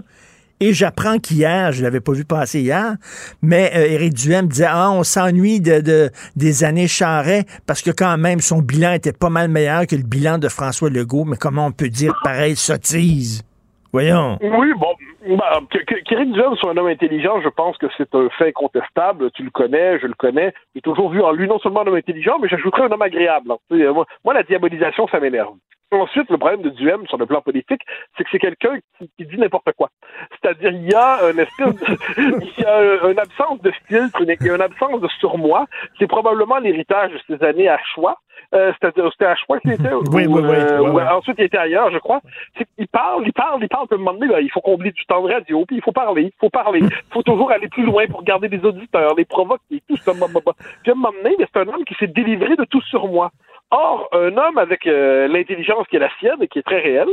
C: et j'apprends qu'hier, je l'avais pas vu passer hier, mais euh, Éric Duhem disait ah on s'ennuie de, des années Charret parce que quand même son bilan était pas mal meilleur que le bilan de François Legault. Mais comment on peut dire pareil sottise Voyons.
P: Oui, bon, bah, qu'Éric Duhem soit un homme intelligent, je pense que c'est un fait incontestable. Tu le connais, je le connais. J'ai toujours vu en lui non seulement un homme intelligent, mais j'ajouterais un homme agréable. Moi, moi, la diabolisation, ça m'énerve. Ensuite, le problème de Duhem sur le plan politique, c'est que c'est quelqu'un qui, dit n'importe quoi. C'est-à-dire, il y a une espèce de, il y a une absence de filtre, une, une absence de surmoi. C'est probablement l'héritage de ces années à choix. Euh, c'était, c'était à choix qu'il était.
C: oui, oui, oui,
P: euh, Ensuite, il était ailleurs, je crois. il parle, il parle, il parle. Un moment donné, il faut combler du temps de radio, puis il faut parler, il faut parler. Il faut toujours aller plus loin pour garder les auditeurs, les provoquer, tout ça. Puis à moment donné, c'est un homme qui s'est délivré de tout sur moi. Or, un homme avec euh, l'intelligence qui est la sienne et qui est très réelle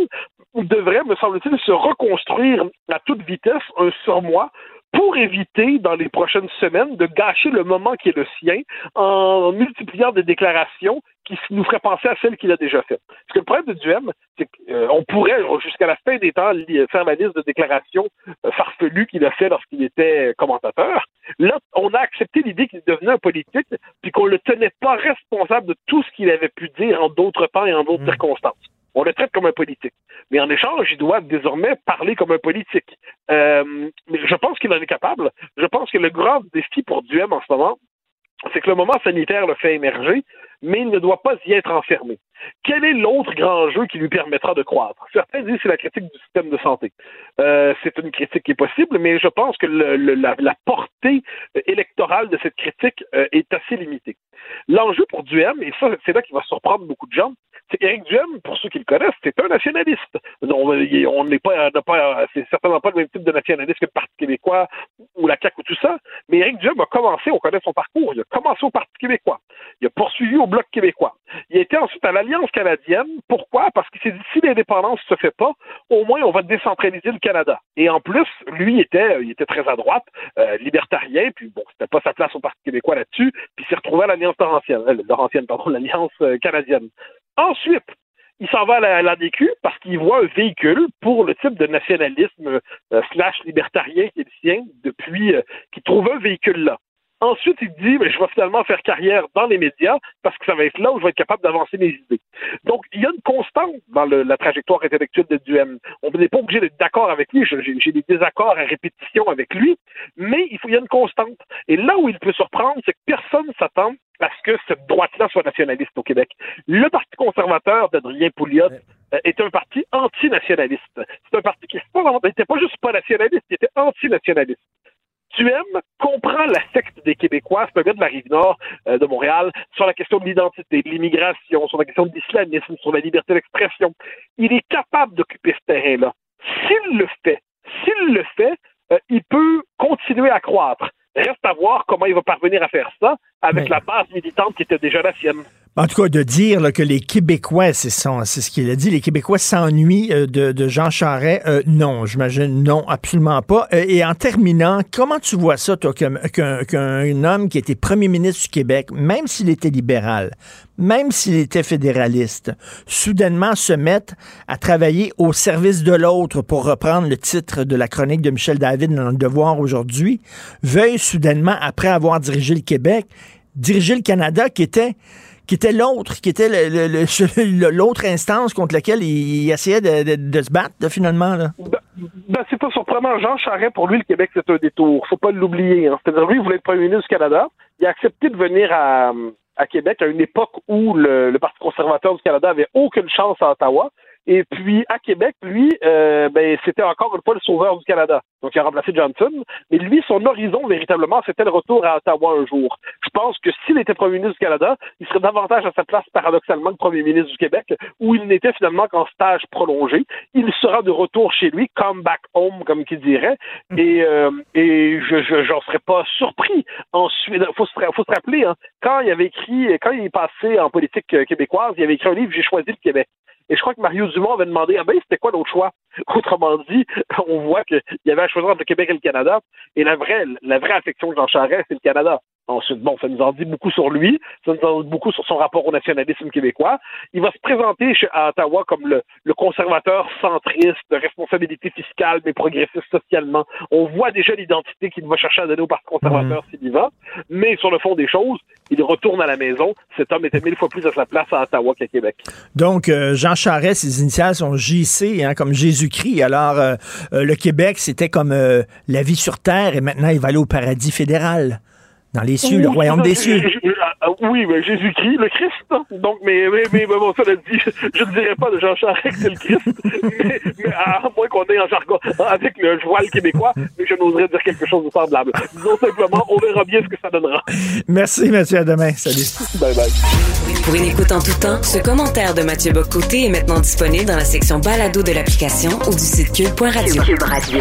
P: devrait, me semble-t-il, se reconstruire à toute vitesse un surmoi pour éviter, dans les prochaines semaines, de gâcher le moment qui est le sien en multipliant des déclarations qui nous feraient penser à celles qu'il a déjà faites. Parce que le problème de Duhem, c'est qu'on euh, pourrait, jusqu'à la fin des temps, faire la liste de déclarations euh, farfelues qu'il a fait lorsqu'il était commentateur. Là, on a accepté l'idée qu'il devenait un politique, puis qu'on ne le tenait pas responsable de tout ce qu'il avait pu dire en d'autres temps et en d'autres mmh. circonstances. On le traite comme un politique. Mais en échange, il doit désormais parler comme un politique. Euh, mais je pense qu'il en est capable. Je pense que le grand défi pour Duhem en ce moment, c'est que le moment sanitaire le fait émerger, mais il ne doit pas y être enfermé. Quel est l'autre grand jeu qui lui permettra de croître? Certains disent que c'est la critique du système de santé. Euh, c'est une critique qui est possible, mais je pense que la, portée électorale de cette critique euh, est assez limitée. L'enjeu pour Duhem, et ça, c'est là qu'il va surprendre beaucoup de gens, c'est qu'Éric Duhem, pour ceux qui le connaissent, c'est un nationaliste. On n'est pas c'est certainement pas le même type de nationaliste que le Parti québécois ou la CAQ ou tout ça, mais Éric Duhem a commencé, on connaît son parcours, il a commencé au Parti québécois, il a poursuivi au Bloc québécois, il été ensuite à l'Alliance canadienne. Pourquoi? Parce qu'il s'est dit, si l'indépendance ne se fait pas, au moins on va décentraliser le Canada. Et en plus, lui était, il était très à droite, euh, libertarien, puis bon, c'était pas sa place au Parti québécois là-dessus, puis il s'est retrouvé à l'Alliance euh, l'Alliance euh, canadienne. Ensuite, il s'en va à la, parce qu'il voit un véhicule pour le type de nationalisme euh, slash libertarien qui est le sien depuis euh, qu'il trouve un véhicule là. Ensuite, il dit, mais je vais finalement faire carrière dans les médias parce que ça va être là où je vais être capable d'avancer mes idées. Donc, il y a une constante dans la trajectoire intellectuelle de Duhem. On n'est pas obligé d'être d'accord avec lui. J'ai des désaccords à répétition avec lui, mais il, faut, il y a une constante. Et là où il peut surprendre, c'est que personne s'attend à ce que cette droite-là soit nationaliste au Québec. Le Parti conservateur d'Adrien Pouliot euh, est un parti antinationaliste. C'est un parti qui n'était pas juste pas nationaliste, il était antinationaliste. Duhem comprend la secte des Québécois, c'est un gars de la rive nord euh, de Montréal, sur la question de l'identité, de l'immigration, sur la question de l'islamisme, sur la liberté d'expression. Il est capable d'occuper ce terrain-là. S'il le fait, s'il le fait, euh, il peut continuer à croître. Reste à voir comment il va parvenir à faire ça avec la base militante qui était déjà la sienne.
C: En tout cas, de dire que les Québécois, c'est ce qu'il a dit, les Québécois s'ennuient euh, de, Jean Charest, euh, non, j'imagine, non, absolument pas. Euh, et en terminant, comment tu vois ça, toi, qu'un homme qui était premier ministre du Québec, même s'il était libéral, même s'il était fédéraliste, soudainement se mette à travailler au service de l'autre, pour reprendre le titre de la chronique de Michel David dans Le Devoir aujourd'hui, veuille soudainement, après avoir dirigé le Québec, diriger le Canada qui était qui était l'autre, qui était l'autre instance contre laquelle il, essayait de, se battre, finalement. Là.
P: Ben, ben, c'est pas surprenant. Jean Charest, pour lui, le Québec, c'est un détour. Faut pas l'oublier. Hein. C'est-à-dire, lui, il voulait être premier ministre du Canada. Il a accepté de venir à, Québec à une époque où le, Parti conservateur du Canada avait aucune chance à Ottawa. Et puis, à Québec, lui, euh, ben, c'était encore une fois le sauveur du Canada. Donc, il a remplacé Johnson. Mais lui, son horizon, véritablement, c'était le retour à Ottawa un jour. Je pense que s'il était premier ministre du Canada, il serait davantage à sa place, paradoxalement, que premier ministre du Québec, où il n'était finalement qu'en stage prolongé. Il sera de retour chez lui, come back home, comme qu'il dirait. Et, euh, et je, j'en serais pas surpris. Ensuite, faut se, faut se rappeler, hein, quand il avait écrit, quand il est passé en politique québécoise, il avait écrit un livre, J'ai choisi le Québec. Et je crois que Mario Dumont avait demandé Ah ben, c'était quoi l'autre choix? Autrement dit, on voit qu'il y avait à choisir entre le Québec et le Canada. Et la vraie, la vraie affection de Jean Charest, c'est le Canada. Ensuite, bon, ça nous en dit beaucoup sur lui, ça nous en dit beaucoup sur son rapport au nationalisme québécois. Il va se présenter à Ottawa comme le, conservateur centriste, de responsabilité fiscale, mais progressiste socialement. On voit déjà l'identité qu'il va chercher à donner au Parti conservateur mmh. s'il y va. Mais sur le fond des choses, il retourne à la maison. Cet homme était mille fois plus à sa place à Ottawa qu'à Québec.
C: Donc, euh, Jean Charest, ses initiales sont JC, hein, comme Jésus-Christ. Alors, euh, euh, le Québec, c'était comme la vie sur Terre et maintenant, il va aller au paradis fédéral dans les cieux, le royaume des cieux.
P: Oui, mais Jésus-Christ, le Christ. Hein. Donc, mais, mais, mais, bon, ça le dit, je ne dirais pas de Jean Charest que c'est le Christ, mais, à moins qu'on ait en jargon avec le voile québécois, mais je n'oserais dire quelque chose de semblable. Disons simplement, on verra bien ce que ça donnera.
C: Merci, Mathieu. À demain. Salut.
P: Bye bye.
A: Pour une écoute en tout temps, ce commentaire de Mathieu Bocoté est maintenant disponible dans la section balado de l'application ou du site cube.radio. Cube Radio.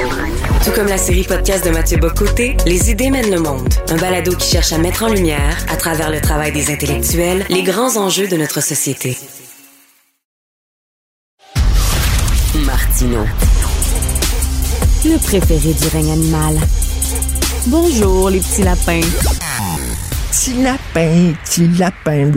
A: Tout comme la série podcast de Mathieu Bocoté, Les idées mènent le monde. Un balado qui cherche à mettre en lumière, à travers le travail des intellectuels, les grands enjeux de notre société. Martino. Le préféré du règne animal. Bonjour, les petits lapins.
C: Petit lapin, petit lapin.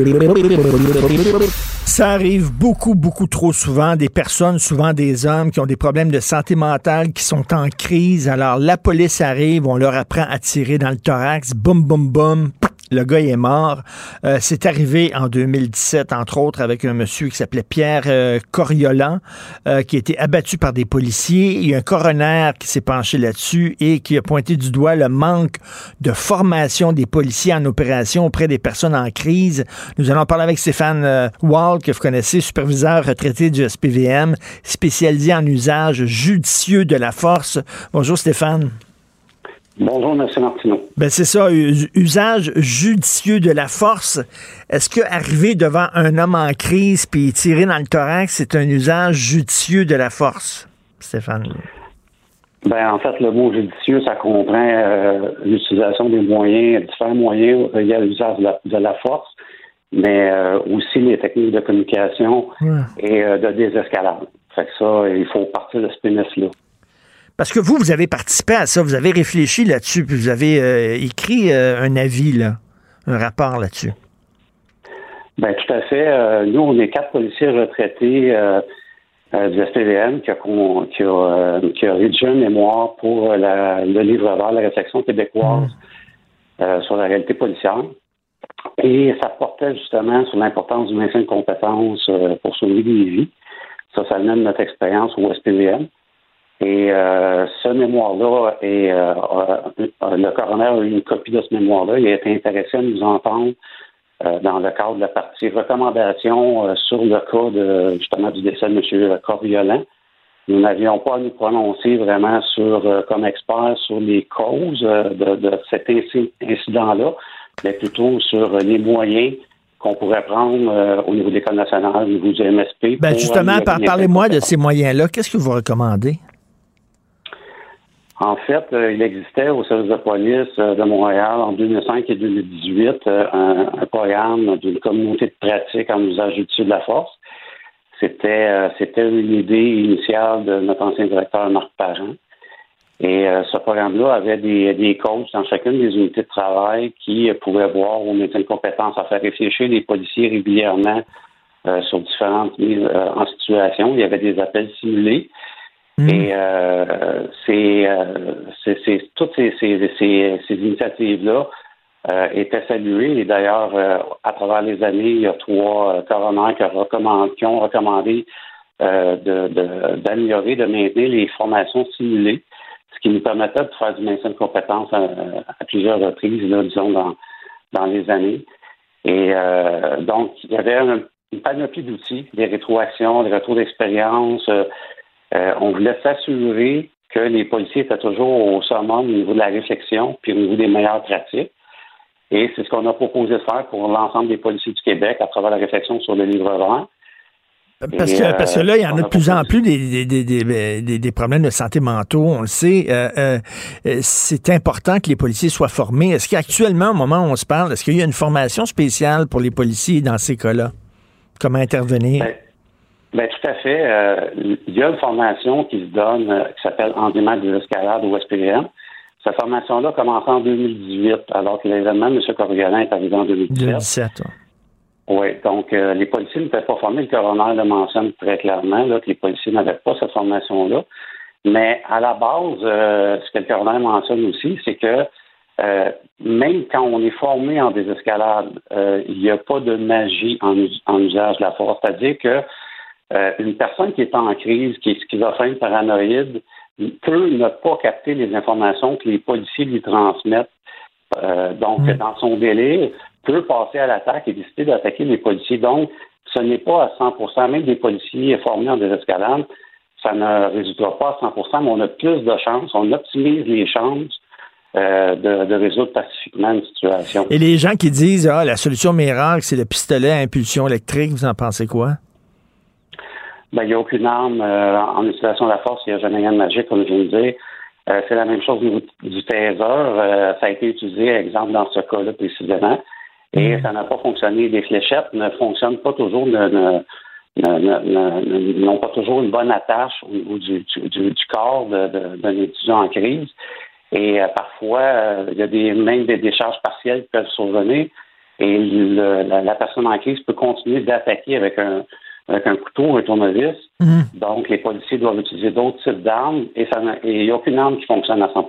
C: Ça arrive beaucoup, beaucoup trop souvent. Des personnes, souvent des hommes, qui ont des problèmes de santé mentale, qui sont en crise. Alors, la police arrive, on leur apprend à tirer dans le thorax. Boum, boum, boum. Le gars est mort. Euh, c'est arrivé en 2017, entre autres, avec un monsieur qui s'appelait Pierre euh, Coriolan, euh, qui a été abattu par des policiers. Il y a un coroner qui s'est penché là-dessus et qui a pointé du doigt le manque de formation des policiers en opération auprès des personnes en crise. Nous allons parler avec Stéphane Wall, que vous connaissez, superviseur retraité du SPVM, spécialisé en usage judicieux de la force. Bonjour Stéphane.
Q: Bonjour, M. Martineau.
C: Ben c'est ça, usage judicieux de la force. Est-ce que arriver devant un homme en crise puis tirer dans le thorax, c'est un usage judicieux de la force, Stéphane?
Q: Ben, en fait, le mot judicieux, ça comprend euh, l'utilisation des moyens, différents moyens il y a l'usage de, la force, mais euh, aussi les techniques de communication et euh, de désescalade. Fait que ça, il faut partir de ce prémisse-là.
C: Parce que vous, vous avez participé à ça, vous avez réfléchi là-dessus, puis vous avez euh, écrit euh, un avis, là, un rapport là-dessus.
Q: Bien, tout à fait. Euh, nous, on est quatre policiers retraités du SPVM qui a, qui, a, rédigé un mémoire pour le livre vert, la réflexion québécoise mmh. sur la réalité policière. Et ça portait justement sur l'importance du maintien de compétences pour sauver des vies. Ça, ça de notre expérience au SPVM. Et euh, ce mémoire-là, et euh, euh, le coroner a eu une copie de ce mémoire-là. Il a été intéressé à nous entendre dans le cadre de la partie recommandation sur le cas de justement du décès de M. Corviolant. Nous n'avions pas à nous prononcer vraiment sur, comme expert sur les causes de, de cet incident-là, mais plutôt sur les moyens qu'on pourrait prendre au niveau de l'École nationale, au niveau du MSP.
C: Ben justement, parlez-moi de ces moyens-là. Qu'est-ce que vous recommandez?
Q: En fait, euh, il existait au service de police euh, de Montréal en 2005 et 2018 euh, un, programme d'une communauté de pratique en usage utile de la force. C'était une idée initiale de notre ancien directeur Marc Parent. Et ce programme-là avait des, des coachs dans chacune des unités de travail qui pouvaient voir au métier de compétences à faire réfléchir les policiers régulièrement sur différentes mises en situation. Il y avait des appels simulés. Mm. Et euh, euh, c'est, toutes ces, ces, ces, initiatives-là euh, étaient saluées. Et d'ailleurs, euh, à travers les années, il y a trois coroners qui, qui ont recommandé de, d'améliorer, de, maintenir les formations simulées, ce qui nous permettait de faire du maintien de compétences à, plusieurs reprises, là, disons, dans, dans les années. Et donc, il y avait un une panoplie d'outils, des rétroactions, des retours d'expérience. On voulait s'assurer que les policiers étaient toujours au summum au niveau de la réflexion, puis au niveau des meilleures pratiques. Et c'est ce qu'on a proposé de faire pour l'ensemble des policiers du Québec à travers la réflexion sur le livre blanc.
C: Parce que, parce que là, il y en a de plus en plus des, des, des, des, problèmes de santé mentaux, on le sait. Euh, euh, c'est important que les policiers soient formés. Est-ce qu'actuellement, au moment où on se parle, est-ce qu'il y a une formation spéciale pour les policiers dans ces cas-là? Comment intervenir?
Q: Ben, ben tout à fait. Euh, il y a une formation qui se donne, qui s'appelle Endément des escalades au SPM. Cette formation-là a commencé en 2018, alors que l'événement M. Corrigan est arrivé en 2017. 2017, oui, donc euh, les policiers ne n'étaient pas formés. Le coroner le mentionne très clairement là, que les policiers n'avaient pas cette formation-là. Mais à la base, euh, ce que le coroner mentionne aussi, c'est que euh, même quand on est formé en désescalade, il n'y a pas de magie en, en, usage de la force. C'est-à-dire que une personne qui est en crise, qui est schizophrène, paranoïde, peut ne pas capter les informations que les policiers lui transmettent. donc, mmh. dans son délire, peut passer à l'attaque et décider d'attaquer les policiers. Donc, ce n'est pas à 100% même des policiers formés en désescalade, ça ne résoudra pas à 100% mais on a plus de chances, on optimise les chances euh, de, résoudre pacifiquement une situation.
C: Et les gens qui disent ah la solution miracle c'est le pistolet à impulsion électrique, vous en pensez quoi?
Q: Ben, il n'y a aucune arme euh, en utilisation de la force, il n'y a jamais rien de magique, comme je viens de dire. Euh, c'est la même chose au niveau du taser. ça a été utilisé, exemple, dans ce cas-là précisément et mm. ça n'a pas fonctionné. Les fléchettes ne fonctionnent pas toujours, n'ont pas toujours une bonne attache au niveau du, corps d'un étudiant en crise. Et euh, parfois, euh, il y a des, même des décharges partielles qui peuvent survenir et la, personne en crise peut continuer d'attaquer avec un, avec un couteau, un tournevis. Mm. Donc, les policiers doivent utiliser d'autres types d'armes et il n'y a aucune arme qui fonctionne à 100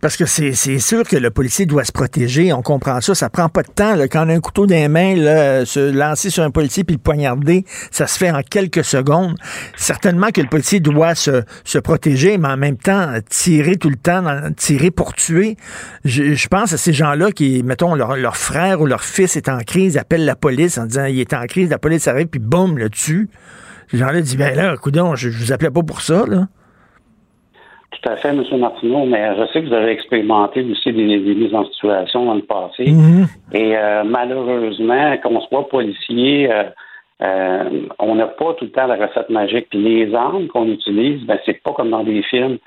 C: parce que c'est sûr que le policier doit se protéger, on comprend ça, ça prend pas de temps. Quand on a un couteau dans les mains, se lancer sur un policier puis le poignarder, ça se fait en quelques secondes. Certainement que le policier doit se, protéger, mais en même temps, tirer tout le temps, tirer pour tuer. Je, pense à ces gens-là qui, mettons, leur, leur, frère ou leur fils est en crise, appellent la police en disant il est en crise, la police arrive, puis boum, le tue. Ces gens-là disent, ben là, coudon, je, je vous appelais pas pour ça, là.
Q: Tout à fait, M. Martineau, mais je sais que vous avez expérimenté aussi des, mises en situation dans le passé.
C: Mhm.
Q: Et euh, malheureusement, qu'on soit policier, euh, euh, on n'a pas tout le temps la recette magique. Puis les armes qu'on utilise, ben c'est pas comme dans des films.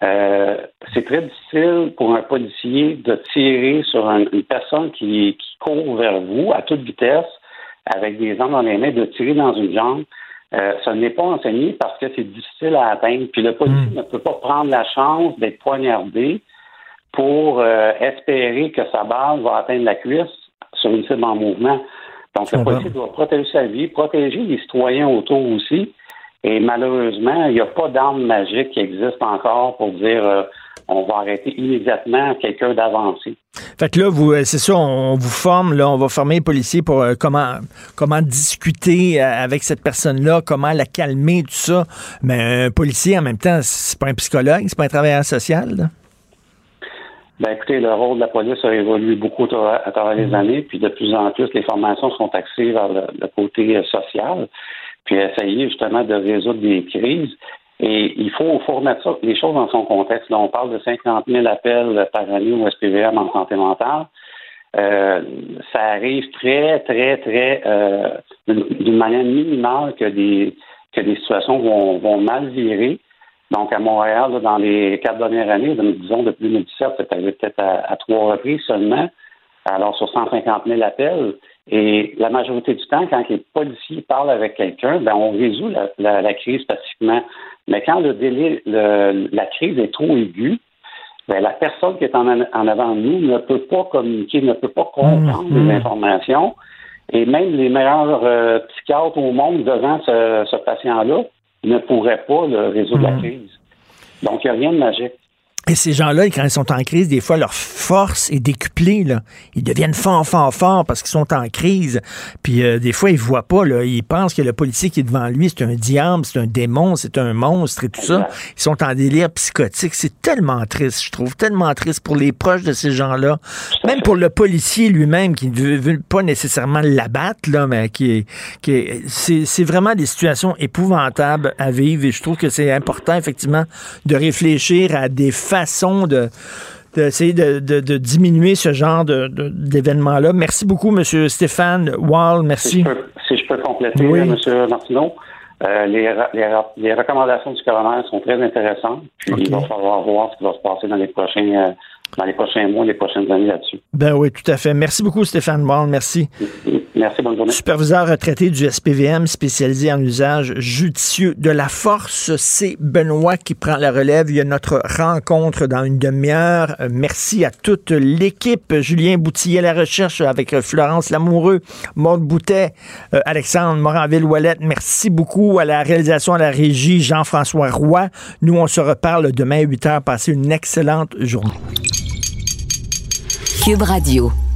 Q: c'est très difficile pour un policier de tirer sur une personne qui, qui court vers vous à toute vitesse avec des armes dans les mains, de tirer dans une jambe. Euh, ça n'est pas enseigné parce que c'est difficile à atteindre. Puis le policier hmm. ne peut pas prendre la chance d'être poignardé pour euh, espérer que sa balle va atteindre la cuisse sur une cible en mouvement. Donc, le policier doit protéger sa vie, protéger les citoyens autour aussi. Et malheureusement, il n'y a pas d'arme magique qui existe encore pour dire euh, on va arrêter immédiatement quelqu'un d'avancer.
C: Fait que là, vous, euh, c'est ça, on vous forme, là, on va former les policiers pour euh, comment, comment discuter euh, avec cette personne-là, comment la calmer, tout ça. Mais un policier, en même temps, c'est pas un psychologue, c'est pas un travailleur social,
Q: Ben, écoutez, le rôle de la police a évolué beaucoup à travers les mm-hmm. années, puis de plus en plus, les formations sont axées vers le, le côté social, puis essayer justement de résoudre des crises. Et il faut, faut remettre ça, les choses dans son contexte. Là, on parle de 50 000 appels par année au SPVM en santé mentale. Euh, ça arrive très, très, très, euh, d'une manière minimale que des, que des situations vont, vont mal virer. Donc, à Montréal, dans les quatre dernières années, disons depuis 2017, c'est arrivé peut-être à, trois reprises seulement. Alors, sur 150 000 appels, et la majorité du temps, quand les policiers parlent avec quelqu'un, ben, on résout la, la, crise pacifiquement. Mais quand le délai, le, la crise est trop aiguë, ben, la personne qui est en, en, avant de nous ne peut pas communiquer, ne peut pas comprendre mmh, les mmh. informations. Et même les meilleurs euh, psychiatres au monde devant ce, ce patient-là ne pourraient pas le résoudre la mmh. crise. Donc, il n'y a rien de magique.
C: Et ces gens-là, quand ils sont en crise, des fois, leur force est décuplée. Là. Ils deviennent forts, forts, forts parce qu'ils sont en crise. Puis euh, des fois, ils voient pas. Là. Ils pensent que le policier qui est devant lui, c'est un diable, c'est un démon, c'est un monstre et tout ça. Ils sont en délire psychotique. C'est tellement triste, je trouve. Tellement triste pour les proches de ces gens-là. Même pour le policier lui-même qui ne veut, pas nécessairement l'abattre, là, mais qui est... Qui est c'est vraiment des situations épouvantables à vivre. Et je trouve que c'est important, effectivement, de réfléchir à des façon de d'essayer de, de, diminuer ce genre d'événements-là. Merci beaucoup, M. Stéphane Wall. Merci.
Q: Si je peux, compléter, M. Martineau, euh, les, les, recommandations du coroner sont très intéressantes. Puis il va falloir voir ce qui va se passer dans les prochains, euh, dans les prochains mois, les prochaines années là-dessus.
C: Ben oui, tout à fait. Merci beaucoup, Stéphane Wall. Merci.
Q: Merci, bonne journée.
C: Superviseur retraité du SPVM spécialisé en usage judicieux de la force, c'est Benoît qui prend la relève. Il y a notre rencontre dans une demi-heure. Euh, merci à toute l'équipe. Julien Boutillier à la recherche avec euh, Florence Lamoureux, Maude Boutet, euh, Alexandre Moranville-Ouellette. Merci beaucoup à la réalisation, à la régie, Jean-François Roy. Nous, on se reparle demain à 8 heures. Passez une excellente journée.
A: Cube Radio.